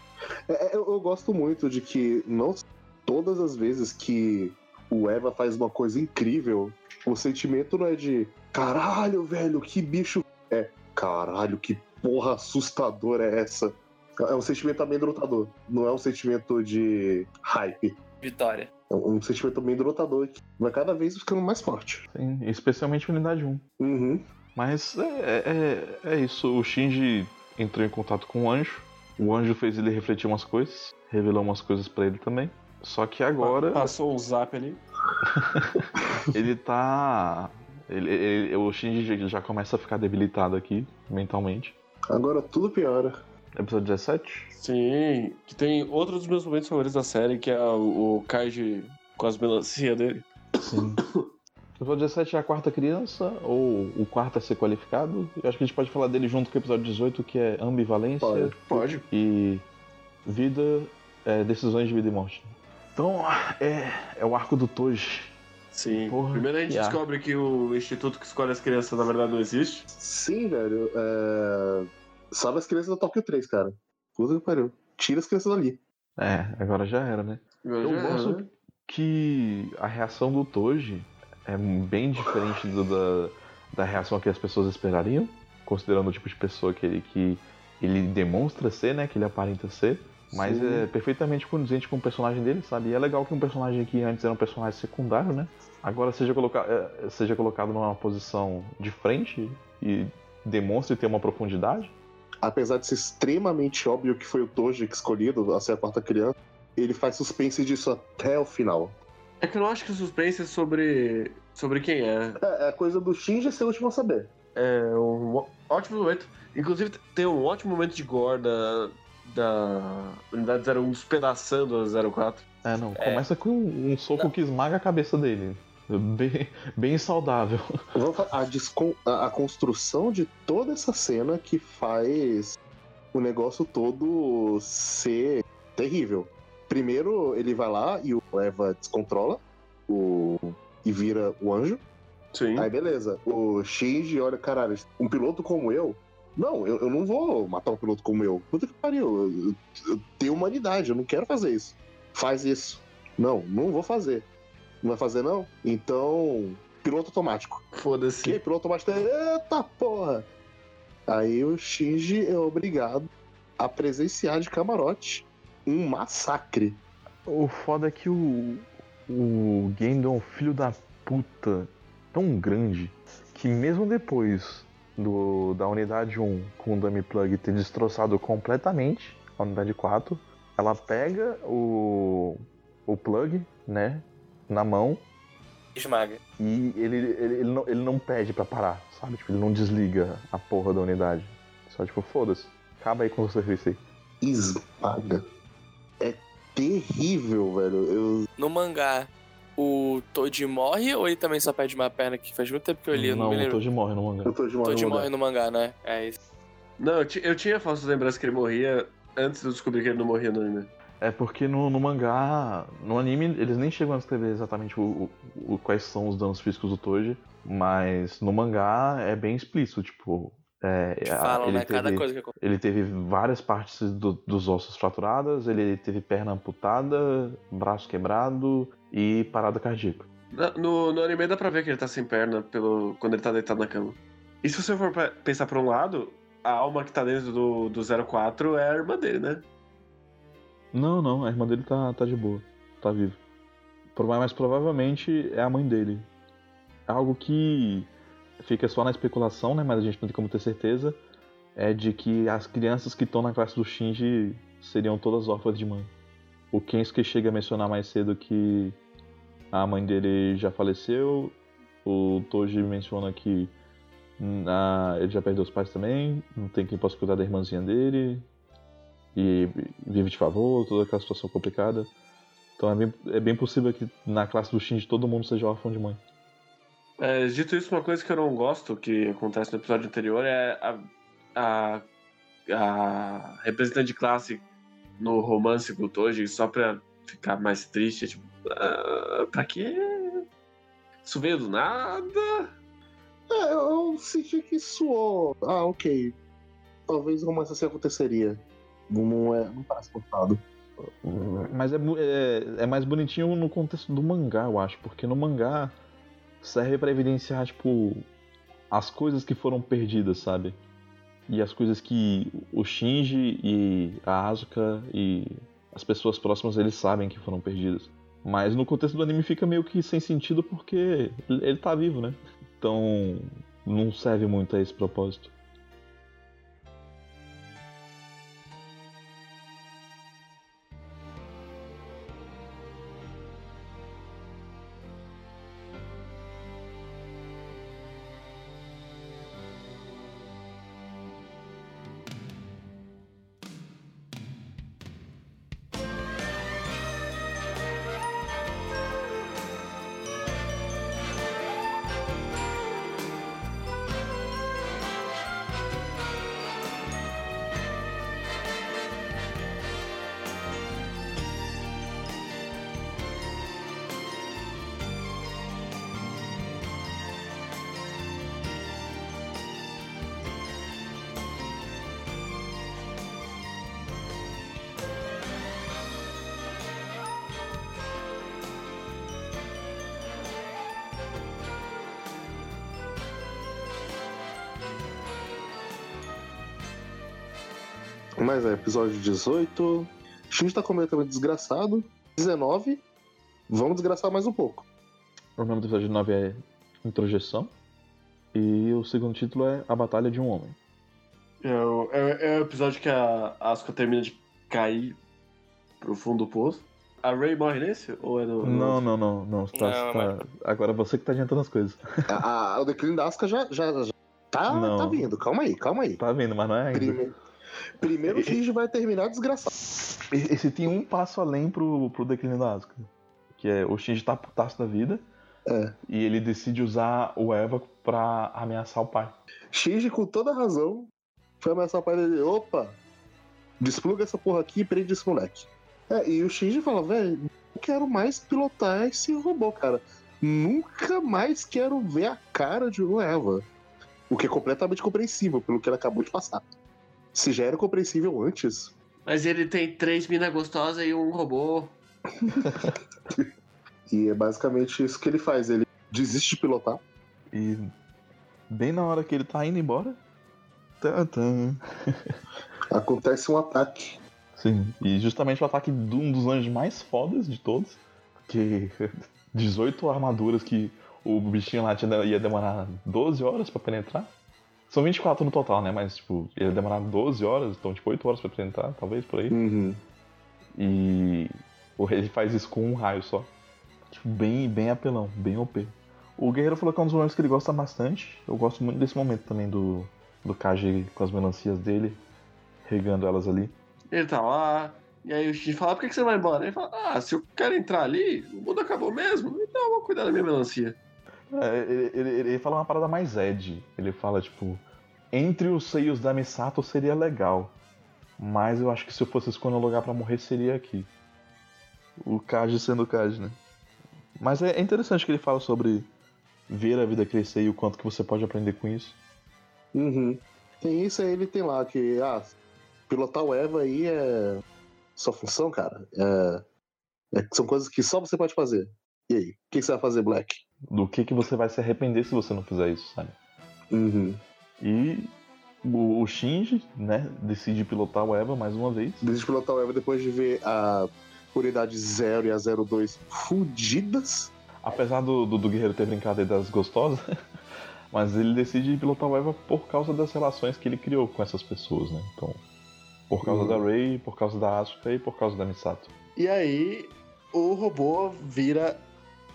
É, eu, eu gosto muito de que não todas as vezes que o Eva faz uma coisa incrível, o sentimento não é de caralho, velho, que bicho. É caralho, que porra assustadora é essa? É um sentimento amedrontador, não é um sentimento de hype. Vitória. É um sentimento amedrontador que vai cada vez ficando mais forte. Sim, especialmente Unidade 1. Uhum. Mas é, é, é isso. O Shinji entrou em contato com o anjo. O anjo fez ele refletir umas coisas, revelou umas coisas pra ele também. Só que agora Passou um zap ali. ele tá. Ele, ele- o Shinji já- já começa a ficar debilitado aqui, mentalmente. Agora tudo piora. Episódio 17? Sim, que tem outro dos meus momentos favoritos da série, que é o, o Kaiji com as melancia dele. Sim. episódio 17 é a quarta criança, ou o quarto a ser qualificado. Eu acho que a gente pode falar dele junto com o episódio 18, que é ambivalência. Pode. Pode. e vida, é, decisões de vida e morte. Então, é, é o arco do Toji. Sim. Porra, Primeiro a gente que ar. descobre que o instituto que escolhe as crianças na verdade não existe. Sim, velho. É... Salve as crianças da Tóquio 3, cara. Puta que pariu. Tira as crianças dali. É, agora já era, né? Eu Já- gosto que a reação do Toji é bem diferente do- da, da reação que as pessoas esperariam, considerando o tipo de pessoa que ele, que ele demonstra ser, né? Que ele aparenta ser. Mas Sim. é perfeitamente condizente com o personagem dele, sabe? E é legal que um personagem que antes era um personagem secundário, né? Agora seja, coloca é, seja colocado numa posição de frente e demonstre ter uma profundidade. Apesar de ser extremamente óbvio que foi o Toji que escolhido a ser a quarta criança, ele faz suspense disso até o final. É que eu não acho que o suspense é sobre, sobre quem é. É, é coisa do Shinji ser o último a saber. É um ótimo momento. Inclusive, tem um ótimo momento de gore da, da unidade 01 despedaçando a 04. É, não. É. Começa com um soco que esmaga a cabeça dele. Bem, bem saudável. Vamos falar, a, descon- a- a construção de toda essa cena que faz o negócio todo ser terrível. Primeiro, ele vai lá e o Eva descontrola o... e vira o anjo. Sim. Aí beleza, o Shinji olha, caralho, um piloto como eu? Não, eu, eu não vou matar um piloto como eu. Puta que pariu, eu, eu tenho humanidade, eu não quero fazer isso. Faz isso. Não, não vou fazer. Não vai fazer não? Então, piloto automático. Foda-se. Que piloto automático? Eita porra! Aí o Shinji é obrigado a presenciar de camarote um massacre. O foda é que o. O Gendo é um filho da puta tão grande que mesmo depois do, da unidade 1 com o Dummy Plug ter destroçado completamente a unidade 4, ela pega o. o plug, né? Na mão Esmaga. e ele, ele, ele, não, ele não pede pra parar, sabe? Tipo, ele não desliga a porra da unidade. Só tipo, foda-se. Acaba aí com o serviço aí. Esmaga. É terrível, velho. Eu, No mangá, o Toad morre ou ele também só perde uma perna que faz muito tempo que eu li? Eu não, não me o lembro. Toji morre no mangá. tô de Toad mal morre no mangá, né? É isso. Não, eu, eu tinha falsa lembrança que ele morria antes de eu descobrir que ele não morria no anime. É porque no, no mangá, no anime, eles nem chegam a descrever exatamente o, o- o- quais são os danos físicos do Toji, mas no mangá é bem explícito, tipo. É, falam, ele, né? Cada teve, coisa que acontece. ele teve várias partes do- dos ossos fraturadas, ele teve perna amputada, braço quebrado e parada cardíaca. No, no anime dá pra ver que ele tá sem perna pelo, quando ele tá deitado na cama. E se você for pe- pensar por um lado, a alma que tá dentro do, do 04 é a irmã dele, né? Não, não, a irmã dele tá, tá de boa, tá viva. Mas provavelmente é a mãe dele. É Algo que fica só na especulação, né? Mas a gente não tem como ter certeza. É de que as crianças que estão na classe do Shinji seriam todas órfãs de mãe. O Kensuke chega a mencionar mais cedo que a mãe dele já faleceu. O Toji menciona que ah, ele já perdeu os pais também. Não tem quem possa cuidar da irmãzinha dele e vive de favor, toda aquela situação complicada. Então é bem, é bem possível que na classe do Shinji todo mundo seja órfão de mãe. É, dito isso, uma coisa que eu não gosto, que acontece no episódio anterior, é a, a, a representante de classe no romance com o Toji, só pra ficar mais triste. Tipo, ah, pra quê? Isso veio do nada? É, eu, eu senti que suou. Ah, ok. Talvez o romance assim aconteceria. Não, é, não parece cortado. Mas é, é, é mais bonitinho no contexto do mangá, eu acho, porque no mangá serve pra evidenciar, tipo, as coisas que foram perdidas, sabe? E as coisas que o Shinji e a Asuka e as pessoas próximas eles sabem que foram perdidas. Mas no contexto do anime fica meio que sem sentido porque ele tá vivo, né? Então não serve muito a esse propósito. Mas é, episódio 18. Shinji tá completamente desgraçado. 19. Vamos desgraçar mais um pouco. O nome do episódio 9 é Introjeção. E o segundo título é A Batalha de um Homem. É o, é, é o episódio que a Asuka termina de cair pro fundo do poço. A Ray morre nesse? Ou é no. Não, não, não, não. tá- Não, tá- Agora você que tá adiantando as coisas. A, a- o declínio da Asuka já, já, já tá, tá vindo. Calma aí, calma aí. Tá vendo, mas não é ainda. Primeiro, primeiro o vai terminar desgraçado. Esse esse tem um passo além pro, pro declínio da Asuka. Que é o Shinji tá putaço da vida. É. E ele decide usar o Eva pra ameaçar o pai. Shinji, com toda razão, foi ameaçar o pai dele. Opa, despluga essa porra aqui e prende esse moleque. É, e o Shinji fala, velho, não quero mais pilotar esse robô, cara. nunca mais quero ver a cara de um Eva. O que é completamente compreensível pelo que ele acabou de passar. Se já era compreensível antes. Mas ele tem três minas gostosas e um robô. E é basicamente isso que ele faz. Ele desiste de pilotar. E bem na hora que ele tá indo embora. Tan, tan. Acontece um ataque. Sim, e justamente o ataque de um dos anjos mais fodas de todos. Que 18 armaduras que o bichinho lá tinha- ia demorar 12 horas pra penetrar. São 24 no total, né? Mas, tipo, ia demorar 12 horas, então, tipo, 8 horas pra penetrar, talvez, por aí. Uhum. E ele faz isso com um raio só. Tipo, bem, bem apelão, bem OP. O Guerreiro falou que é um dos momentos que ele gosta bastante. Eu gosto muito desse momento também do, do Kaji com as melancias dele, regando elas ali. Ele tá lá, e aí o Shinji fala, por que que você vai embora? Ele fala, ah, se eu quero entrar ali, o mundo acabou mesmo, então eu vou cuidar da minha melancia. É, ele, ele, ele fala uma parada mais Ed. Ele fala, tipo, entre os seios da Misato seria legal. Mas eu acho que se eu fosse escolher um lugar pra morrer seria aqui. O Kaji sendo o Kaji, né? Mas é é interessante que ele fala sobre ver a vida crescer e o quanto que você pode aprender com isso. Uhum. Tem isso aí, ele tem lá que, ah, pilotar o Eva aí é sua função, cara. É, é- são coisas que só você pode fazer. E aí, o que você vai fazer, Black? Do que que você vai se arrepender se você não fizer isso, sabe? Uhum. E o, o Shinji, né, decide pilotar o Eva mais uma vez. Decide pilotar o Eva depois de ver a unidade 0 e a 02 fudidas. Apesar do, do, do Guerreiro ter brincado aí das gostosas, mas ele decide pilotar o Eva por causa das relações que ele criou com essas pessoas, né? Então, por causa Uhum. da Rei, por causa da Asuka e por causa da Misato. E aí, o robô vira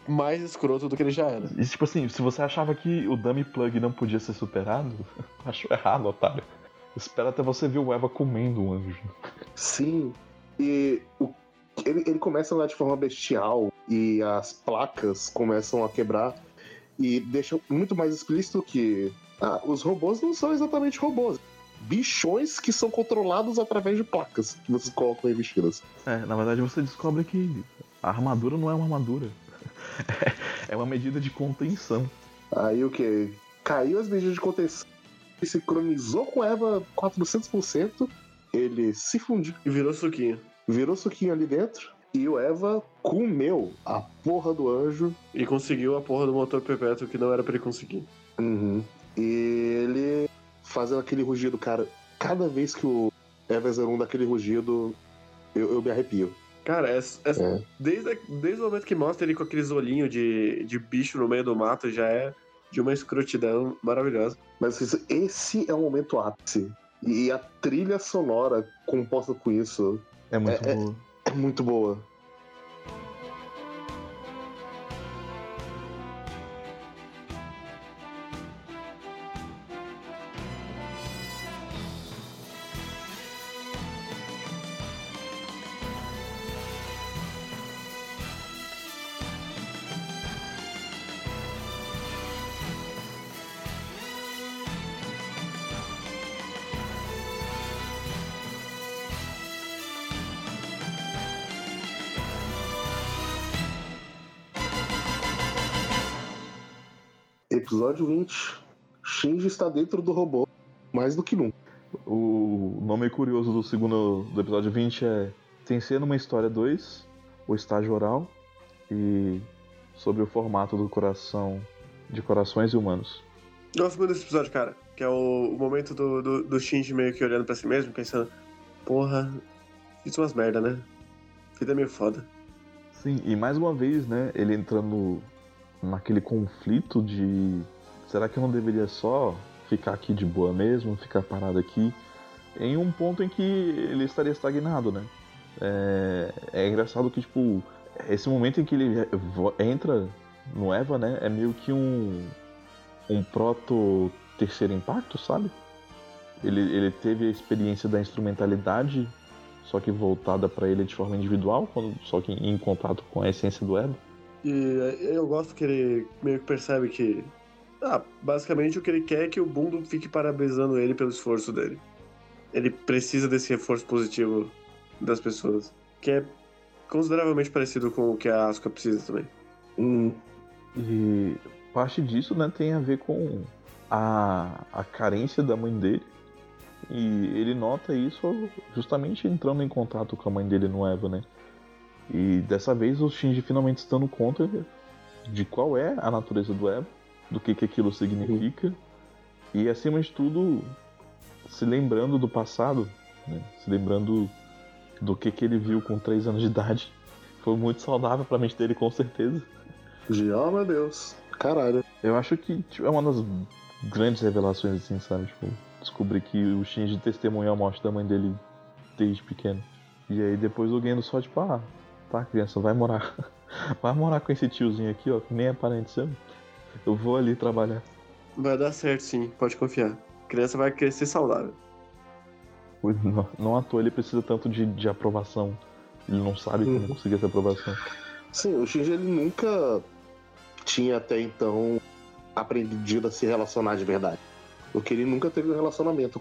mais escroto do que ele já era. E tipo assim, se você achava que o Dummy Plug não podia ser superado, acho errado, otário. Espera até você ver o Eva comendo um anjo. Sim. E o- ele, ele começa lá de forma bestial e as placas começam a quebrar e deixa muito mais explícito que ah, os robôs não são exatamente robôs. Bichões que são controlados através de placas que vocês colocam revestidas. É, na verdade você descobre que a armadura não é uma armadura. É uma medida de contenção. Aí o que? Caiu as medidas de contenção e sincronizou com Eva 400%. Ele se fundiu, E virou suquinho. virou suquinho ali dentro. E o Eva comeu a porra do anjo E conseguiu a porra do motor perpétuo que não era pra ele conseguir. Uhum. E ele fazendo aquele rugido, cara. Cada vez que o Eva 01 dá aquele rugido, eu, eu me arrepio. Cara, é, é- É. Desde, desde o momento que mostra ele com aqueles olhinhos de, de bicho no meio do mato, já é de uma escrotidão maravilhosa. Mas esse- esse é o momento ápice. E a trilha sonora composta com isso É muito É, é- boa. é muito boa. Episódio 20. Shinji está dentro do robô mais do que nunca. O nome curioso do segundo do episódio 20 é Tem ser numa história 2, o estágio oral e sobre o formato do coração de corações humanos. Gosto muito desse episódio, cara. Que é o, o momento do, do, do Shinji meio que olhando pra si mesmo, pensando: Porra, fiz umas merda, né? Vida é meio foda. Sim, e mais uma vez, né, ele entrando naquele conflito de será que eu não deveria só ficar aqui de boa mesmo, ficar parado aqui, em um ponto em que ele estaria estagnado, né? É, é engraçado que, tipo, esse momento em que ele entra no Eva, né, é meio que um, um proto terceiro impacto, sabe? Ele, ele teve a experiência da instrumentalidade só que voltada pra ele de forma individual, quando, só que em contato com a essência do Eva. E eu gosto que ele meio que percebe que. Ah, basicamente o que ele quer é que o mundo fique parabenizando ele pelo esforço dele. Ele precisa desse reforço positivo das pessoas. Que é consideravelmente parecido com o que a Asuka precisa também. Hum. E parte disso né, tem a ver com a, a carência da mãe dele. E ele nota isso justamente entrando em contato com a mãe dele no Eva, né? E dessa vez o Shinji finalmente se dando conta de qual é a natureza do Eva, do que, que aquilo significa. E acima de tudo, se lembrando do passado, né? se lembrando do que, que ele viu com 3 anos de idade. Foi muito saudável pra mente dele, com certeza. Oh meu Deus, caralho. Eu acho que tipo, é uma das grandes revelações, assim, sabe? Tipo, descobrir que o Shinji testemunhou a morte da mãe dele desde pequeno. E aí depois o Gendo só, tipo, ah, tá, criança, vai morar. Vai morar com esse tiozinho aqui, ó, que nem é parente seu. Eu vou ali trabalhar. Vai dar certo, sim, pode confiar. A criança vai crescer saudável. Não, não à toa ele precisa tanto de, de aprovação. Ele não sabe como Uhum. conseguir essa aprovação. Sim, o Shinji ele nunca tinha até então aprendido a se relacionar de verdade. Porque ele nunca teve um relacionamento.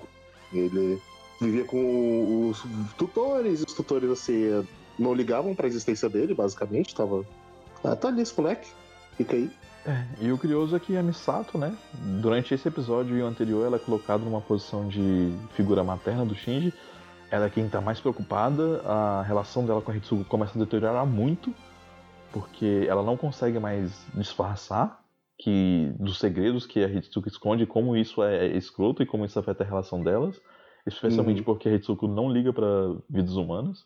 Ele vivia com os tutores, e os tutores assim não ligavam pra existência dele, basicamente. Tava. Ah, tá ali esse moleque. Fica aí. E o curioso é que a Misato, né, durante esse episódio e o anterior, ela é colocada numa posição de figura materna do Shinji. Ela é quem tá mais preocupada, a relação dela com a Hitsuko começa a deteriorar muito, porque ela não consegue mais disfarçar que dos segredos que a Hitsuko esconde, como isso é escroto e como isso afeta a relação delas, especialmente Uhum. porque a Hitsuko não liga pra vidas humanas,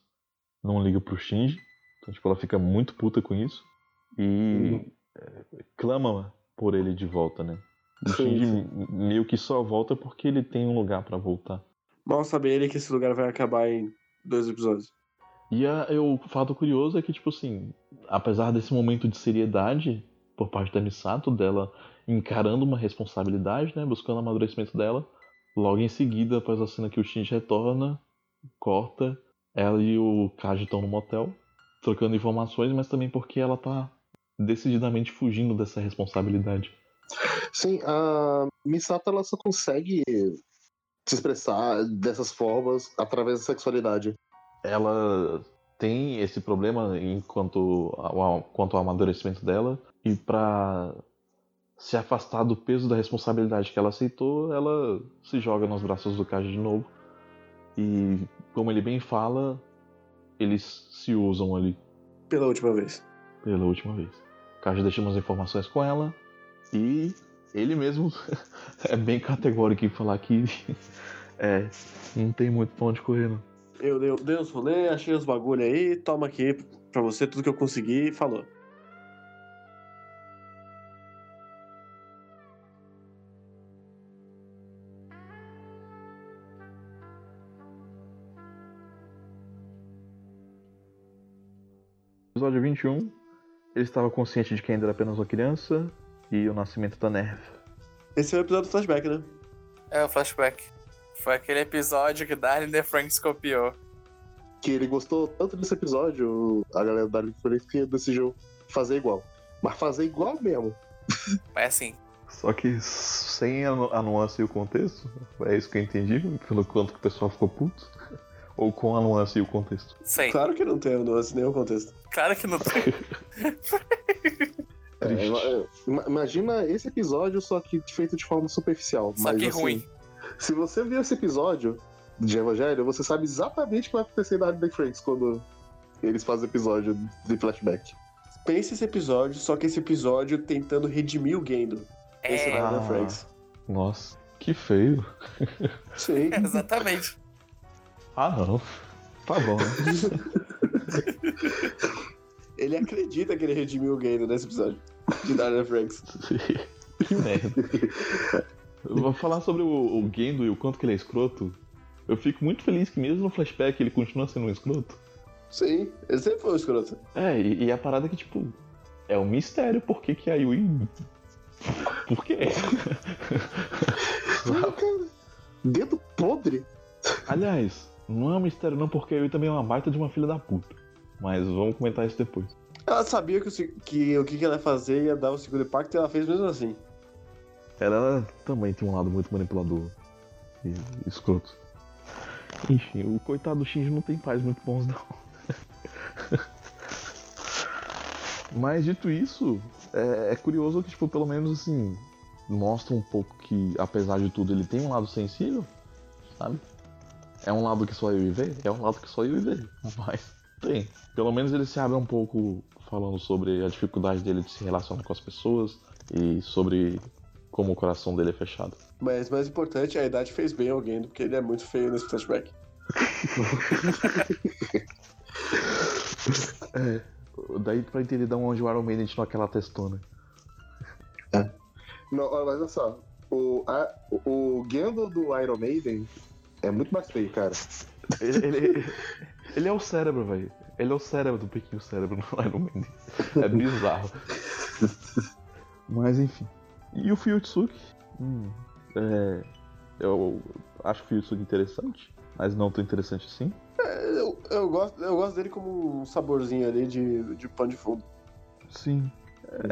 não liga pro Shinji. Então, tipo, ela fica muito puta com isso. E Uhum. Clama por ele de volta, né? O Shinji meio que só volta porque ele tem um lugar pra voltar. Mal sabe ele que esse lugar vai acabar em dois episódios. E a- e o fato curioso é que, tipo assim, apesar desse momento de seriedade por parte da Misato, dela encarando uma responsabilidade, né? Buscando o amadurecimento dela, logo em seguida, após a cena que o Shinji retorna, corta, ela e o Kaji estão no motel, trocando informações, mas também porque ela tá decididamente fugindo dessa responsabilidade. Sim, a Misato ela só consegue se expressar dessas formas através da sexualidade. ela tem esse problema enquanto ao, quanto ao amadurecimento dela e pra se afastar do peso da responsabilidade que ela aceitou, ela se joga nos braços do Kaji de novo. E como ele bem fala, eles se usam ali Pela última vez. pela última vez. Kaji deixa umas informações com ela e ele mesmo é bem categórico em falar que é, não tem muito pra onde correr não. Eu dei, dei uns rolê, achei os bagulho aí, toma aqui pra você tudo que eu consegui e falou. Episódio 21, ele estava consciente de que ainda era apenas uma criança e o nascimento da Nerv. Esse é o episódio do flashback, né? É o flashback. Foi aquele episódio que Darling The Franks copiou. Que ele gostou tanto desse episódio, a galera da Netflix que decidiu fazer igual. Mas fazer igual mesmo. Mas assim, Só que sem a nuance e o contexto, é isso que eu entendi, pelo quanto que o pessoal ficou puto. Ou com a nuance e o contexto. sem. Claro que não tem o nuance, nenhum contexto. Claro que não tem. É, ima- ima- imagina esse episódio, só que feito de forma superficial. Só mas, que assim, ruim. Se você viu esse episódio de Evangelho, você sabe exatamente o que vai acontecer na Hardback Friends quando eles fazem episódio de flashback. Pense esse episódio, só que esse episódio tentando redimir o Gendo. Esse É, é da Ah. Franks. Nossa, que feio. Sim. exatamente. Ah não. Tá bom? Ele acredita que ele redimiu o Gendo nesse episódio. De Darla Franks. que merda. Vou falar sobre o, o Gendo e o quanto que ele é escroto. Eu fico muito feliz que mesmo no flashback ele continua sendo um escroto. Sim, ele sempre foi um escroto. É, e, e a parada é que, tipo, é um mistério por que, que a Yui. Por quê? Dedo podre. Aliás, não é um mistério não, porque a Yui também é uma baita de uma filha da puta. Mas vamos comentar isso depois. Ela sabia que o, que, o que ela ia fazer ia dar o segundo impacto e ela fez mesmo assim. Ela também tem um lado muito manipulador e escroto. Enfim, o coitado do Shinji não tem pais muito bons, não. Mas dito isso, é, é curioso que, tipo, pelo menos assim, mostra um pouco que, apesar de tudo, ele tem um lado sensível, sabe? É um lado que só eu e vê? É um lado que só eu e vê. Mas tem. Pelo menos ele se abre um pouco falando sobre a dificuldade dele de se relacionar com as pessoas e sobre como o coração dele é fechado. Mas mais importante, a idade fez bem ao Gendo, porque ele é muito feio nesse flashback. É, daí pra entender de onde o Iron Maiden tirou aquela testona. Não, olha, mas olha só. O, a, o o Gendo do Iron Maiden é muito mais feio, cara. Ele, ele, ele é o cérebro, velho. Ele é o cérebro do pequeno cérebro no Iron Maiden. É bizarro. Mas enfim. E o Fuyutsuki? Hum, é, eu acho o Fuyutsuki interessante, mas não tão interessante assim. É, eu, eu, gosto, eu gosto dele como um saborzinho ali de, de pano de fundo. Sim.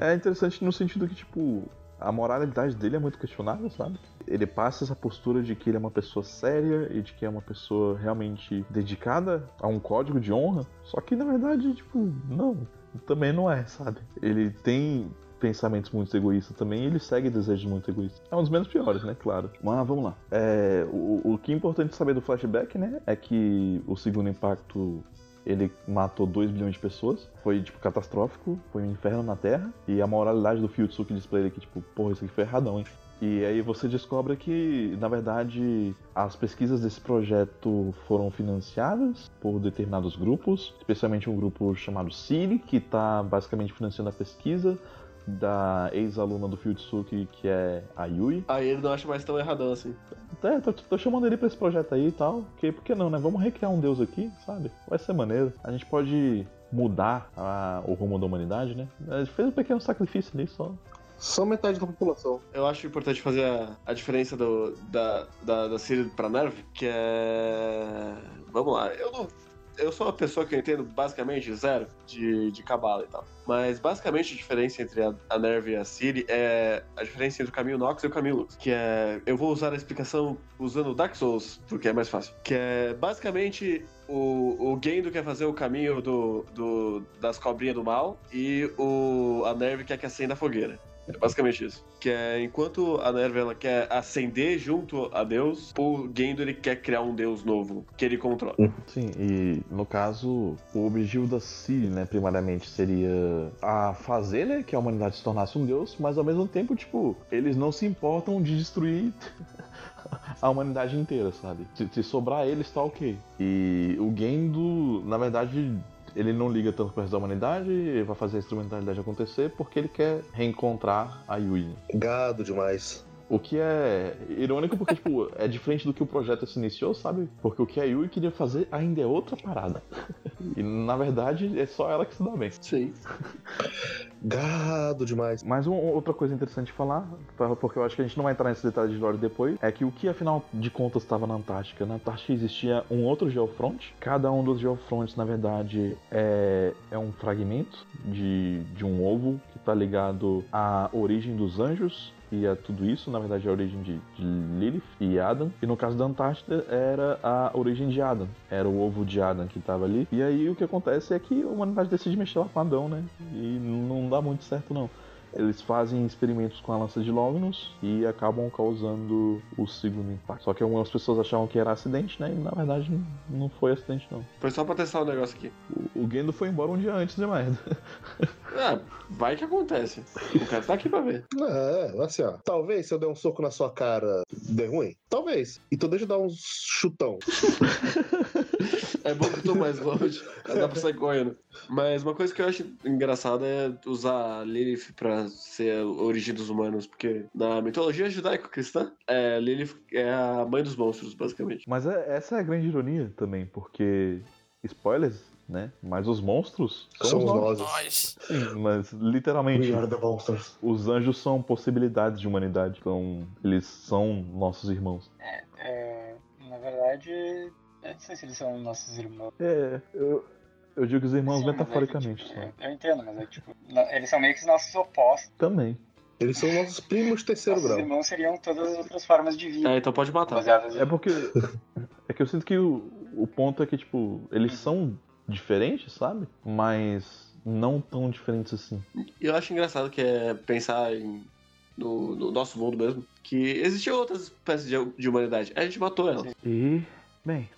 É interessante no sentido que, tipo, a moralidade dele é muito questionável, sabe? Ele passa essa postura de que ele é uma pessoa séria e de que é uma pessoa realmente dedicada a um código de honra. Só que na verdade, tipo, não. Também não é, sabe? Ele tem pensamentos muito egoístas também e ele segue desejos muito egoístas. É um dos menos piores, né? Claro. Mas vamos lá. É, o, o que é importante saber do flashback, né? É que o segundo impacto ele matou 2 bilhões de pessoas. Foi, tipo, catastrófico. Foi um inferno na Terra. E a moralidade do Fuyutsuki diz pra ele que, tipo, porra, isso aqui foi erradão, hein? E aí você descobre que, na verdade, as pesquisas desse projeto foram financiadas por determinados grupos, especialmente um grupo chamado Siri, que está basicamente financiando a pesquisa da ex-aluna do Fuyutsuki, que é a Yui. Aí ele não acha mais tão erradão assim. É, tô, tô chamando ele pra esse projeto aí e tal. Porque, por que não, né? Vamos recriar um deus aqui, sabe? Vai ser maneiro. A gente pode mudar a- o rumo da humanidade, né? A gente fez um pequeno sacrifício ali só. Só metade da população. Eu acho importante fazer a, a diferença do, da, da, da Siri pra Nerve, que é. Vamos lá, eu não. Eu sou uma pessoa que eu entendo basicamente zero de, de cabala e tal. Mas basicamente a diferença entre a, a Nerve e a Siri é a diferença entre o caminho Nox e o caminho Lux. Que é. Eu vou usar a explicação usando Dark Souls, porque é mais fácil. Que é basicamente o, o Gendo quer fazer o caminho do, do, das cobrinhas do mal e o, a Nerve quer que acenda a fogueira. É basicamente isso. Que é, enquanto a Nerva ela quer ascender junto a Deus, o Gendo ele quer criar um Deus novo que ele controla. Sim, e no caso, o objetivo da Siri, né, primariamente, seria a fazer, né, que a humanidade se tornasse um deus, mas ao mesmo tempo, tipo, eles não se importam de destruir a humanidade inteira, sabe? Se, se sobrar eles, tá ok. E o Gendo, na verdade, ele não liga tanto pro resto da humanidade, vai fazer a instrumentalidade acontecer porque ele quer reencontrar a Yui. Gado demais. O que é irônico porque, tipo, é diferente do que o projeto se iniciou, sabe? Porque o que a Yui queria fazer ainda é outra parada. E, na verdade, é só ela que se dá bem. Sim. Gado demais. Mas uma outra coisa interessante de falar, porque eu acho que a gente não vai entrar nesse detalhe de lore depois, é que o que afinal de contas estava na Antártica? Na Antártica existia um outro geofront. Cada um dos geofronts, na verdade, é, é um fragmento de, de um ovo que está ligado à origem dos anjos a tudo isso, na verdade, é a origem de, de Lilith e Adam. E no caso da Antártida, era a origem de Adam. Era o ovo de Adam que estava ali. E aí o que acontece é que a humanidade decide mexer lá com Adão, né? E não dá muito certo, não. Eles fazem experimentos com a lança de Lognus e acabam causando o segundo impacto. Só que algumas pessoas achavam que era acidente, né? E na verdade não- foi acidente, não. Foi só pra testar o negócio aqui. O, o Gendo foi embora um dia antes de merda. Ah, vai que acontece. O cara tá aqui pra ver. É, assim, ó. Talvez se eu der um soco na sua cara dê ruim. Talvez. Então deixa eu dar um chutão. É bom que eu tô mais longe. Dá pra sair correndo. Mas uma coisa que eu acho engraçada é usar Lilith pra ser a origem dos humanos. Porque na mitologia judaico-cristã, é, Lilith é a mãe dos monstros, basicamente. Mas é- essa é a grande ironia também, porque. Spoilers, né? Mas os monstros são Somos os nós. Nós. Sim, mas literalmente. We are the monsters. Os anjos são possibilidades de humanidade. Então, eles são nossos irmãos. É, na verdade, eu não sei se eles são nossos irmãos. É, eu, eu digo os irmãos Sim, é que, metaforicamente tipo, só. Eu entendo, mas é tipo, na- eles são meio que os nossos opostos. Também. Eles são nossos primos de terceiro Nossos grau. irmãos seriam todas as outras formas de vida. É, então pode matar. Baseadas É porque. É que eu sinto que o, o ponto é que, tipo, eles são diferentes, sabe? Mas não tão diferentes assim. E eu acho engraçado que é pensar em, no, no nosso mundo mesmo, que existiam outras espécies de, de humanidade. A gente matou elas. E, bem,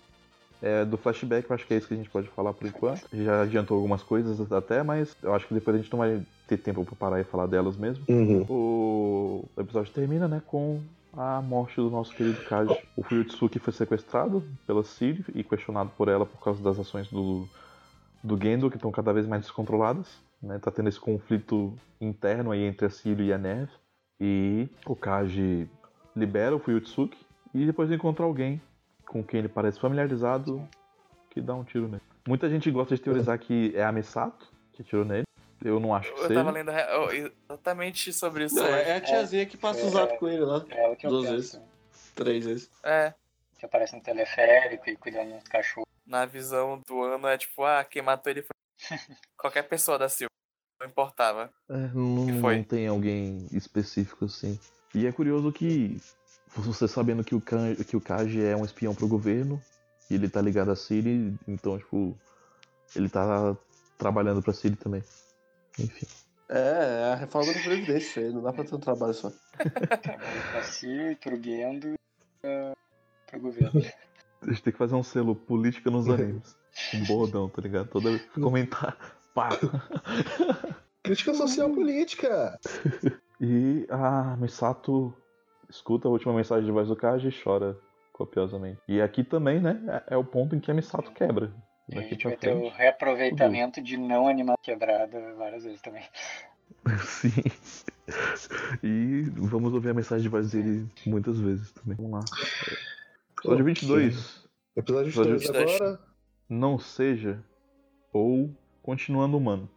é, do flashback eu acho que é isso que a gente pode falar por enquanto. Já adiantou algumas coisas até, mas eu acho que depois a gente não vai ter tempo pra parar e falar delas mesmo. Uhum. O episódio termina, né, com a morte do nosso querido Kaji. O Fuyutsuki foi sequestrado pela Ciri e questionado por ela por causa das ações do, do Gendo, que estão cada vez mais descontroladas. Né? Tá tendo esse conflito interno aí entre a Ciri e a Neve. E o Kaji libera o Fuyutsuki e depois encontra alguém com quem ele parece familiarizado que dá um tiro nele. Muita gente gosta de teorizar que é a Misato que atirou nele. Eu não acho que Eu seja. tava lendo exatamente sobre isso. Não, hoje. é a tiazinha que passa o é- zap com ele lá. É ela que eu Duas vezes. Três vezes. É, Que aparece no teleférico e cuidando dos cachorros. na visão do ano é tipo, ah, quem matou ele foi qualquer pessoa da Silva. Não importava. É, não, Que foi? não tem alguém específico assim. E é curioso que você sabendo que o, que o Kaji é um espião pro governo e ele tá ligado a Siri, então, tipo, ele tá trabalhando pra Siri também. Enfim. É, é a reforma da Previdência, aí. Não dá pra ter um trabalho só. Trabalhando pra si, pro Gendo e pra, pro governo. A gente tem que fazer um selo política nos animes. Um bordão, tá ligado? Toda vez que comentar, pá. Crítica social política. E a Misato escuta a última mensagem de voz do Kaji e chora copiosamente. E aqui também, né, é é o ponto em que a Misato quebra. E a gente vai ter o frente. reaproveitamento de não animar quebrada várias vezes também. Sim. E vamos ouvir a mensagem de voz dele muitas vezes também. Vamos lá. Episódio 22. Episódio Episódio 22 agora. Não seja ou continuando humano.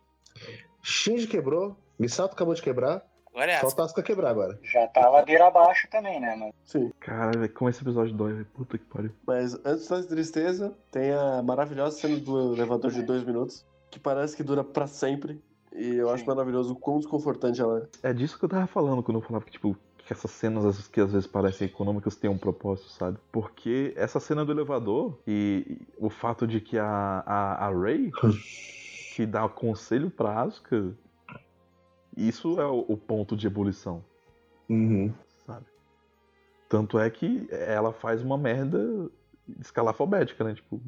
Shinji quebrou. Misato acabou de quebrar. Agora é Só o Tasca quebrar agora. Já tá ladeira abaixo também, né, mano? Sim. Cara, como esse episódio dói, velho. Puta que pariu. Mas antes da tristeza, tem a maravilhosa cena do elevador de dois minutos, que parece que dura pra sempre. E eu acho Sim. maravilhoso o quão desconfortante ela é. É disso que eu tava falando quando eu falava que, tipo, que essas cenas às vezes- que às vezes parecem econômicas têm um propósito, sabe? Porque essa cena do elevador e, e o fato de que a, a, a Ray que dá conselho pra Asuka, isso é o, o ponto de ebulição, Uhum. sabe? Tanto é que ela faz uma merda escalafobética, né? Tipo,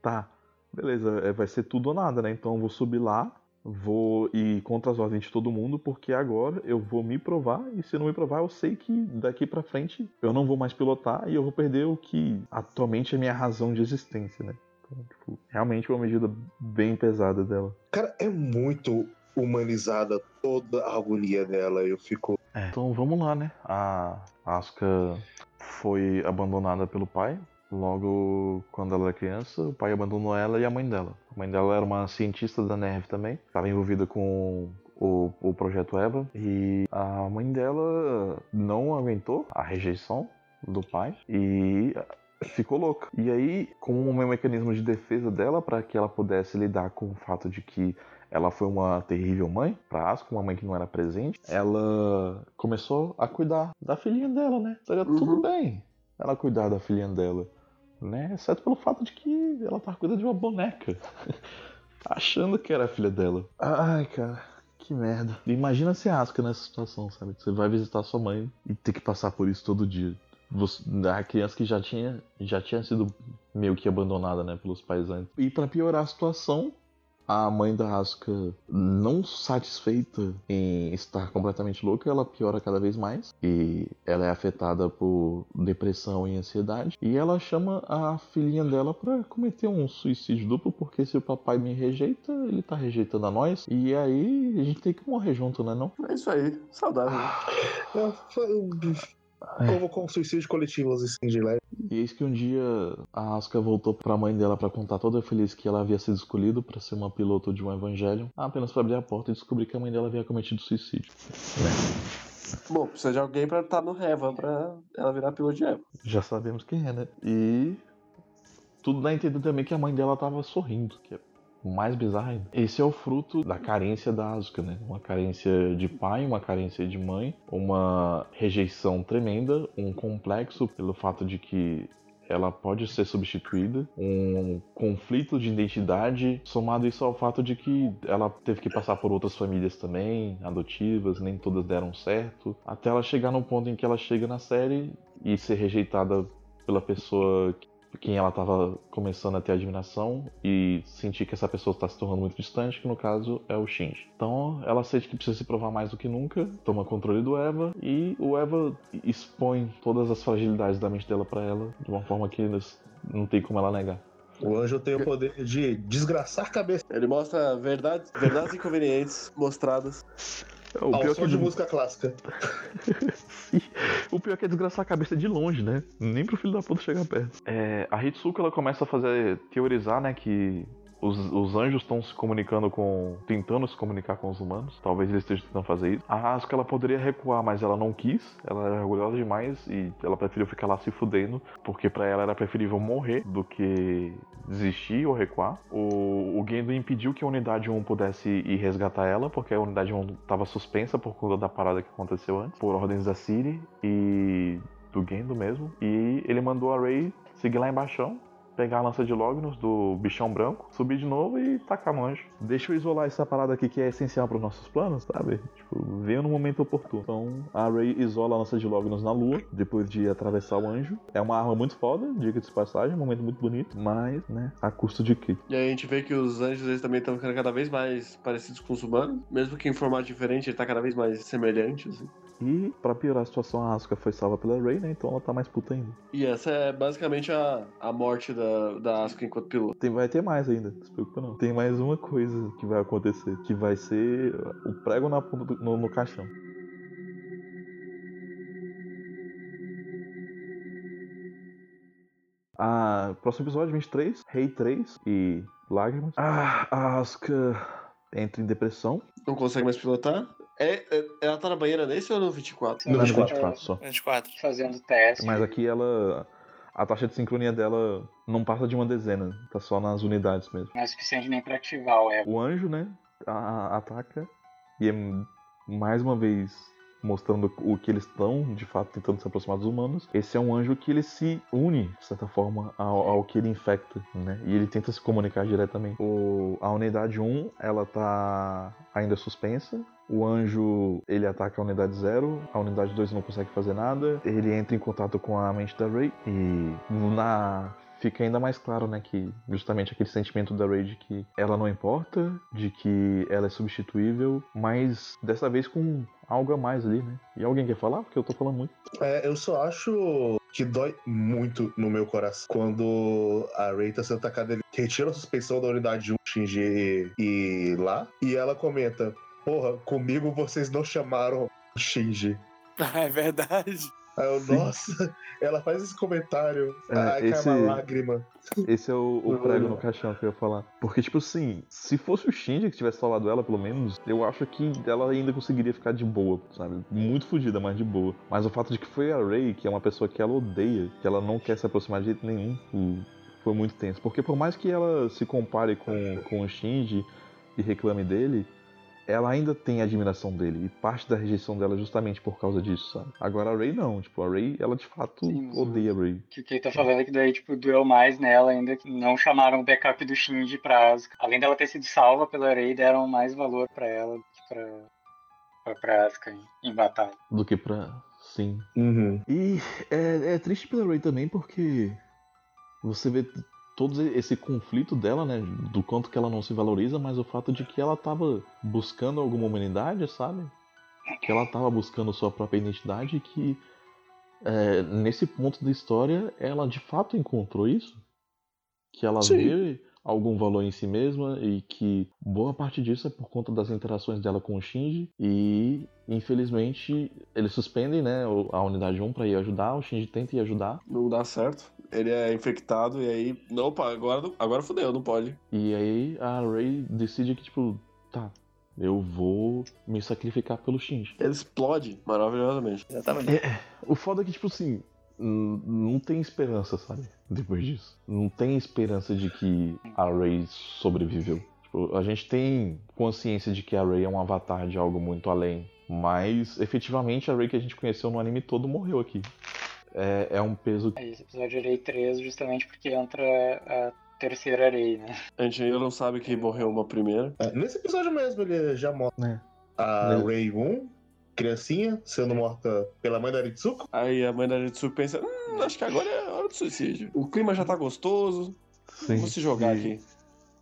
tá, beleza, é, vai ser tudo ou nada, né? Então eu vou subir lá, vou ir contra as ordens de todo mundo, porque agora eu vou me provar, e se não me provar, eu sei que daqui pra frente eu não vou mais pilotar e eu vou perder o que atualmente é minha razão de existência, né? Então, tipo, realmente uma medida bem pesada dela. Cara, é muito humanizada toda a agonia dela. Eu fico. Então vamos lá, né? A Asuka foi abandonada pelo pai. Logo quando ela era criança, o pai abandonou ela e a mãe dela. A mãe dela era uma cientista da NERV também, estava envolvida com o, o projeto EVA. E a mãe dela não aguentou a rejeição do pai e ficou louca. E aí, como um mecanismo de defesa dela, para que ela pudesse lidar com o fato de que ela foi uma terrível mãe para Asuka, uma mãe que não era presente. Ela começou a cuidar da filhinha dela, né? Seria Uhum. tudo bem ela cuidar da filhinha dela, né? Exceto pelo fato de que ela tava cuidando de uma boneca, achando que era a filha dela. Ai, cara. Que merda. Imagina se Asuka nessa situação, sabe? Você vai visitar sua mãe e ter que passar por isso todo dia. Você, a criança que já tinha, já tinha sido meio que abandonada, né, pelos pais antes. E pra piorar a situação, a mãe da Asuka, não satisfeita em estar completamente louca, ela piora cada vez mais. E ela é afetada por depressão e ansiedade. E ela chama a filhinha dela pra cometer um suicídio duplo, porque se o papai me rejeita, ele tá rejeitando a nós. E aí a gente tem que morrer junto, né não? É isso aí. Saudável. É, foi- Como com suicídio coletivos assim de leve. E eis que um dia a Asuka voltou pra mãe dela pra contar toda feliz que ela havia sido escolhido pra ser uma piloto de um evangelho, apenas pra abrir a porta e descobrir que a mãe dela havia cometido suicídio. Bom, precisa de alguém pra estar no Reva, pra ela virar piloto de Eva. Já sabemos quem é, né? E tudo dá a entender também que a mãe dela tava sorrindo, que é mais bizarro. Esse é o fruto da carência da Asuka, né? Uma carência de pai, uma carência de mãe, uma rejeição tremenda, um complexo pelo fato de que ela pode ser substituída. Um conflito de identidade, somado isso ao fato de que ela teve que passar por outras famílias também, adotivas, nem todas deram certo, até ela chegar no ponto em que ela chega na série e ser rejeitada pela pessoa quem ela estava começando a ter admiração e sentir que essa pessoa está se tornando muito distante, que no caso é o Shinji. Então ela sente que precisa se provar mais do que nunca, toma controle do Eva e o Eva expõe todas as fragilidades da mente dela para ela de uma forma que não tem como ela negar. O anjo tem o poder de desgraçar a cabeça. Ele mostra verdades, verdades inconvenientes mostradas. O ao pior, som que de é música clássica. Sim. o pior é que é desgraçar a cabeça de longe, né? Nem pro filho da puta chegar perto. É, a Hitsuko ela começa a fazer teorizar, né, que os, os anjos estão se comunicando com. tentando se comunicar com os humanos. Talvez eles estejam tentando fazer isso. A Asuka ela poderia recuar, mas ela não quis. Ela era orgulhosa demais e ela preferiu ficar lá se fudendo. Porque para ela era preferível morrer do que desistir ou recuar. O, o Gendo impediu que a unidade 1 pudesse ir resgatar ela, porque a unidade 1 estava suspensa por conta da parada que aconteceu antes, por ordens da Ciri e do Gendo mesmo. E ele mandou a Rey seguir lá embaixo pegar a lança de Lognos do bichão branco, subir de novo e tacar anjo. Deixa eu isolar essa parada aqui que é essencial para os nossos planos, sabe? Tipo, veio no momento oportuno. Então a Rey isola a lança de Lognos na lua, depois de atravessar o anjo. É uma arma muito foda, diga de passagem, um momento muito bonito, mas, né, a custo de quê? E aí a gente vê que os anjos eles também estão ficando cada vez mais parecidos com os humanos, mesmo que em formato diferente, ele tá cada vez mais semelhante, assim. E, pra piorar a situação, a Asuka foi salva pela Rey, né? Então ela tá mais puta ainda. E essa é basicamente a, a morte da, da Asuka enquanto piloto. Tem, vai ter mais ainda, não se preocupa não. Tem mais uma coisa que vai acontecer, que vai ser o prego na ponta no, no caixão. Ah, próximo episódio, 23, Rei 3 e Lágrimas. Ah, a Asuka entra em depressão. Não consegue mais pilotar. É, é- ela tá na banheira nesse ou no 24? No Ela é 24. 24 só. 24. Fazendo teste. Mas aqui ela. A taxa de sincronia dela não passa de uma dezena, tá só nas unidades mesmo. Não é suficiente nem pra ativar o Eva. O anjo, né, a- a- ataca e é mais uma vez mostrando o que eles estão, de fato, tentando se aproximar dos humanos. Esse é um anjo que ele se une, de certa forma, ao, ao que ele infecta, né? E ele tenta se comunicar diretamente. O, a unidade 1, ela tá ainda suspensa. O anjo, ele ataca a unidade 0, a unidade 2 não consegue fazer nada. Ele entra em contato com a mente da Rey e na fica ainda mais claro, né, que justamente aquele sentimento da Rey de que ela não importa, de que ela é substituível, mas dessa vez com algo a mais ali, né? E alguém quer falar? Porque eu tô falando muito. É, eu só acho que dói muito no meu coração quando a Rey tá sendo atacada. Ele retira a suspensão da unidade 1, Shinji e lá, e ela comenta: Porra, comigo vocês não chamaram Shinji. Ah, é verdade. Aí eu, Sim. nossa, ela faz esse comentário. É, ai, esse- cai uma lágrima. Esse é o, o prego no caixão que eu ia falar. Porque, tipo assim, se fosse o Shinji que tivesse salvado ela, pelo menos, eu acho que ela ainda conseguiria ficar de boa, sabe? Muito fodida, mas de boa. Mas o fato de que foi a Rey, que é uma pessoa que ela odeia, que ela não quer se aproximar de jeito nenhum, o- foi muito tenso. Porque por mais que ela se compare com, com o Shinji e reclame dele, ela ainda tem admiração dele. E parte da rejeição dela é justamente por causa disso, sabe? Agora a Rey não. Tipo, a Rey, ela de fato Sim, odeia a Rey. Que o que ele tá falando é que daí, tipo, doeu mais nela ainda que não chamaram o backup do Shinji pra Asuka. Além dela ter sido salva pela Rei, deram mais valor pra ela do que pra, pra, pra Asuka em, em batalha. Do que pra. Sim. Uhum. E é, é triste pela Rey também porque você vê todo esse conflito dela, né? Do quanto que ela não se valoriza, mas o fato de que ela tava buscando alguma humanidade, sabe? Que ela tava buscando sua própria identidade e que é, nesse ponto da história ela de fato encontrou isso. Que ela Sim. vê algum valor em si mesma e que boa parte disso é por conta das interações dela com o Shinji e infelizmente eles suspendem né, a unidade 1 pra ir ajudar, o Shinji tenta ir ajudar Não dá certo. Ele é infectado e aí. Não, opa, agora, agora fodeu, não pode. e aí a Rey decide que tipo, tá, eu vou me sacrificar pelo Shinji. Ele explode maravilhosamente. Exatamente. O foda é que tipo assim, não tem esperança, sabe? Depois disso. Não tem esperança de que a Rey sobreviveu. Tipo, a gente tem consciência de que a Rey é um avatar de algo muito além. Mas, efetivamente, a Rey que a gente conheceu no anime todo morreu aqui. é, é um peso. Aí esse episódio Arei 3 justamente porque entra a terceira Arei, né? A gente ainda não sabe que morreu uma primeira. É, nesse episódio mesmo ele já mostra né? a Né? Ray 1, criancinha, sendo morta pela mãe da Ritsuko. Aí a mãe da Ritsu pensa, hum, acho que agora é hora do suicídio. O clima já tá gostoso, Sim. vou se jogar E aqui.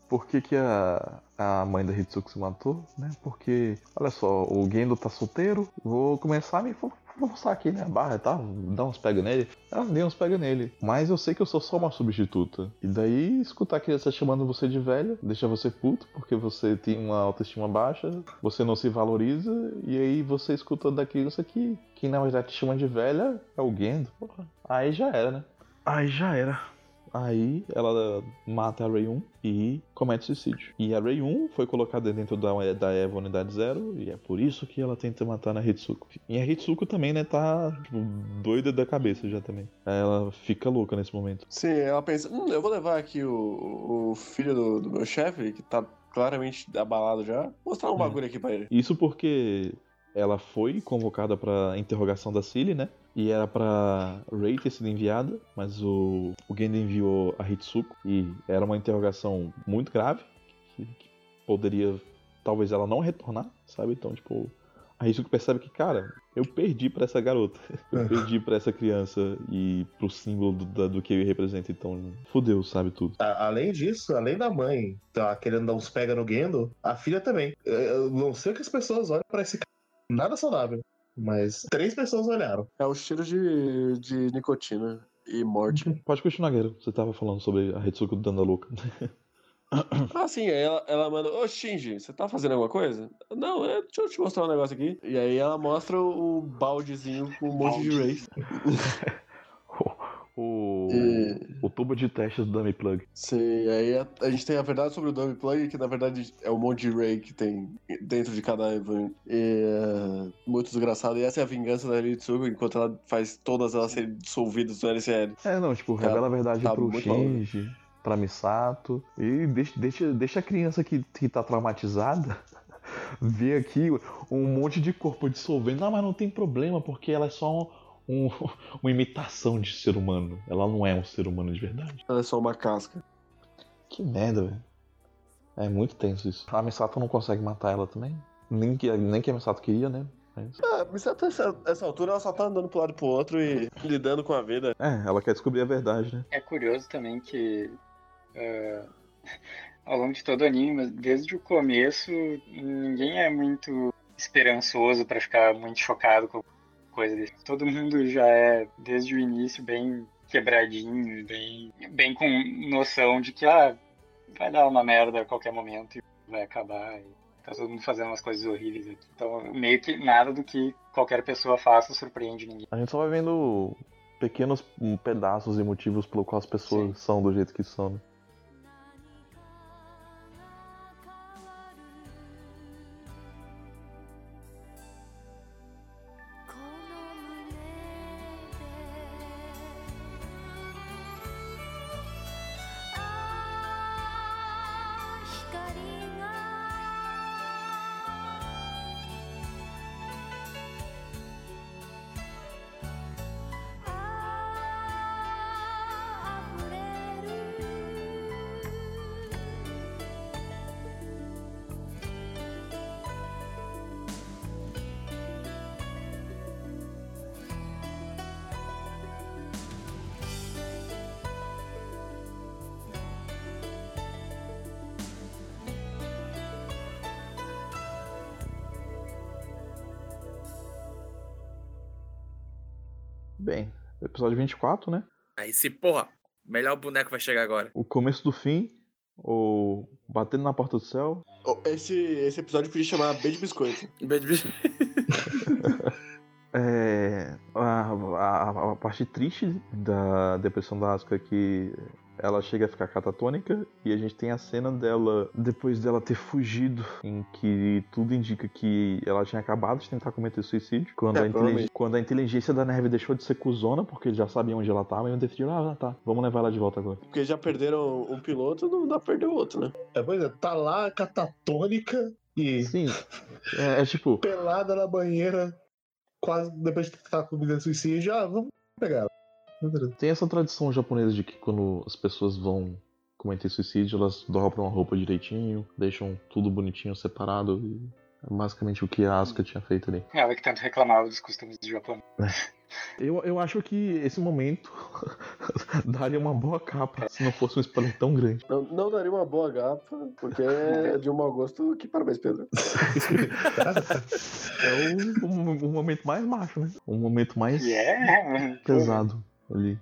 Por que, que a, a mãe da Hitsuko se matou? Né? Porque, olha só, o Gendo tá solteiro, vou começar a me forçar aqui, né? A barra, tá? Dar uns pega nele. Ela deu uns pega nele. Mas eu sei que eu sou só uma substituta. E daí, escutar a criança chamando você de velha, deixa você puto, porque você tem uma autoestima baixa, você não se valoriza, e aí você escuta da criança que quem na verdade te chama de velha é o Gendo. Aí já era, né? Aí já era. Aí ela mata a Ray 1 e comete suicídio. E a Ray 1 foi colocada dentro da, da Eva Unidade Zero e é por isso que ela tenta matar a Hitsuko. E a Hitsuko também, né, tá tipo, doida da cabeça já também. Ela fica louca nesse momento. Sim, ela pensa, hum, eu vou levar aqui o, o filho do, do meu chefe, que tá claramente abalado já, mostrar um Hum. bagulho aqui pra ele. Isso porque ela foi convocada pra interrogação da Cilly, né? E era pra Ray ter sido enviada, mas o, o Gendo enviou a Hitsuko e era uma interrogação muito grave, que, que poderia talvez ela não retornar, sabe? Então, tipo, a Hitsuko percebe que, cara, eu perdi pra essa garota, eu perdi pra essa criança e pro símbolo do, do que ele representa, então fudeu, sabe tudo. Além disso, além da mãe tá querendo dar uns pega no Gendo, a filha também. Eu- não sei o que as pessoas olham pra esse cara. Nada saudável. Mas três pessoas olharam. É o cheiro de, de nicotina e morte. Pode continuar, Guerreiro. Você tava falando sobre a Hitsuko dando a louca. ah, sim, aí ela, ela manda, ô Shinji, você tá fazendo alguma coisa? Não, é, deixa eu te mostrar um negócio aqui. E aí ela mostra o, baldezinho com um monte de Ray. o, E- o tubo de testes do Dummy Plug. Sim, aí a, a gente tem a verdade sobre o Dummy Plug, que na verdade é o monte de Ray que tem dentro de cada Evan. E é muito desgraçado. E essa é a vingança da Ritsuko, enquanto ela faz todas elas serem dissolvidas no LCL. É, não, tipo, revela a verdade tá pro Shinji, pra Misato. E deixa, deixa, deixa a criança que, que tá traumatizada ver aqui um monte de corpo dissolvendo. Não, mas não tem problema, porque ela é só um- uma imitação de ser humano. Ela não é um ser humano de verdade. Ela é só uma casca. Que merda, velho. É muito tenso isso. A Misato não consegue matar ela também. Nem que, nem que a Misato queria, né? Mas... Ah, mas até essa, essa altura ela só tá andando pro lado e pro outro e lidando com a vida. É, ela quer descobrir a verdade, né? É curioso também que eh, ao longo de todo o anime, mas desde o começo, ninguém é muito esperançoso pra ficar muito chocado com coisa desse. Todo mundo já é, desde o início, bem quebradinho, bem, bem com noção de que ah, vai dar uma merda a qualquer momento e vai acabar. E tá todo mundo fazendo umas coisas horríveis aqui. Então, meio que nada do que qualquer pessoa faça surpreende ninguém. A gente só vai vendo pequenos pedaços e motivos pelo qual as pessoas são do jeito que são. né? Episódio 24, né? Aí se, porra, melhor boneco vai chegar agora. O começo do fim, o batendo na porta do céu. Oh, Esse, esse episódio podia chamar B de Biscoito. É, a, a- a parte triste da depressão da Asuka é que ela chega a ficar catatônica e a gente tem a cena dela depois dela ter fugido, em que tudo indica que ela tinha acabado de tentar cometer suicídio. Quando, É, a, intelig- quando a inteligência da Nerve deixou de ser cuzona, porque eles já sabiam onde ela tava, e decidiram, ah, tá, vamos levar ela de volta agora. Porque já perderam um piloto, não dá pra perder o outro, né? É, pois é, tá lá catatônica e Sim, é, é tipo, pelada na banheira, quase depois de tentar de suicídio. Ah, vamos pegar ela. Tem essa tradição japonesa de que quando as pessoas vão cometer suicídio, elas dobram a roupa direitinho, deixam tudo bonitinho, separado. E é basicamente o que a Asuka tinha feito ali. Ela que tanto reclamava dos costumes do Japão. Eu, eu acho que esse momento daria uma boa capa se não fosse um spoiler tão grande. Não, não daria uma boa gapa, porque é de um mau gosto que parabéns, Pedro. É o, o- o momento mais macho, né? O momento mais Yeah! pesado ali.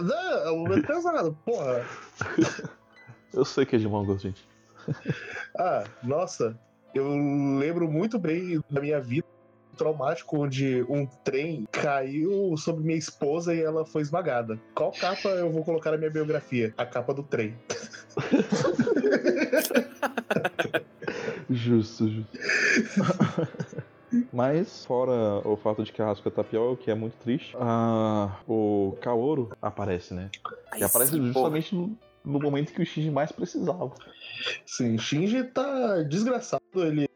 Não, é pesado, porra. Eu sei que é de mau gosto, gente. Ah, nossa, eu lembro muito bem da minha vida traumático onde um trem caiu sobre minha esposa e ela foi esmagada. Qual capa eu vou colocar na minha biografia? A capa do trem. Justo, justo. Mas, fora o fato de que a Asuka tá pior, o que é muito triste, ah, o Kaoru aparece, né? Aí E aparece sim, justamente no, no momento que o Shinji mais precisava. Sim, Shinji tá desgraçado. Ele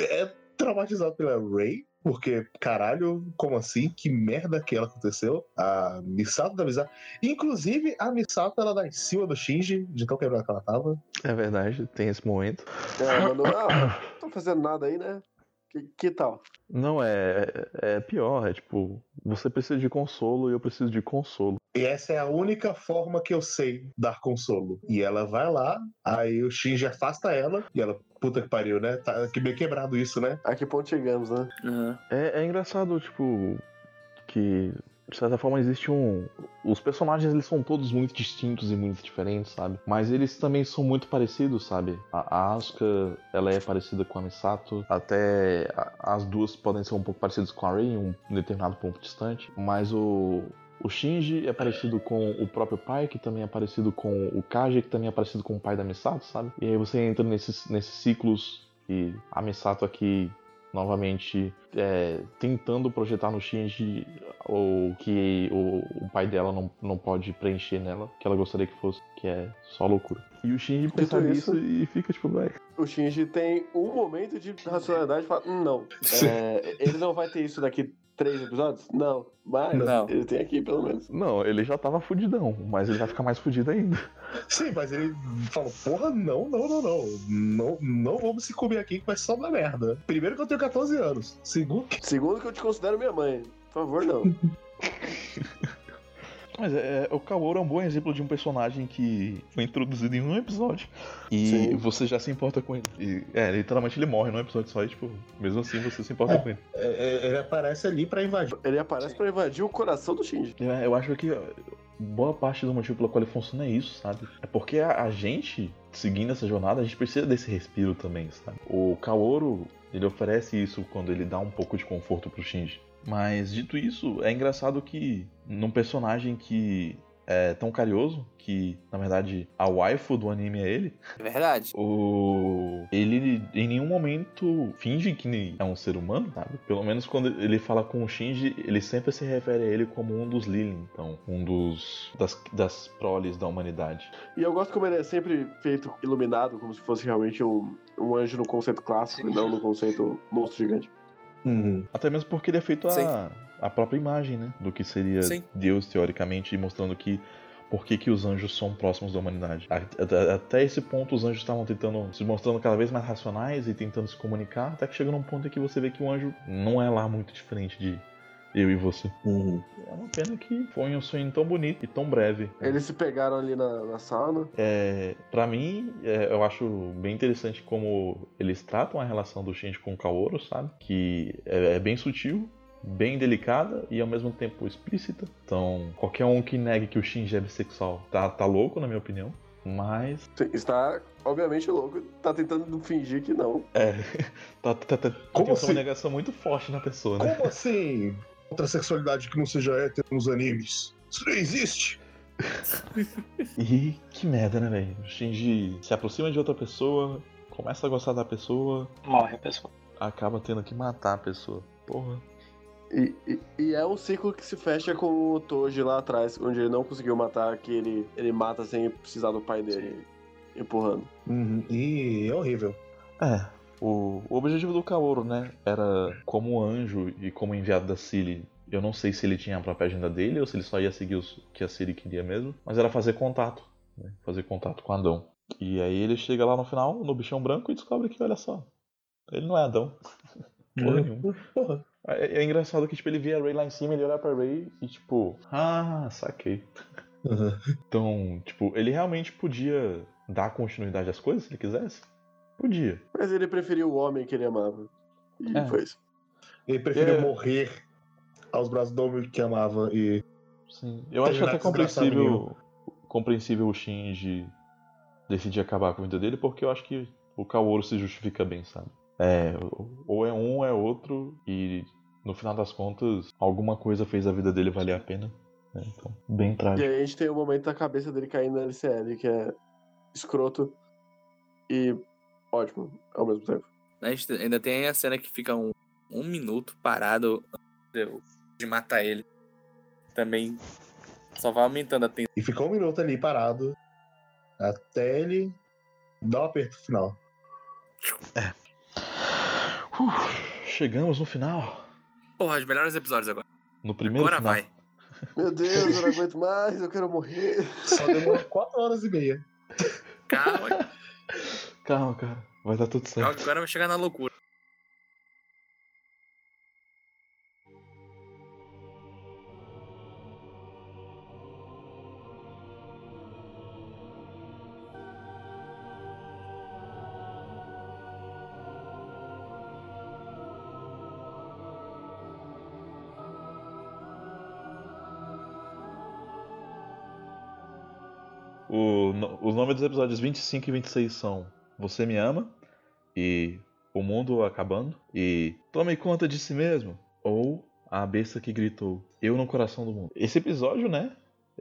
é traumatizado pela Rei. Porque, caralho, como assim? Que merda que ela aconteceu? A Misato da Misato. Inclusive, a Misato ela dá em cima do Shinji, de tão quebrada que ela tava. É verdade, tem esse momento. É, mano, ah, não tô fazendo nada aí, né? Que, que tal? Não, é, é pior, é tipo, você precisa de consolo e eu preciso de consolo. E essa é a única forma que eu sei dar consolo. E ela vai lá, aí o Shinji afasta ela, e ela, puta que pariu, né? Tá que meio quebrado isso, né? A que ponto chegamos, né? Aham. É, é engraçado, tipo, que de certa forma existe um. Os personagens eles são todos muito distintos e muito diferentes, sabe? Mas eles também são muito parecidos, sabe? A, Asuka, ela é parecida com a Misato, até as duas podem ser um pouco parecidas com a Rei em um determinado ponto distante, mas o. O Shinji é parecido com o próprio pai, que também é parecido com o Kaji, que também é parecido com o pai da Misato, sabe? E aí você entra nesses, nesses ciclos e a Misato aqui novamente é, tentando projetar no Shinji o que o, o pai dela não, não pode preencher nela, que ela gostaria que fosse, que é só loucura. E o Shinji percebe isso- isso e fica tipo, velho. O Shinji tem um momento de racionalidade e fala, "Hum, não. É, ele não vai ter isso daqui três episódios? Não. Mas Não. ele tem aqui, pelo menos. Não, ele já tava fudidão, mas ele vai ficar mais fudido ainda. Sim, mas ele falou, porra, não, não, não, não. Não, não vamos se comer aqui que vai só dar merda. Primeiro que eu tenho 14 anos. Segundo que. Segundo que eu te considero minha mãe. Por favor, não. Mas é, é- o Kaoru é um bom exemplo de um personagem que foi introduzido em um episódio. E Sim. você já se importa com ele. E, é, literalmente ele morre num episódio só e, tipo, mesmo assim você se importa com ele. é, é, ele aparece ali pra invadir. Ele aparece pra invadir o coração do Shinji. Eu, eu acho que boa parte do motivo pelo qual ele funciona é isso, sabe? É porque a, a gente, seguindo essa jornada, a gente precisa desse respiro também, sabe? O Kaoru, ele oferece isso quando ele dá um pouco de conforto pro Shinji. Mas, dito isso, é engraçado que num personagem que é tão carinhoso, que na verdade a waifu do anime é ele, É verdade. o... ele em nenhum momento finge que é um ser humano, sabe? Pelo menos quando ele fala com o Shinji, ele sempre se refere a ele como um dos Lilin, então, um dos das, das proles da humanidade. E eu gosto como ele é sempre feito iluminado, como se fosse realmente um, um anjo no conceito clássico e não no conceito monstro gigante. Uhum. Até mesmo porque ele é feito Sim. a, a própria imagem, né? Do que seria Sim. Deus, teoricamente, e mostrando que por que, que os anjos são próximos da humanidade. Até esse ponto, os anjos estavam tentando, se mostrando cada vez mais racionais e tentando se comunicar, até que chega num ponto em que você vê que o anjo não é lá muito diferente de eu e você. Uhum. É uma pena que foi um sonho tão bonito e tão breve. Eles se pegaram ali na, na sauna. É, para mim, é, eu acho bem interessante como eles tratam a relação do Shinji com o Kaoru, sabe? Que é, é bem sutil, bem delicada e ao mesmo tempo explícita. Então, qualquer um que negue que o Shinji é bissexual tá, tá louco, na minha opinião. Mas, Está, obviamente, louco. Tá tentando fingir que não. é. tá, tá, tá, Como tem assim? uma negação muito forte na pessoa, né? Como assim? Outra sexualidade que não seja hétero nos animes? Isso não existe. E que merda, né, velho? O Shinji se aproxima de outra pessoa, começa a gostar da pessoa, Morre a pessoa. acaba tendo que matar a pessoa. Porra. E, e- e é um ciclo que se fecha com o Toji lá atrás, onde ele não conseguiu matar, que ele, ele mata sem precisar do pai dele empurrando. Uhum. E é horrível. É, o, o objetivo do Kaoru, né, era como anjo e como enviado da Cilly Eu não sei se ele tinha a própria agenda dele ou se ele só ia seguir o que a Siri queria mesmo, mas era fazer contato, né? fazer contato com Adão. E aí ele chega lá no final, no bichão branco, e descobre que, olha só, ele não é Adão. Porra nenhuma. Porra. É, é engraçado que tipo, ele vê a Ray lá em cima, ele olha pra Ray e tipo, ah, saquei. Uhum. Então, tipo, ele realmente podia dar continuidade às coisas se ele quisesse? Podia. Mas ele preferiu o homem que ele amava. E É. foi isso. Ele preferiu É. morrer aos braços do homem que amava e. Sim. Eu acho até compreensível, compreensível o Shinji decidir acabar com a vida dele, porque eu acho que o Kaoru se justifica bem, sabe? É, ou- é um ou é outro, e no final das contas, alguma coisa fez a vida dele valer a pena. né? Então, bem E trágico. aí a gente tem o momento da cabeça dele caindo na LCL, que é escroto e ótimo ao mesmo tempo. A gente ainda tem a cena que fica um, um minuto parado antes de matar ele. Também só vai aumentando a tensão. E ficou um minuto ali parado até ele dar o aperto final. Uf, chegamos no final. Porra, os melhores episódios agora. No primeiro Agora final. vai. Meu Deus, eu não aguento mais, eu quero morrer. Só demorou 4 horas e meia. Calma, Calma, cara. Vai dar tudo calma, certo. que agora vai chegar na loucura. O, os nomes dos episódios 25 e 26 são Você Me Ama e O Mundo Acabando e Tome Conta de Si Mesmo ou A Besta que Gritou Eu no Coração do Mundo. Esse episódio, né?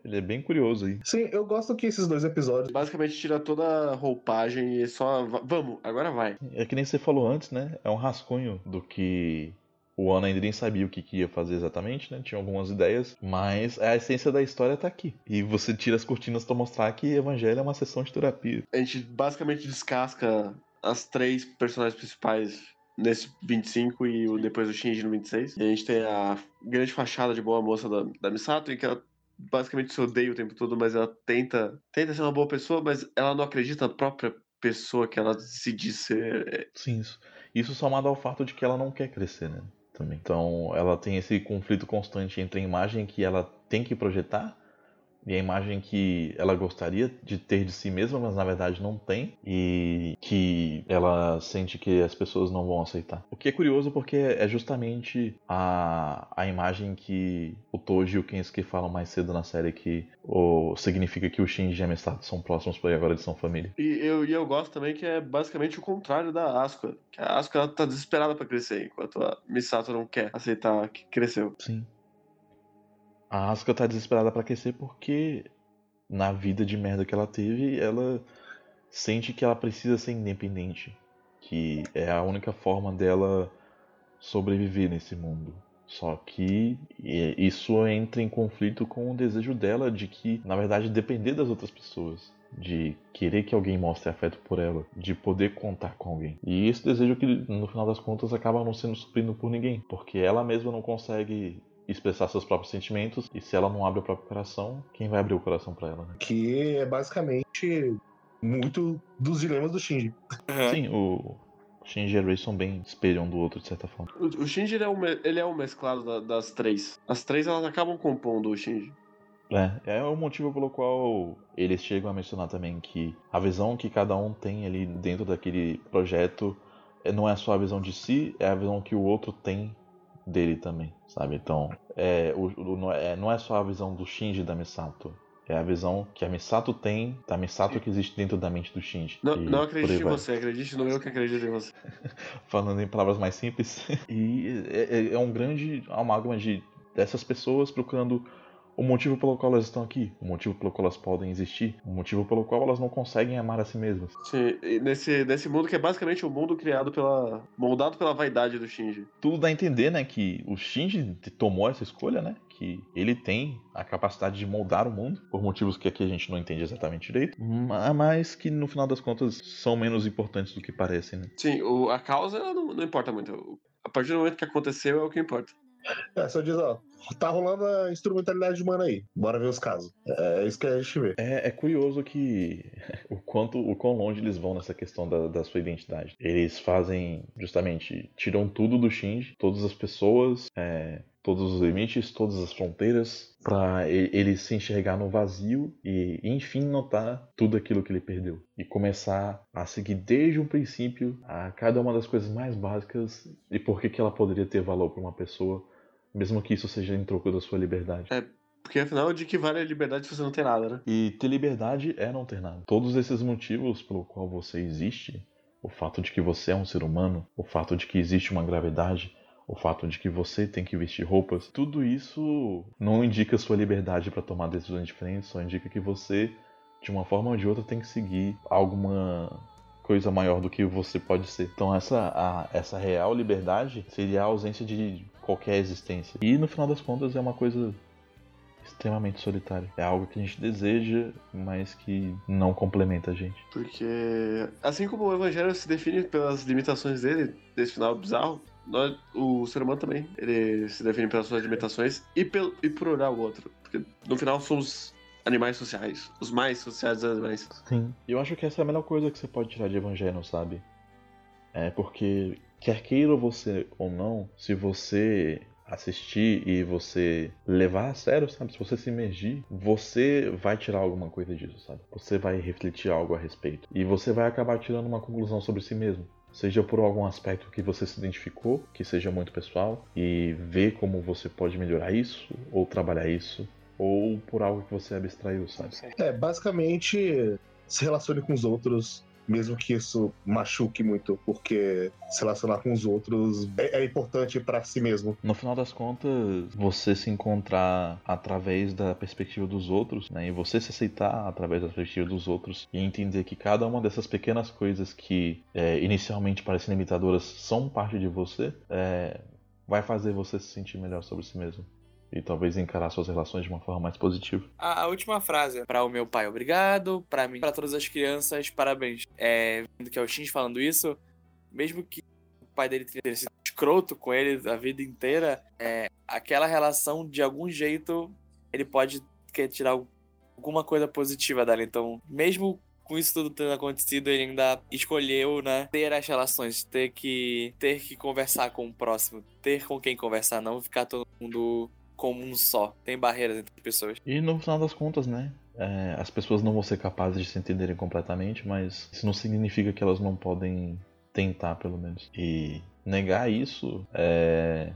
Ele é bem curioso aí. Sim, eu gosto que esses dois episódios. Basicamente tira toda a roupagem e só. va- Vamos, agora vai. É que nem você falou antes, né? É um rascunho do que o Ana ainda nem sabia o que, que ia fazer exatamente, né? Tinha algumas ideias, mas a essência da história tá aqui. E você tira as cortinas pra mostrar que Evangelho é uma sessão de terapia. A gente basicamente descasca as três personagens principais nesse 25 e o depois do Shinji no 26. E a gente tem a grande fachada de boa moça da, da Misato, em que ela basicamente se odeia o tempo todo, mas ela tenta, tenta ser uma boa pessoa, mas ela não acredita na própria pessoa que ela se diz ser. Sim, isso. Isso somado ao fato de que ela não quer crescer, né? Também. Então, ela tem esse conflito constante entre a imagem que ela tem que projetar e a imagem que ela gostaria de ter de si mesma, mas na verdade não tem, e que ela sente que as pessoas não vão aceitar. O que é curioso porque é justamente a, a imagem que o Toji e o Kensuke falam mais cedo na série que o, significa que o Shinji e a Misato são próximos porque agora eles são família. E eu, e eu gosto também que é basicamente o contrário da Asuka. Que a Asuka ela tá desesperada pra crescer, enquanto a Misato não quer aceitar que cresceu. Sim. A Asuka tá desesperada pra crescer porque na vida de merda que ela teve, ela sente que ela precisa ser independente, que é a única forma dela sobreviver nesse mundo. Só que isso entra em conflito com o desejo dela de que, na verdade, depender das outras pessoas, de querer que alguém mostre afeto por ela, de poder contar com alguém. E esse desejo que, no final das contas, acaba não sendo suprido por ninguém, porque ela mesma não consegue expressar seus próprios sentimentos e se ela não abre o próprio coração, quem vai abrir o coração pra ela, né? Que é basicamente muito dos dilemas do Shinji. Sim, o Shinji e a Rei são bem espelho um do outro, de certa forma. O, o Shinji ele é, um, me- ele é um mesclado da- das três. As três elas acabam compondo o Shinji. É, é o motivo pelo qual eles chegam a mencionar também que a visão que cada um tem ali dentro daquele projeto é- não é só a visão de si, é a visão que o outro tem dele também, sabe? Então, é, o, o- não, é, não é só a visão do Shinji da Misato. É a visão que a Misato tem da Misato que existe dentro da mente do Shinji. Não, não acredite em você, acredite no eu que acredito em você. falando em palavras mais simples. E é, é- é um grande amálgama de dessas pessoas procurando o motivo pelo qual elas estão aqui, o motivo pelo qual elas podem existir, o motivo pelo qual elas não conseguem amar a si mesmas. Sim, e nesse, nesse mundo que é basicamente o mundo criado pela. moldado pela vaidade do Shinji. Tudo dá a entender, né, que o Shinji tomou essa escolha, né? Que ele tem a capacidade de moldar o mundo, por motivos que aqui a gente não entende exatamente direito, ma- mas que no final das contas são menos importantes do que parecem, né? Sim, o, a causa não, não importa muito. A partir do momento que aconteceu é o que importa. É, só diz, ó, tá rolando a instrumentalidade humana aí. Bora ver os casos. É isso que a gente vê. É, é curioso que o quanto o quão longe eles vão nessa questão da, da sua identidade. Eles fazem justamente tiram tudo do Shinji, todas as pessoas, é, todos os limites, todas as fronteiras, para ele se enxergar no vazio e, enfim, notar tudo aquilo que ele perdeu. E começar a seguir desde o princípio a cada uma das coisas mais básicas e por que, que ela poderia ter valor para uma pessoa, mesmo que isso seja em troco da sua liberdade. É, porque afinal, de que vale a liberdade se você não tem nada, né? E ter liberdade é não ter nada. Todos esses motivos pelo qual você existe, o fato de que você é um ser humano, o fato de que existe uma gravidade, o fato de que você tem que vestir roupas, tudo isso não indica sua liberdade para tomar decisões diferentes, só indica que você, de uma forma ou de outra, tem que seguir alguma coisa maior do que você pode ser. Então essa, a, essa real liberdade seria a ausência de qualquer existência. E no final das contas é uma coisa extremamente solitária. É algo que a gente deseja, mas que não complementa a gente. Porque assim como o evangelho se define pelas limitações dele, desse final bizarro, nós, o ser humano também, ele se define pelas suas limitações e, pel, e por olhar o outro. Porque no final somos animais sociais, os mais sociais dos animais. Sim. Eu acho que essa é a melhor coisa que você pode tirar de Evangelho, sabe? É porque, quer queira você ou não, se você assistir e você levar a sério, sabe? Se você se imergir, você vai tirar alguma coisa disso, sabe? Você vai refletir algo a respeito. E você vai acabar tirando uma conclusão sobre si mesmo seja por algum aspecto que você se identificou, que seja muito pessoal, e ver como você pode melhorar isso, ou trabalhar isso, ou por algo que você abstraiu, sabe? É, basicamente se relacione com os outros mesmo que isso machuque muito, porque se relacionar com os outros é, é importante para si mesmo. No final das contas, você se encontrar através da perspectiva dos outros, né, e você se aceitar através da perspectiva dos outros e entender que cada uma dessas pequenas coisas que é, inicialmente parecem limitadoras são parte de você, é, vai fazer você se sentir melhor sobre si mesmo e talvez encarar suas relações de uma forma mais positiva. A, a última frase para o meu pai, obrigado, para mim, para todas as crianças, parabéns. É, vendo que é o Shinji falando isso, mesmo que o pai dele tenha sido escroto com ele a vida inteira, é, aquela relação de algum jeito ele pode querer tirar alguma coisa positiva dela. Então, mesmo com isso tudo tendo acontecido, ele ainda escolheu, né, ter as relações, ter que ter que conversar com o próximo, ter com quem conversar, não ficar todo mundo como um só. Tem barreiras entre as pessoas. E no final das contas, né? É, as pessoas não vão ser capazes de se entenderem completamente, mas isso não significa que elas não podem tentar, pelo menos. E negar isso é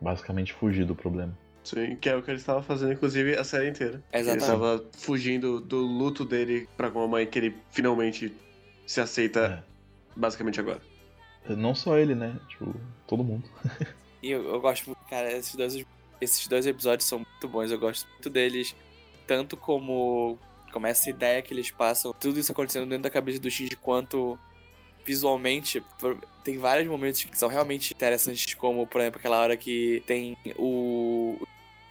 basicamente fugir do problema. Sim, que é o que ele estava fazendo, inclusive, a série inteira. Exatamente. Ele estava fugindo do luto dele pra com a mãe que ele finalmente se aceita, é. basicamente agora. Não só ele, né? Tipo, todo mundo. e eu, eu gosto muito, cara, esses dois esses dois episódios são muito bons, eu gosto muito deles. Tanto como, como essa ideia que eles passam, tudo isso acontecendo dentro da cabeça do Shinji, quanto visualmente. Tem vários momentos que são realmente interessantes, como, por exemplo, aquela hora que tem o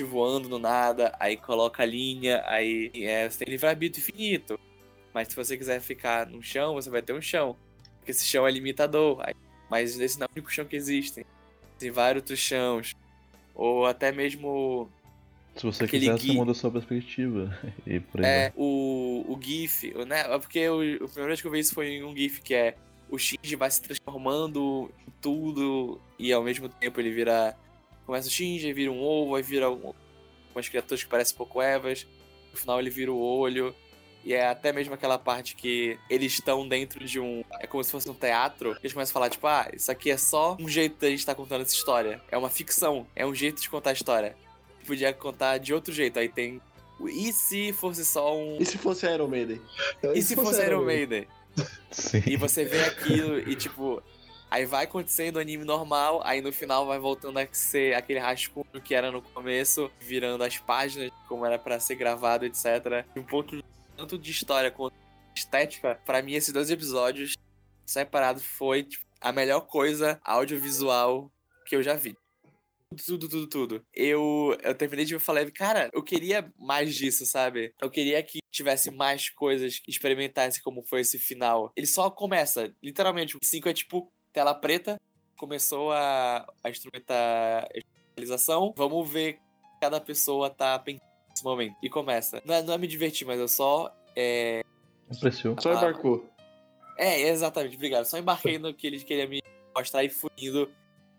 voando no nada, aí coloca a linha, aí é, você tem livre-arbítrio infinito. Mas se você quiser ficar no chão, você vai ter um chão. Porque esse chão é limitador. Aí, mas esse não é o único chão que existe. Tem vários outros chãos. Ou até mesmo. Se você quiser, GIF. você muda a sua perspectiva. E por aí é, o, o GIF, né? É porque o, a primeira vez que eu vi isso foi em um GIF que é o Shinji vai se transformando em tudo e ao mesmo tempo ele vira. Começa o Shinji, vira um ovo, aí vira um, umas criaturas que parecem pouco Evas. No final ele vira o olho. E é até mesmo aquela parte que eles estão dentro de um. É como se fosse um teatro. Eles começam a falar, tipo, ah, isso aqui é só um jeito da gente estar tá contando essa história. É uma ficção. É um jeito de contar a história. Podia contar de outro jeito. Aí tem. E se fosse só um. E se fosse Iron Maiden? E, se, fosse, fosse Iron Maiden? Sim. E você vê aquilo e, tipo. Aí vai acontecendo o anime normal, aí no final vai voltando a ser aquele rascunho que era no começo, virando as páginas, como era para ser gravado, etc. Um pouco tanto de história quanto de estética, para mim esses dois episódios separados foi tipo, a melhor coisa audiovisual que eu já vi. Tudo, tudo, tudo. Eu, eu terminei de falar, cara, eu queria mais disso, sabe? Eu queria que tivesse mais coisas que experimentasse como foi esse final. Ele só começa, literalmente, o 5 é tipo tela preta, começou a, a instrumentalização. Vamos ver cada pessoa tá pensando nesse momento. E começa. Não é, não é me divertir, mas eu só. É, Apreciou. Só embarcou. é, exatamente, obrigado. Só embarquei no que ele queria me mostrar e fui indo.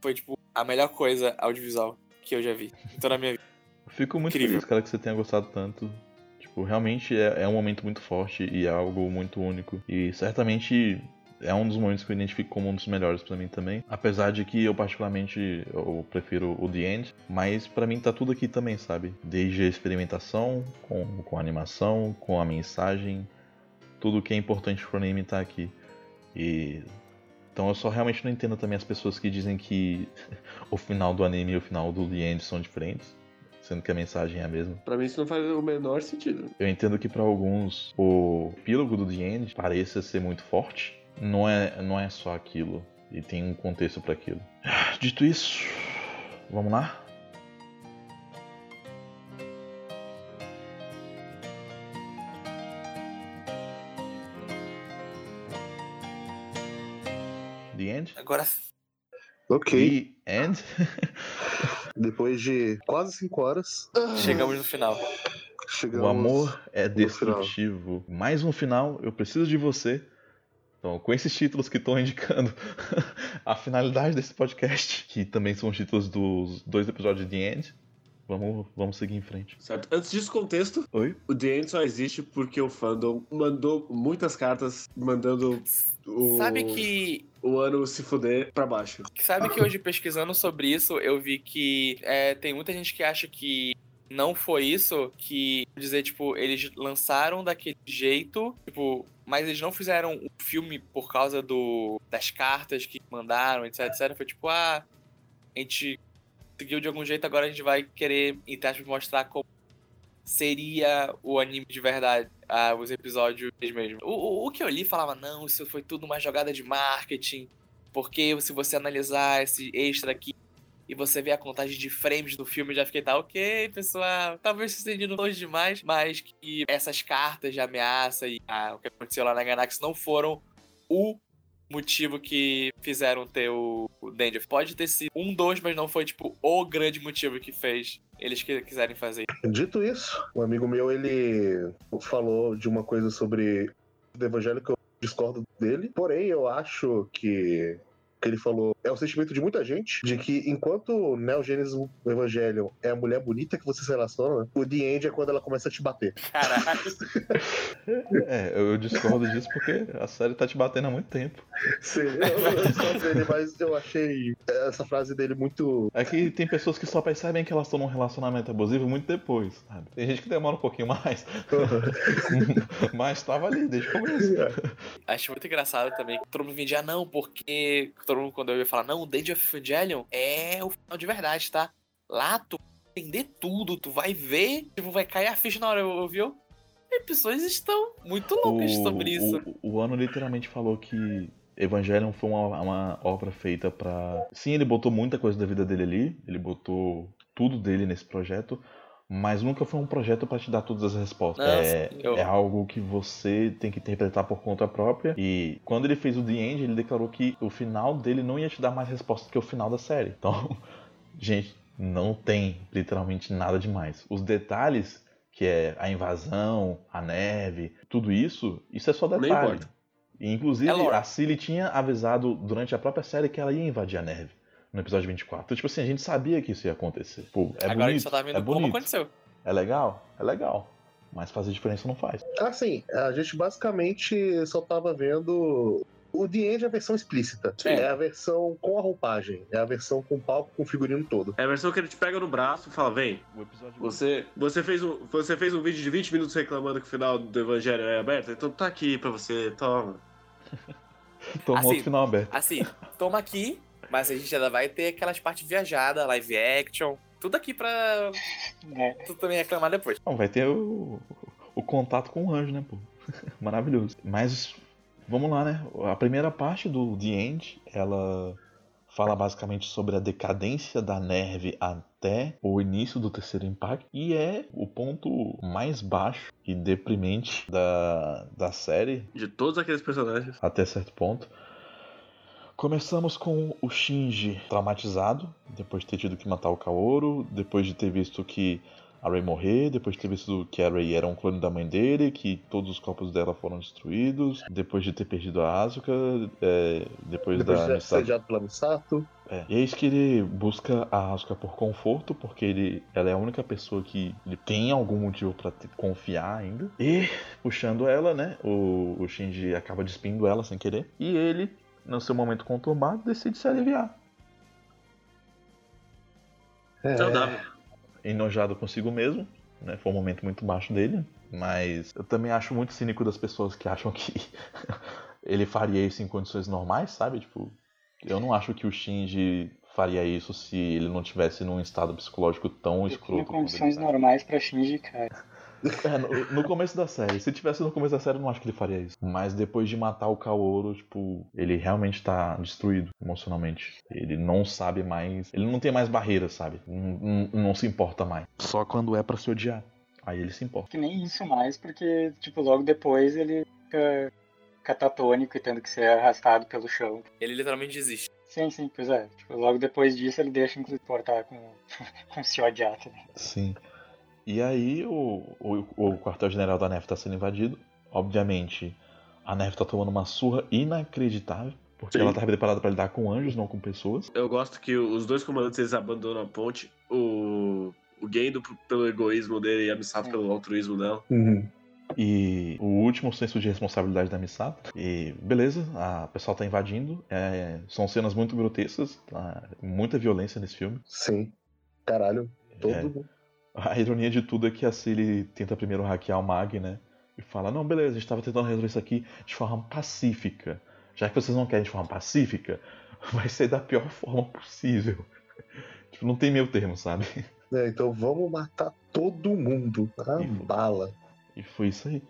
Foi, tipo, a melhor coisa audiovisual que eu já vi. Então, na minha vida. Eu Fico muito Incrível. feliz, cara, que você tenha gostado tanto. Tipo, realmente é, é um momento muito forte e é algo muito único. E certamente é um dos momentos que eu identifico como um dos melhores pra mim também. Apesar de que eu particularmente eu prefiro o The End, mas pra mim tá tudo aqui também, sabe? Desde a experimentação, com, com a animação, com a mensagem, tudo que é importante pro anime tá aqui. E então eu só realmente não entendo também as pessoas que dizem que o final do anime e o final do The End são diferentes, sendo que a mensagem é a mesma. Pra mim isso não faz o menor sentido. Eu entendo que pra alguns o epílogo do The End pareça ser muito forte. Não é, não é só aquilo. E tem um contexto pra aquilo. Dito isso, vamos lá? The End? Agora, Ok. The End? Depois de quase 5 horas, chegamos no final. chegamos. O amor é destrutivo. Mais um final, eu preciso de você. Então, com esses títulos que estão indicando a finalidade desse podcast, que também são os títulos dos dois episódios de The End, vamos, vamos seguir em frente. Certo? Antes disso, contexto, Oi? o The End só existe porque o fandom mandou muitas cartas mandando o, Sabe que o ano se fuder pra baixo. Sabe que hoje, pesquisando sobre isso, eu vi que é, tem muita gente que acha que não foi isso, que dizer, tipo, eles lançaram daquele jeito, tipo, mas eles não fizeram o filme por causa do das cartas que mandaram, etc, etc. Foi tipo, ah, a gente seguiu de algum jeito, agora a gente vai querer, aspas, mostrar como seria o anime de verdade, ah, os episódios mesmo. O, o, o que eu li falava, não, isso foi tudo uma jogada de marketing, porque se você analisar esse extra aqui e você ver a contagem de frames do filme, já fiquei, tá ok, pessoal, talvez se estendido longe demais, mas que essas cartas de ameaça e ah, o que aconteceu lá na Ganax não foram o motivo que fizeram ter o, o Danger. Pode ter sido um, dois, mas não foi, tipo, o grande motivo que fez eles que quiserem fazer. Dito isso, um amigo meu ele falou de uma coisa sobre o evangelho que eu discordo dele, porém eu acho que que ele falou é o sentimento de muita gente de que enquanto o Neo Genesis Evangelion é a mulher bonita que você se relaciona, o The End é quando ela começa a te bater. Caralho. É, eu discordo disso porque a série tá te batendo há muito tempo. Sim, eu não discordo dele, mas eu achei essa frase dele muito. É que tem pessoas que só percebem que elas estão num relacionamento abusivo muito depois, sabe? Tem gente que demora um pouquinho mais, mas tava ali desde o começo. Acho muito engraçado também que todo mundo vendia, não, porque todo mundo, quando eu ia falar, não, o Danger of Evangelion é o final de verdade, tá? Lá tu vai entender tudo, tu vai ver, tipo, vai cair a ficha na hora, ouviu? E pessoas estão muito loucas sobre isso. O, o Ano literalmente falou que Evangelion foi uma, uma obra feita pra. Sim, ele botou muita coisa da vida dele ali, ele botou tudo dele nesse projeto, mas nunca foi um projeto pra te dar todas as respostas. Não, é, sim, eu- é algo que você tem que interpretar por conta própria. E quando ele fez o The End, ele declarou que o final dele não ia te dar mais respostas que o final da série. Então, gente, não tem literalmente nada demais. Os detalhes, que é a invasão, a neve, tudo isso, isso é só detalhe. E, inclusive, É a Cilly tinha avisado durante a própria série que ela ia invadir a neve. No episódio 24. Então, tipo assim, a gente sabia que isso ia acontecer. Pô, é Agora bonito, a gente só tá vendo é como bonito. aconteceu. É legal? É legal. Mas fazer diferença não faz. Assim, a gente basicamente só tava vendo. O The End é a versão explícita. Sim. É a versão com a roupagem. É a versão com palco, com o figurino todo. É a versão que ele te pega no braço e fala, vem, O episódio você, você, fez um, você fez um vídeo de 20 minutos reclamando que o final do Evangelho é aberto, então tá aqui pra você, toma. Toma Assim, outro final aberto. Assim, toma aqui, mas a gente ainda vai ter aquelas partes viajadas, live action, tudo aqui pra É. tu também reclamar depois. Não, vai ter o, o contato com o anjo, né, pô? Maravilhoso. Mas vamos lá, né? A primeira parte do The End, ela fala basicamente sobre a decadência da Nerve até o início do terceiro impacto. E é o ponto mais baixo e deprimente da, da série, De todos aqueles personagens. até certo ponto. Começamos com o Shinji traumatizado, depois de ter tido que matar o Kaoru, depois de ter visto que a Rei morrer, depois de ter visto que a Rei era um clone da mãe dele, que todos os corpos dela foram destruídos, depois de ter perdido a Asuka, é, depois, Depois da de ser pela Misato. é, e eis que ele busca a Asuka por conforto, porque ele, ela é a única pessoa que ele tem algum motivo pra te- confiar ainda. E puxando ela, né, o, o Shinji acaba despindo ela sem querer. E ele, no seu momento conturbado, decide se aliviar. É, Saudável. Enojado consigo mesmo, né, foi um momento muito baixo dele. Mas eu também acho muito cínico das pessoas que acham que ele faria isso em condições normais, sabe? Tipo, eu não acho que o Shinji faria isso se ele não tivesse num estado psicológico tão escroto. quanto condições ele tá. normais pra Shinji, cara. É, no, no começo da série. Se tivesse no começo da série, eu não acho que ele faria isso. Mas depois de matar o Kaoru, tipo, ele realmente tá destruído emocionalmente. Ele não sabe mais. Ele não tem mais barreiras, sabe? Não, não- não se importa mais. Só quando é pra se odiar. Aí ele se importa. Que nem isso mais, porque, tipo, logo depois ele fica catatônico e tendo que ser arrastado pelo chão. Ele literalmente desiste. Sim, sim, pois é. Tipo, logo depois disso ele deixa inclusive portar com, com se odiar também. Sim. E aí o, o, o quartel-general da NEF tá sendo invadido. Obviamente, a NEF tá tomando uma surra inacreditável. Porque Sim. ela tá preparada pra lidar com anjos, não com pessoas. Eu gosto que os dois comandantes eles abandonam a ponte. O, o Gendo pelo egoísmo dele e a Misato pelo altruísmo dela. Uhum. E o último senso de responsabilidade da Misato. E beleza, a pessoal tá invadindo. É, são cenas muito grotescas, tá? muita violência nesse filme. Sim. Caralho. Todo É. A ironia de tudo é que a Cilly tenta primeiro hackear o Mag, né? E fala, não, beleza, a gente tava tentando resolver isso aqui de forma pacífica. Já que vocês não querem de forma pacífica, vai ser da pior forma possível. tipo, não tem meio termo, sabe? É, então vamos matar todo mundo. A Ih, bala. E foi isso aí.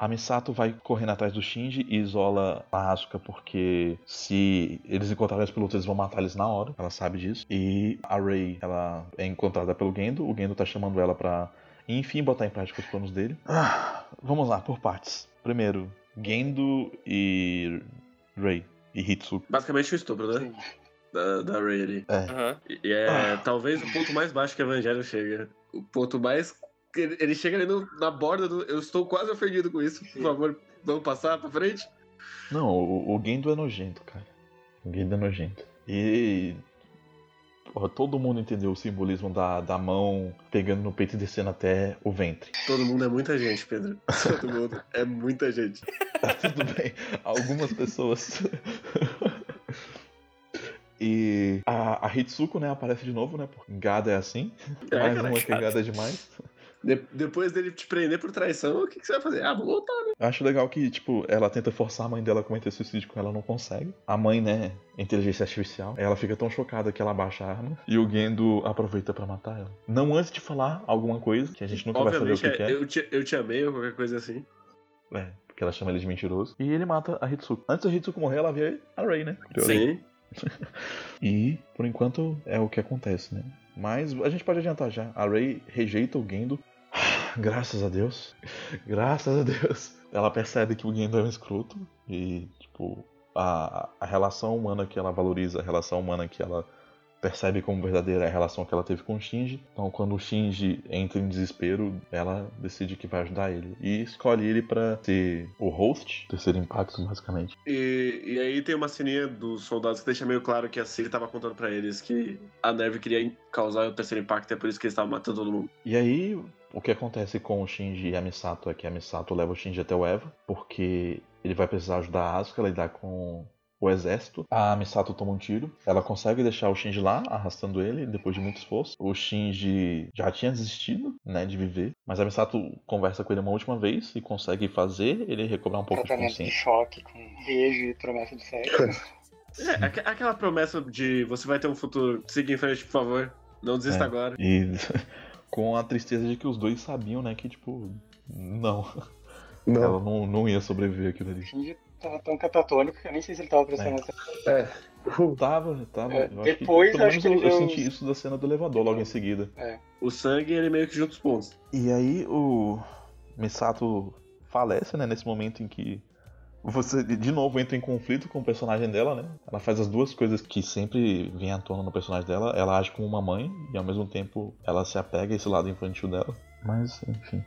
A Misato vai correndo atrás do Shinji e isola a Asuka porque se eles encontrarem os pilotos, eles vão matar eles na hora. Ela sabe disso. E a Rei, ela é encontrada pelo Gendo. O Gendo tá chamando ela pra, enfim, botar em prática os planos dele. Ah, vamos lá, por partes. Primeiro, Gendo e Rei. E Hitsuko. Basicamente o estupro, né? Sim. Da, da Ray ali. É. E e é Ah. talvez o ponto mais baixo que o Evangelho chega. O ponto mais. Ele, chega ali no- na borda do. Eu estou quase ofendido com isso. Por favor, vamos passar pra frente? Não, o, o Gendo é nojento, cara. O Gendo é nojento. E. Porra, todo mundo entendeu o simbolismo da, da mão pegando no peito e descendo até o ventre. Todo mundo é muita gente, Pedro. Todo mundo é muita gente. Tá tudo bem. Algumas pessoas. E a, a Hitsuko, né, aparece de novo, né? Porque gada é assim. É, Mais cara, uma que gada é demais. De- depois dele te prender por traição, o que, que você vai fazer? Ah, vou voltar. Eu acho legal que, tipo, ela tenta forçar a mãe dela a cometer suicídio com ela, não consegue. A mãe, né, inteligência artificial, ela fica tão chocada que ela baixa a arma e o Gendo aproveita pra matar ela. Não antes de falar alguma coisa, que a gente nunca vai saber o Obviamente, que, é, que é. eu, te, eu te amei ou qualquer coisa assim. É, porque ela chama ele de mentiroso. E ele mata a Hitsuko. Antes da Hitsuko morrer, ela vê a Rei, né? Sim. E, por enquanto, é o que acontece, né? Mas a gente pode adiantar já. A Rey rejeita o Gendo. Graças a Deus. Graças a Deus. Ela percebe que o Gendo é um escroto. E, tipo, a, a relação humana que ela valoriza, a relação humana que ela percebe como verdadeira a relação que ela teve com o Shinji. Então, quando o Shinji entra em desespero, ela decide que vai ajudar ele. E escolhe ele pra ser o host, terceiro impacto, basicamente. E, e aí tem uma ceninha dos soldados que deixa meio claro que a Ciri tava contando pra eles que a neve queria causar o terceiro impacto, é por isso que eles estavam matando todo mundo. E aí, o que acontece com o Shinji e a Misato é que a Misato leva o Shinji até o Eva, porque ele vai precisar ajudar a Asuka a lidar com o exército. A Misato toma um tiro, ela consegue deixar o Shinji lá, arrastando ele, depois de muito esforço. O Shinji já tinha desistido, né, de viver, mas a Misato conversa com ele uma última vez e consegue fazer ele recobrar um pouco de Tratamento de consciência. choque com beijo e promessa de sexo. É, aqu- aquela promessa de você vai ter um futuro, siga em frente, por favor. Não desista É. agora. E com a tristeza de que os dois sabiam, né, que tipo, não, Não. ela não, não ia sobreviver aquilo ali. Tava tão catatônico que eu nem sei se ele tava prestando É. atenção. É. Tava, tava. É, eu depois, acho que ele eu, eu deu senti isso da cena do elevador logo em seguida. O sangue, ele meio que junta os pontos. E aí o Misato falece, né? Nesse momento em que você de novo entra em conflito com o personagem dela, né? Ela faz as duas coisas que sempre vêm à tona no personagem dela. Ela age como uma mãe e ao mesmo tempo ela se apega a esse lado infantil dela. Mas, enfim.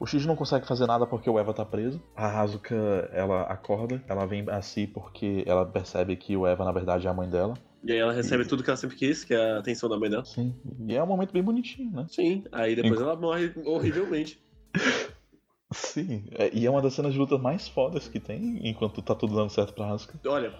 O Shinji não consegue fazer nada porque o Eva tá preso. A Asuka, ela acorda, ela vem a si porque ela percebe que o Eva, na verdade, é a mãe dela. E aí ela recebe tudo que ela sempre quis, que é a atenção da mãe dela. Sim. E é um momento bem bonitinho, né? Sim, aí depois ela morre horrivelmente. Sim. É, e é uma das cenas de luta mais fodas que tem, enquanto tá tudo dando certo pra Asuka. Olha,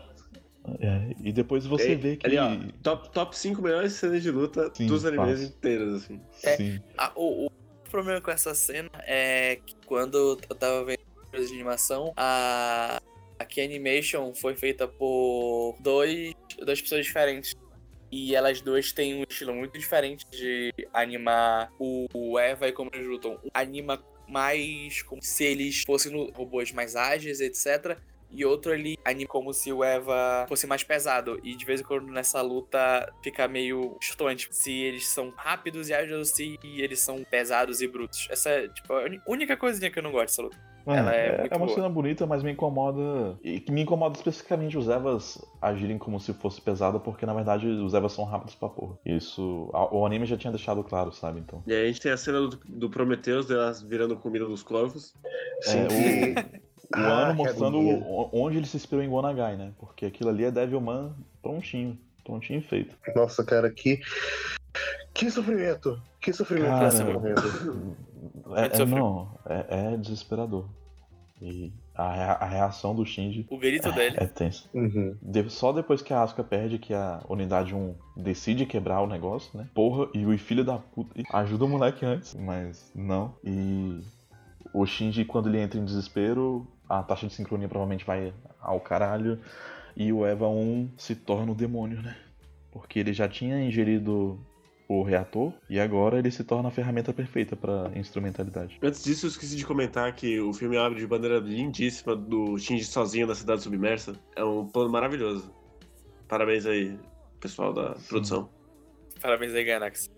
É, e depois você Ei, vê que. ali, ó, top, top 5 melhores cenas de luta Sim, dos animes fácil. inteiros, assim. É. Sim. Ah, o, o problema com essa cena é que quando eu tava vendo de animação, a, a Key Animation foi feita por dois, duas pessoas diferentes. E elas duas têm um estilo muito diferente de animar o, o Eva e como eles lutam. Anima mais como se eles fossem robôs mais ágeis, etc. E outro ali anima como se o Eva fosse mais pesado. E de vez em quando nessa luta fica meio chutante. Se eles são rápidos e ágeis ou se eles são pesados e brutos. Essa é tipo, a única coisinha que eu não gosto dessa luta. Ela é muito uma boa. cena bonita, mas me incomoda. E que me incomoda especificamente os Evas agirem como se fosse pesado, porque na verdade os Evas são rápidos pra porra. Isso. a- O anime já tinha deixado claro, sabe? Então. E aí a gente tem a cena do, do Prometheus, delas virando comida dos corvos. Sim. É, o, o Ah, ano mostrando o- onde ele se inspirou em Gonagai, né? Porque aquilo ali é Devilman prontinho. Prontinho feito. Nossa, cara, que. Que sofrimento! Que sofrimento Cara, essa morrendo. É, é- não, é, é desesperador. E a, rea- a reação do Shinji O grito dele. é tensa. Uhum. De- Só depois que a Asuka perde que a unidade 1 decide quebrar o negócio, né? Porra, e o filho da puta ajuda o moleque antes, mas não. E o Shinji, quando ele entra em desespero, a taxa de sincronia provavelmente vai ao caralho. E o Eva 1 se torna o demônio, né? Porque ele já tinha ingerido o reator e agora ele se torna a ferramenta perfeita pra instrumentalidade. Antes disso, eu esqueci de comentar que o filme abre de bandeira lindíssima do Shinji sozinho na cidade submersa. É um plano maravilhoso. Parabéns aí, pessoal da produção. Parabéns aí, Ganax.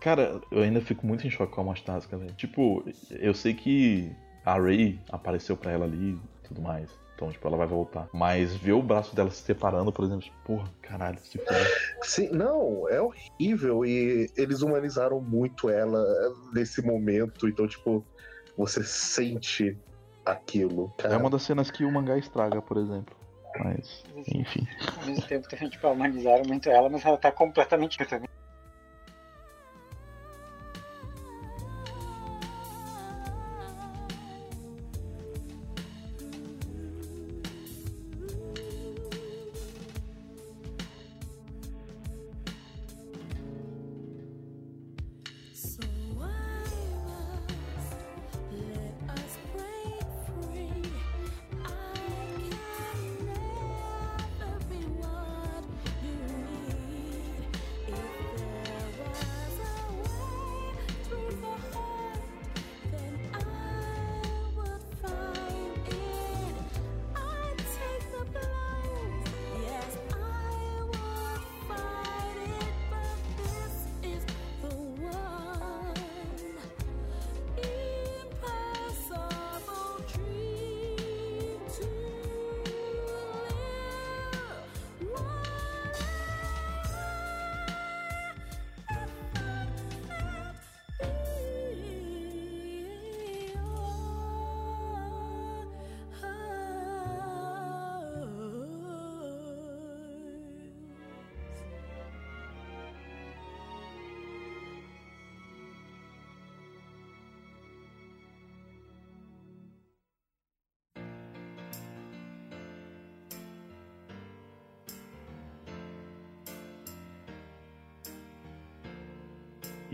Cara, eu ainda fico muito em choque com a Asuka, velho. Tipo, eu sei que a Rey apareceu pra ela ali e tudo mais. Então, tipo, ela vai voltar. Mas ver o braço dela se separando, por exemplo, tipo, porra, caralho, se fuder. Sim, não, é horrível. E eles humanizaram muito ela nesse momento. Então, tipo, você sente aquilo. Cara. É uma das cenas que o mangá estraga, por exemplo. Mas, enfim. Ao mesmo tempo também, tipo, humanizaram muito ela, mas ela tá completamente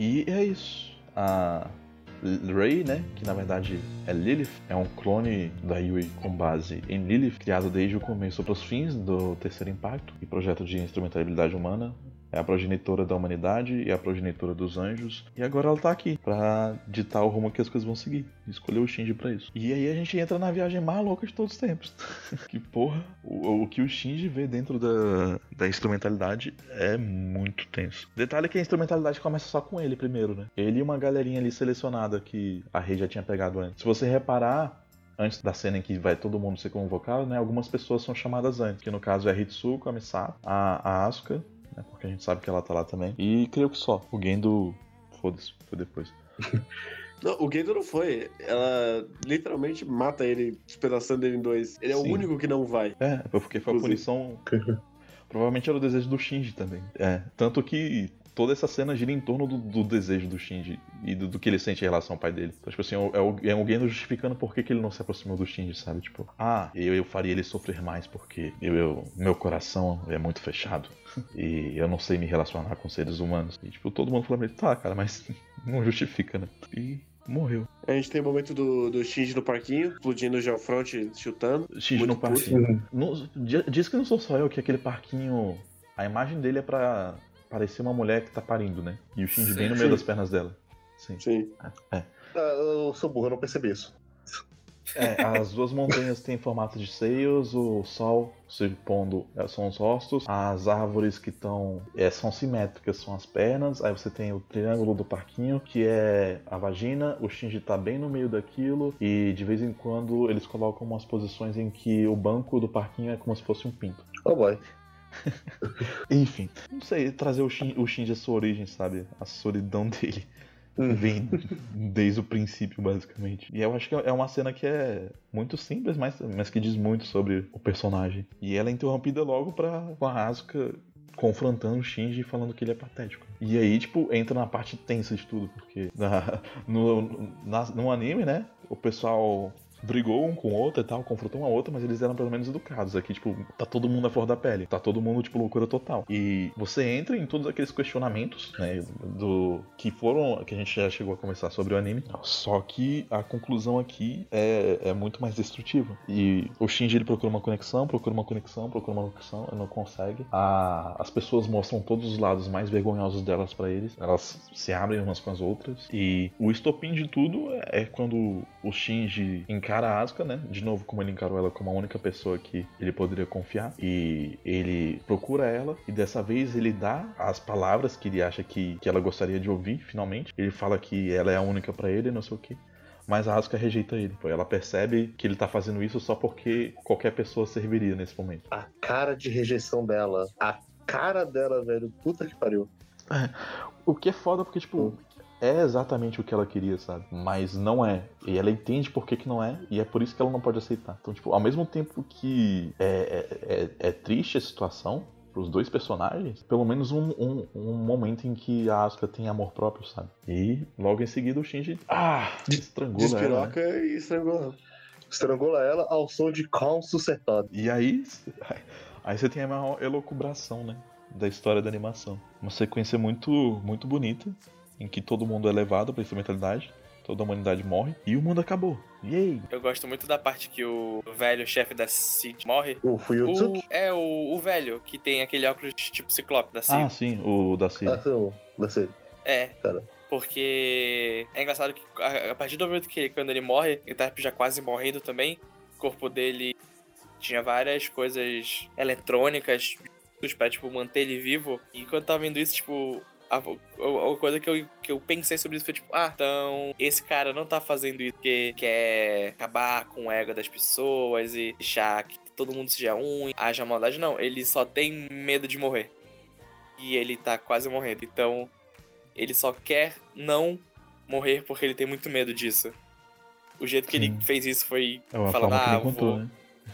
E é isso. A Rey, né, que na verdade é Lilith, é um clone da Yui com base em Lilith, criado desde o começo para os fins do Terceiro Impacto e projeto de instrumentabilidade humana. É a progenitora da humanidade e a progenitora dos anjos. E agora ela tá aqui pra ditar o rumo que as coisas vão seguir. Escolheu o Shinji pra isso. E aí a gente entra na viagem mais louca de todos os tempos. que porra, o, o que o Shinji vê dentro da, da instrumentalidade é muito tenso. Detalhe que a instrumentalidade começa só com ele primeiro, né? Ele e uma galerinha ali selecionada que a Rei já tinha pegado antes. Se você reparar, antes da cena em que vai todo mundo ser convocado, né? Algumas pessoas são chamadas antes, que no caso é a Hitsuko, a Misato, a, a Asuka, né? Porque a gente sabe que ela tá lá também. E creio que só. O Gendo, foda-se, foi depois. Não, o Gendo não foi. Ela literalmente mata ele, despedaçando ele em dois. Ele é Sim. o único que não vai. É, porque foi a Inclusive. punição. Provavelmente era o desejo do Shinji também. É. Tanto que toda essa cena gira em torno do, do desejo do Shinji e do, do que ele sente em relação ao pai dele. Então, tipo assim, é, o- é alguém justificando por que, que ele não se aproximou do Shinji, sabe? Tipo, ah, eu, eu faria ele sofrer mais porque eu, eu- meu coração é muito fechado e eu não sei me relacionar com seres humanos. E, tipo, todo mundo falando, tá, cara, mas não justifica, né? E morreu. A gente tem o momento do, do Shinji no parquinho, explodindo o Geofront, chutando. Shinji no parquinho. Di- diz que não sou só eu, que aquele parquinho. A imagem dele é pra parecer uma mulher que tá parindo, né? E o Shinji bem no meio Sim. das pernas dela. Sim. Sim. Ah, eu sou burro, eu não percebi isso. É, as duas montanhas têm formato de seios, o sol se pondo é, são os rostos, as árvores que estão são simétricas são as pernas, aí você tem o triângulo do parquinho, que é a vagina, o Shinji tá bem no meio daquilo, e de vez em quando eles colocam umas posições em que o banco do parquinho é como se fosse um pinto. Oh boy. Enfim, não sei, trazer o, Shin, o Shinji à sua origem, sabe? A solidão dele vem desde o princípio, basicamente. E eu acho que é uma cena que é muito simples, mas, mas que diz muito sobre o personagem. E ela é interrompida logo pra, com a Asuka confrontando o Shinji e falando que ele é patético. E aí, tipo, entra na parte tensa de tudo, porque na- no, na- no anime, né, o pessoal brigou um com o outro e tal, confrontou um a outra, mas eles eram pelo menos educados. Aqui, tipo, tá todo mundo à flor da pele. Tá todo mundo, tipo, loucura total. E você entra em todos aqueles questionamentos, né, do que foram, que a gente já chegou a conversar sobre o anime. Só que a conclusão aqui é, é muito mais destrutiva. E o Shinji, ele procura uma conexão, procura uma conexão, procura uma conexão, não consegue. A- as pessoas mostram todos os lados mais vergonhosos delas pra eles. Elas se abrem umas com as outras. E o estopim de tudo é quando o Shinji encara a Asuka, né? De novo, como ele encarou ela como a única pessoa que ele poderia confiar. E ele procura ela e dessa vez ele dá as palavras que ele acha que, que ela gostaria de ouvir, finalmente. Ele fala que ela é a única pra ele, não sei o que. Mas a Asuka rejeita ele. Ela percebe que ele tá fazendo isso só porque qualquer pessoa serviria nesse momento. A cara de rejeição dela. A cara dela, velho. Puta que pariu. O que é foda porque, tipo, é exatamente o que ela queria, sabe? Mas não é. E ela entende por que, que não é, e é por isso que ela não pode aceitar. Então, tipo, ao mesmo tempo que é, é, é- é triste a situação pros dois personagens, pelo menos um, um, um momento em que a Asuka tem amor próprio, sabe? E logo em seguida o Shinji, ah, estrangula ela, né? E estrangula. Estrangula ela ao som de calm sussetado. E aí, aí você tem a maior elocubração, né? Da história da animação. Uma sequência muito, muito bonita, em que todo mundo é levado pra instrumentalidade, toda a humanidade morre e o mundo acabou. Yay! Eu gosto muito da parte que o velho chefe da Cid morre. O Fuyutsuki. O, é, o, o velho, que tem aquele óculos tipo ciclope da Cid. Ah, sim, o da Ciri. Ah, não. Não sei. É. Cara. Porque é engraçado que a, a partir do momento que quando ele morre, ele tá já quase morrendo também, o corpo dele tinha várias coisas eletrônicas pra, tipo, manter ele vivo. E quando eu tava vendo isso, tipo, a, a- a coisa que eu, que eu pensei sobre isso foi tipo, ah, então esse cara não tá fazendo isso porque quer acabar com o ego das pessoas e deixar que todo mundo seja um, e haja maldade. Não, ele só tem medo de morrer. E ele tá quase morrendo. Então, ele só quer não morrer porque ele tem muito medo disso. O jeito que Sim. ele fez isso foi É falando, ah, contou, vou... né?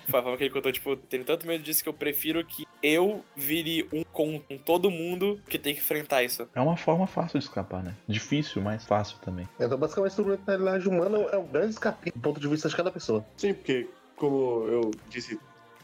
Foi a forma que ele contou, tipo, tenho tanto medo disso que eu prefiro que eu vire um com, com todo mundo que tem que enfrentar isso. É uma forma fácil de escapar, né? Difícil, mas fácil também. Então, basicamente, a instrumentalidade humana é um grande escape do ponto de vista de cada pessoa. Sim, porque, como eu disse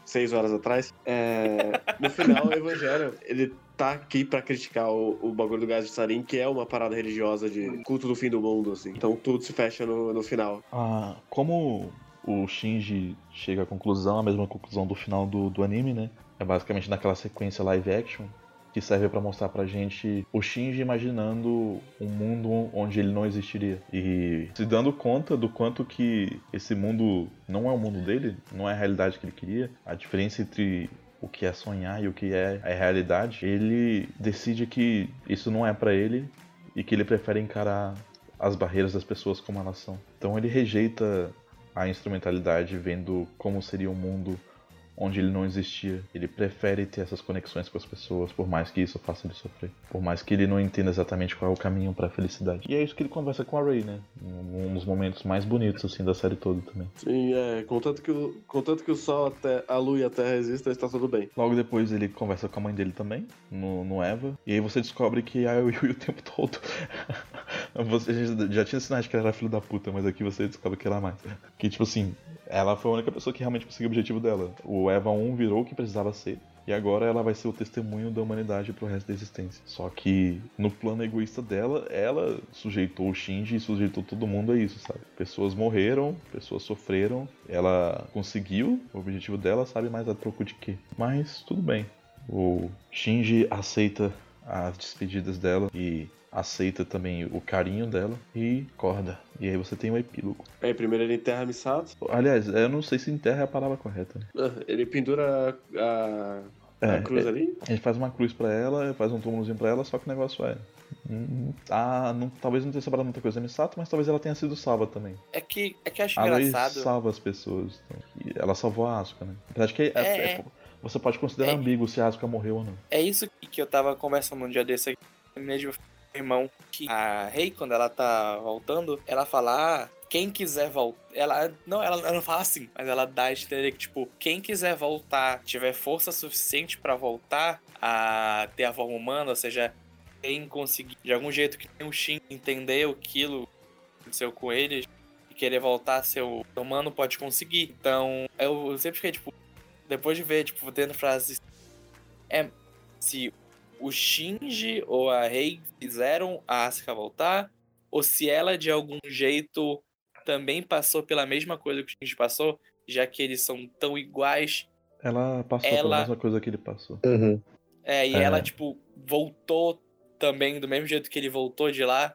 seis horas atrás, é, no final o Evangelho, ele tá aqui pra criticar o, o bagulho do gás de sarin, que é uma parada religiosa de culto do fim do mundo, assim. Então tudo se fecha no, no final. Ah, como o Shinji chega à conclusão, a mesma conclusão do final do, do anime, né? É basicamente naquela sequência live action que serve pra mostrar pra gente o Shinji imaginando um mundo onde ele não existiria e se dando conta do quanto que esse mundo não é o mundo dele, não é a realidade que ele queria. A diferença entre o que é sonhar e o que é a realidade, ele decide que isso não é pra ele e que ele prefere encarar as barreiras das pessoas como elas são. Então ele rejeita a instrumentalidade, vendo como seria um mundo onde ele não existia. Ele prefere ter essas conexões com as pessoas, por mais que isso faça ele sofrer. Por mais que ele não entenda exatamente qual é o caminho para a felicidade. E é isso que ele conversa com a Ray, né? Um dos momentos mais bonitos assim da série toda também. Sim, é. Contanto que o, contanto que o sol, a, a lua e a terra existam, está tudo bem. Logo depois ele conversa com a mãe dele também, no, no Eva. E aí você descobre que a Yui o tempo todo. Você já tinha sinais que ela era filho da puta, mas aqui você descobre que ela é mais. Que tipo assim, ela foi a única pessoa que realmente conseguiu o objetivo dela. O Eva 1 virou o que precisava ser. E agora ela vai ser o testemunho da humanidade pro resto da existência. Só que no plano egoísta dela, ela sujeitou o Shinji e sujeitou todo mundo a isso, sabe? Pessoas morreram, pessoas sofreram, ela conseguiu o objetivo dela, sabe? Mas a troco de quê? Mas tudo bem. O Shinji aceita as despedidas dela e aceita também o carinho dela e corda. E aí você tem o epílogo. Aí primeiro ele enterra a Misato, Aliás, eu não sei se enterra é a palavra correta. ah, ele pendura a, É, cruz é- ali. A gente faz uma cruz pra ela, faz um túmulozinho pra ela, só que o negócio é. Ah, não- talvez não tenha sobrado muita coisa da Misato, mas talvez ela tenha sido salva também. É que, é que eu acho A engraçado. salva as pessoas. então, e ela salvou a Asuka, né? De que é- É, é- é. você pode considerar É. ambíguo se a Asuka morreu ou não. É isso que- que eu tava conversando um dia desse aqui. Irmão. Que a Rei, quando ela tá voltando, ela fala. "Ah, Quem quiser voltar. Ela não, ela, não fala assim, mas ela dá a entender que, tipo, quem quiser voltar, tiver força suficiente pra voltar a ter a forma humana, ou seja, quem conseguir de algum jeito que tem o Shin entender aquilo que aconteceu com eles e querer voltar a ser o humano, pode conseguir. Então, eu, eu sempre fiquei, tipo, depois de ver, tipo, tendo frases. É. Se o Shinji ou a Rei fizeram a Asuka voltar, ou se ela de algum jeito também passou pela mesma coisa que o Shinji passou, já que eles são tão iguais. Ela passou pela Ela- mesma coisa que ele passou. Uhum. É, e É. ela, tipo, voltou também do mesmo jeito que ele voltou de lá.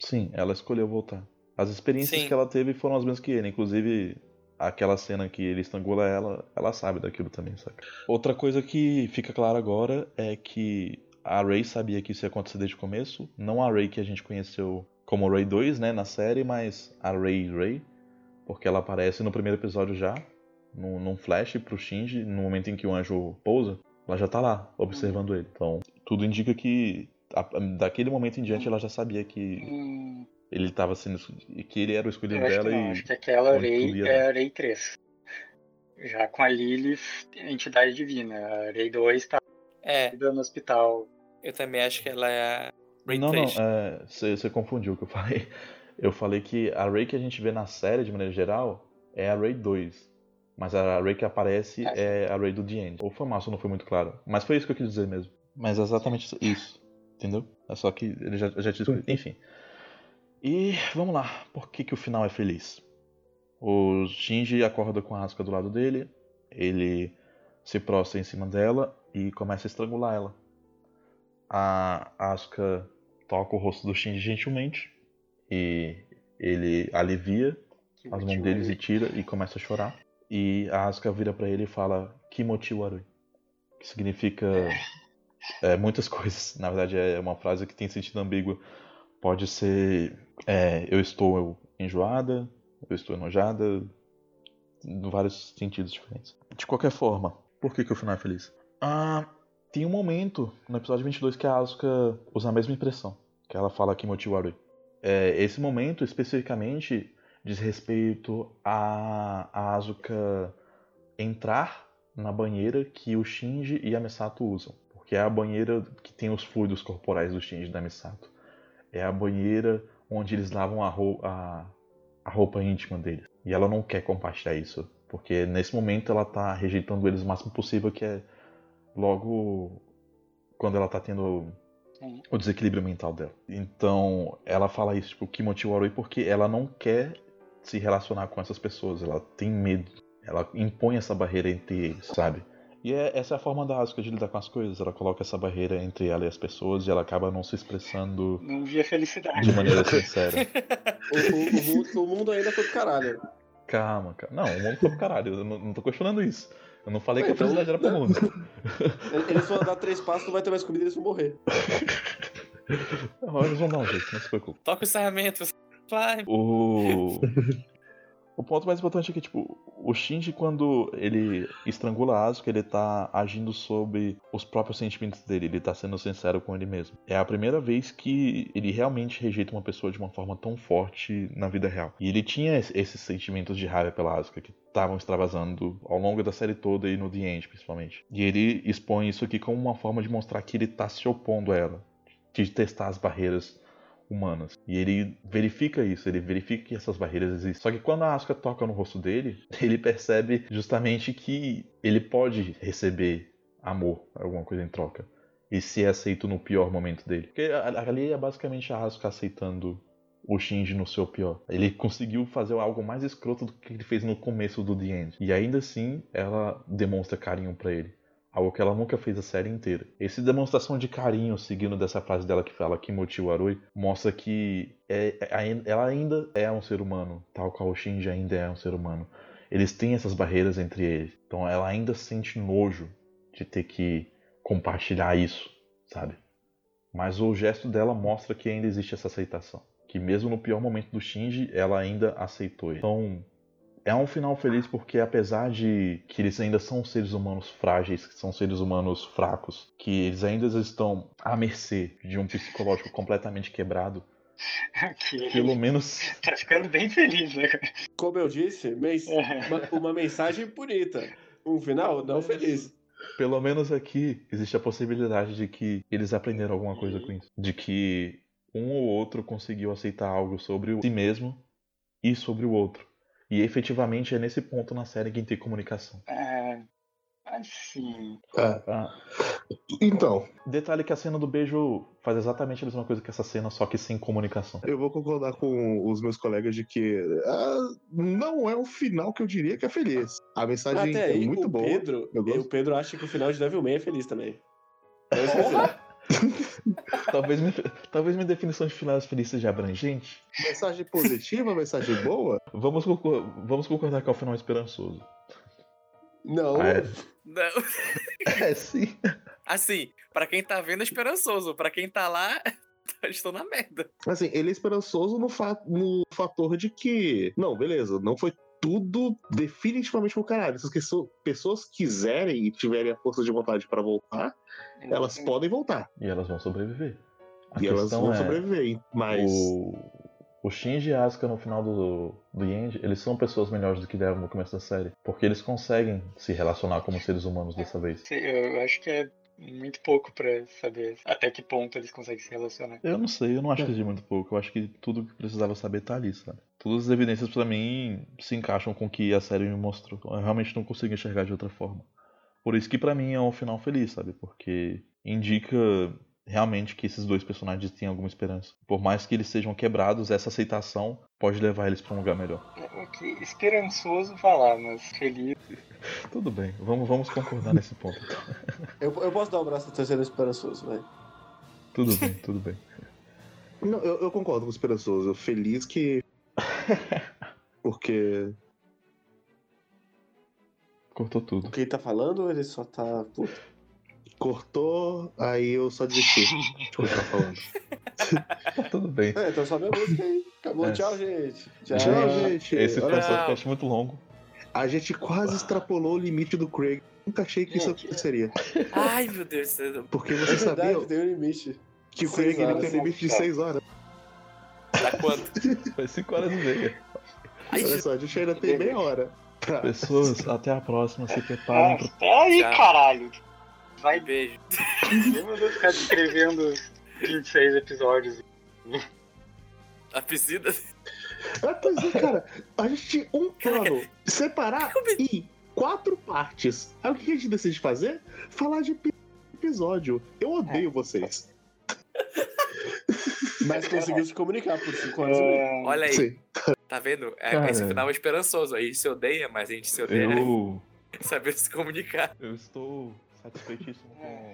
Sim, ela escolheu voltar. As experiências Sim. que ela teve foram as mesmas que ele, inclusive aquela cena que ele estrangula ela, ela sabe daquilo também, saca? Outra coisa que fica clara agora é que a Ray sabia que isso ia acontecer desde o começo, não a Ray que a gente conheceu como Ray 2, né, na série, mas a Ray Ray, porque ela aparece no primeiro episódio já, num, num flash pro Shinji, no momento em que o anjo pousa, ela já tá lá, observando ele. Então, tudo indica que a- daquele momento em diante ela já sabia que Hum, ele tava sendo. que ele era o escolhido eu acho que dela não, e. acho que aquela Rei é a Rei 3. Já com a Lilith, entidade divina. A Rei 2 tá É, no hospital. eu também acho que ela é a Ray não, 3. não, é, você você confundiu o que eu falei. Eu falei que a Ray que a gente vê na série, de maneira geral, é a Ray 2. Mas a Ray que aparece sim. é a Ray do The End. Ou foi massa, não foi muito claro. Mas foi isso que eu quis dizer mesmo. Mas é exatamente isso. Entendeu? É só que ele já, já tinha escolhido. Enfim. E vamos lá. Por que, que o final é feliz? O Shinji acorda com a Asuka do lado dele. Ele se prostra em cima dela e começa a estrangular ela. A Asuka toca o rosto do Shinji gentilmente e ele alivia Que as mãos motivo deles ele- e tira e começa a chorar. E a Asuka vira pra ele e fala Kimochi Warui, que significa é, muitas coisas. Na verdade é uma frase que tem sentido ambíguo. Pode ser é, eu estou enjoada, eu estou enojada, em vários sentidos diferentes. De qualquer forma, por que, que o final é feliz? Ah, tem um momento no episódio 22 que a Asuka usa a mesma impressão, que ela fala Kimochi Warui. É, esse momento especificamente diz respeito a, a Asuka entrar na banheira que o Shinji e a Misato usam. Porque é a banheira que tem os fluidos corporais do Shinji e da Misato. É a banheira onde eles lavam a roupa, a, a roupa íntima deles. E ela não quer compartilhar isso. Porque nesse momento ela tá rejeitando eles o máximo possível, que é logo quando ela tá tendo Sim. o desequilíbrio mental dela. Então, ela fala isso, tipo, Kimochi Warui, porque ela não quer se relacionar com essas pessoas, ela tem medo. Ela impõe essa barreira entre eles, sabe? E é, essa é a forma da Asuka de lidar com as coisas. Ela coloca essa barreira entre ela e as pessoas e ela acaba não se expressando Não via felicidade. de maneira sincera. O, o- o mundo, o mundo ainda foi pro caralho. Calma, cara. Não, o mundo foi pro caralho. Eu não, não tô questionando isso. Eu não falei que a Então, felicidade era pro né? mundo. Eles vão dar três passos, não vai ter mais comida, eles vão morrer. Não, eles vão dar um jeito, não se preocupe. Toca o encerramento. Vai. O... O ponto mais importante é que, tipo, o Shinji, quando ele estrangula a Asuka, ele tá agindo sobre os próprios sentimentos dele, ele tá sendo sincero com ele mesmo. É a primeira vez que ele realmente rejeita uma pessoa de uma forma tão forte na vida real. E ele tinha es- esses sentimentos de raiva pela Asuka, que estavam extravasando ao longo da série toda e no The End, principalmente. E ele expõe isso aqui como uma forma de mostrar que ele tá se opondo a ela, de testar as barreiras humanas. E ele verifica isso, ele verifica que essas barreiras existem. Só que quando a Asuka toca no rosto dele, ele percebe justamente que ele pode receber amor, alguma coisa em troca. E ser aceito no pior momento dele. Porque ali é basicamente a Asuka aceitando o Shinji no seu pior. Ele conseguiu fazer algo mais escroto do que ele fez no começo do The End. E ainda assim, ela demonstra carinho pra ele. Algo que ela nunca fez a série inteira. Essa demonstração de carinho, seguindo dessa frase dela que fala Kimochi Warui, mostra que é- é- ela ainda é um ser humano, tal qual o Shinji ainda é um ser humano. Eles têm essas barreiras entre eles. Então ela ainda sente nojo de ter que compartilhar isso, sabe? Mas o gesto dela mostra que ainda existe essa aceitação. Que mesmo no pior momento do Shinji, ela ainda aceitou ele. Então, é um final feliz porque apesar de que eles ainda são seres humanos frágeis, que são seres humanos fracos, que eles ainda estão à mercê de um psicológico completamente quebrado, Que pelo menos tá ficando bem feliz, né? cara? Como eu disse, mens- uma, uma mensagem bonita. Um final não feliz. Pelo menos aqui existe a possibilidade de que eles aprenderam alguma coisa com isso. De que um ou outro conseguiu aceitar algo sobre si mesmo e sobre o outro. E efetivamente é nesse ponto na série que tem comunicação. É, assim. Ah, Então, detalhe que a cena do beijo faz exatamente a mesma coisa que essa cena, só que sem comunicação. eu vou concordar com os meus colegas de que ah, não é um final que eu diria que é feliz. A mensagem Até é aí, muito o boa. Pedro, o Pedro acha que o final de Devil May é feliz também. É eu sei. Talvez, minha, talvez minha definição de final feliz seja abrangente. Mensagem positiva, mensagem boa. Vamos, concor- vamos concordar que é o final esperançoso. Não, Ah, é. Não. É, sim. Assim, pra quem tá vendo é esperançoso. Pra quem tá lá, estou na merda. Assim, ele é esperançoso no, fa- no fator de que. Não, beleza, não foi tudo definitivamente pro caralho. Se as pessoas- pessoas quiserem e tiverem a força de vontade pra voltar, elas podem voltar. E elas vão sobreviver. A e elas vão é, sobreviver. Mas. O, o Shinji e a Asuka no final do, do End, eles são pessoas melhores do que eram no começo da série. Porque eles conseguem se relacionar como seres humanos dessa vez. Eu acho que é muito pouco pra saber até que ponto eles conseguem se relacionar. Eu não sei, eu não acho que seja muito pouco. Eu acho que tudo que precisava saber tá ali, sabe? Todas as evidências pra mim se encaixam com o que a série me mostrou. Eu realmente não consigo enxergar de outra forma. Por isso que pra mim é um final feliz, sabe? Porque indica realmente que esses dois personagens têm alguma esperança. Por mais que eles sejam quebrados, essa aceitação pode levar eles pra um lugar melhor. O que esperançoso falar, mas feliz. Tudo bem, vamos, vamos concordar nesse ponto. então. eu, eu posso dar o braço a terceiro esperançoso, vai. Tudo bem, tudo bem. Não, eu, eu concordo com o esperançoso. Feliz que. Porque. Cortou tudo. O que ele tá falando, ele só tá. Puta. Cortou, aí eu só desisti de continuar falando. Tá tudo bem. É, então sobe a música aí. Acabou, É. tchau, gente. Tchau. Tchau, gente. Esse foi um Olha só, podcast muito longo. a gente quase extrapolou o limite do Craig. Nunca achei que isso aconteceria. Ai, meu Deus. do céu. Porque É você verdade, sabia tem um limite. que o Craig ele horas. tem limite de 6 horas. Dá quanto? Foi 5 horas e meia. Ai, Olha só, a gente ainda tem meia hora. pra- Pessoas, até a próxima. Se preparem pro Espera aí, Tchau. caralho. Vai beijo. Vamos ficar descrevendo 26 episódios. A piscina. Ah, pois é, cara. A gente tinha um plano. Separar em quatro partes. Aí o que a gente decide fazer? Falar de epi- episódio. Eu odeio vocês. Mas conseguiu se comunicar por 5 horas e meia. É, Olha aí, Sim. tá vendo? É, Cara. esse final é esperançoso. A gente se odeia, mas a gente se odeia Eu, saber se comunicar. eu estou satisfeitíssimo com,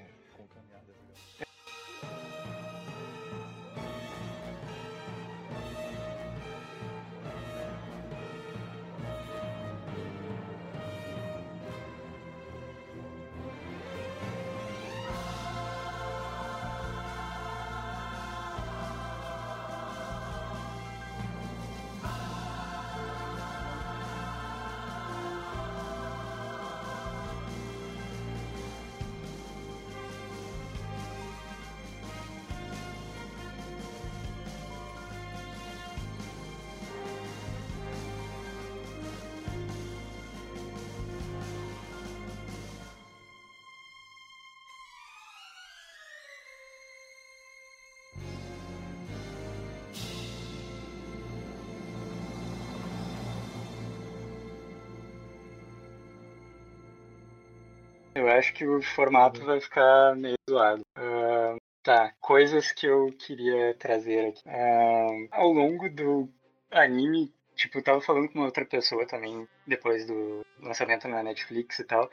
acho que o formato vai ficar meio zoado. Ahn, tá, coisas que eu queria trazer aqui. Ahn, ao longo do anime, tipo, eu tava falando com uma outra pessoa também, depois do lançamento na Netflix e tal.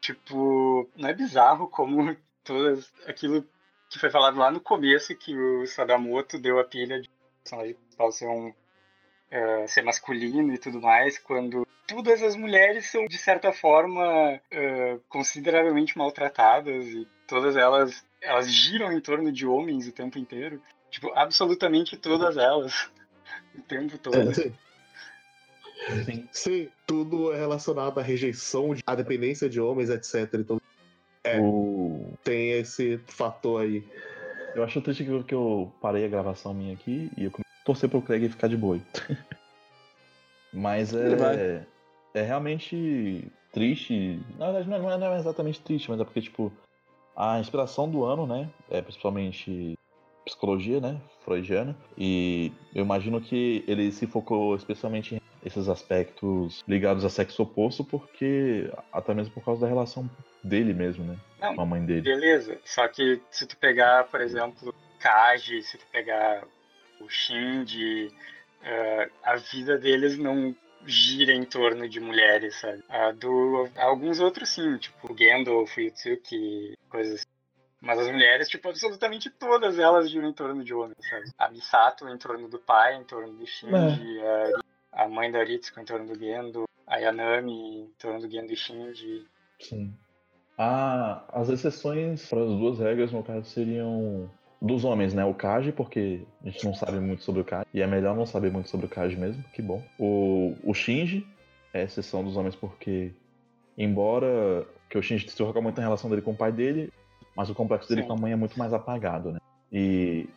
Tipo, não é bizarro como todas aquilo que foi falado lá no começo, que o Sadamoto deu a pilha de personagem principal ser um eh, ser masculino e tudo mais, quando todas as mulheres são, de certa forma, eh, consideravelmente maltratadas e todas elas, elas giram em torno de homens o tempo inteiro. Tipo, absolutamente todas elas. O tempo todo. É, Sim. Sim, tudo é relacionado à rejeição, à dependência de homens, etc. Então É. O... tem esse fator aí. Eu acho triste que eu, que eu parei a gravação minha aqui e eu torcer pro Craig ficar de boi. Mas é, é realmente triste. Na verdade, não é, não é exatamente triste, mas é porque, tipo, a inspiração do ano, né? É principalmente psicologia, né? Freudiana. E eu imagino que ele se focou especialmente em esses aspectos ligados a sexo oposto, porque até mesmo por causa da relação dele mesmo, né? Não, Com a mãe dele. Beleza, só que se tu pegar, por exemplo, Kaji, se tu pegar o Shinji, eh, a vida deles não gira em torno de mulheres, sabe? A do, alguns outros sim, tipo Gendo, Fuyutsuki, coisas assim. Mas as mulheres, tipo, absolutamente todas elas giram em torno de homens, sabe? A Misato em torno do pai, em torno do Shinji, a, a mãe da Ritsuko em torno do Gendo, a Yanami em torno do Gendo e Shinji. Sim. Ah, as exceções para as duas regras, no caso, seriam dos homens, né? O Kaji, porque a gente não sabe muito sobre o Kaji, e é melhor não saber muito sobre o Kaji mesmo, que bom. O, o Shinji é a exceção dos homens porque, embora que o Shinji se foca muito na relação dele com o pai dele, mas o complexo dele Sim. com a mãe é muito mais apagado, né? E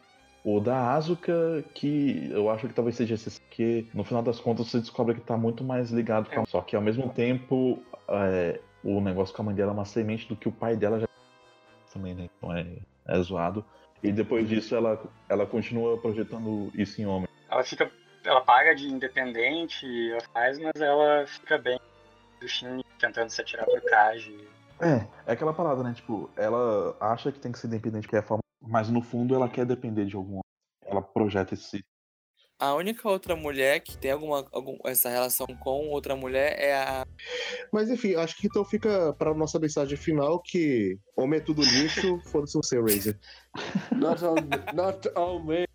o da Asuka, que eu acho que talvez seja esse, que no final das contas você descobre que tá muito mais ligado com a... Só que ao mesmo tempo, é, o negócio com a mãe dela é uma semente do que o pai dela já também, né? Então é, é zoado. E depois disso ela, ela continua projetando isso em homem. ela fica ela paga de independente ela faz mas ela fica bem do Shin tentando se atirar pro Kaji É, é aquela parada, né? Tipo, ela acha que tem que ser independente que é a forma, mas no fundo ela quer depender de algum. Ela projeta esse. A única outra mulher que tem alguma, algum, essa relação com outra mulher é a. Mas enfim, acho que então fica pra nossa mensagem final que homem é tudo lixo, foda-se você, Razer. Not all, not all men.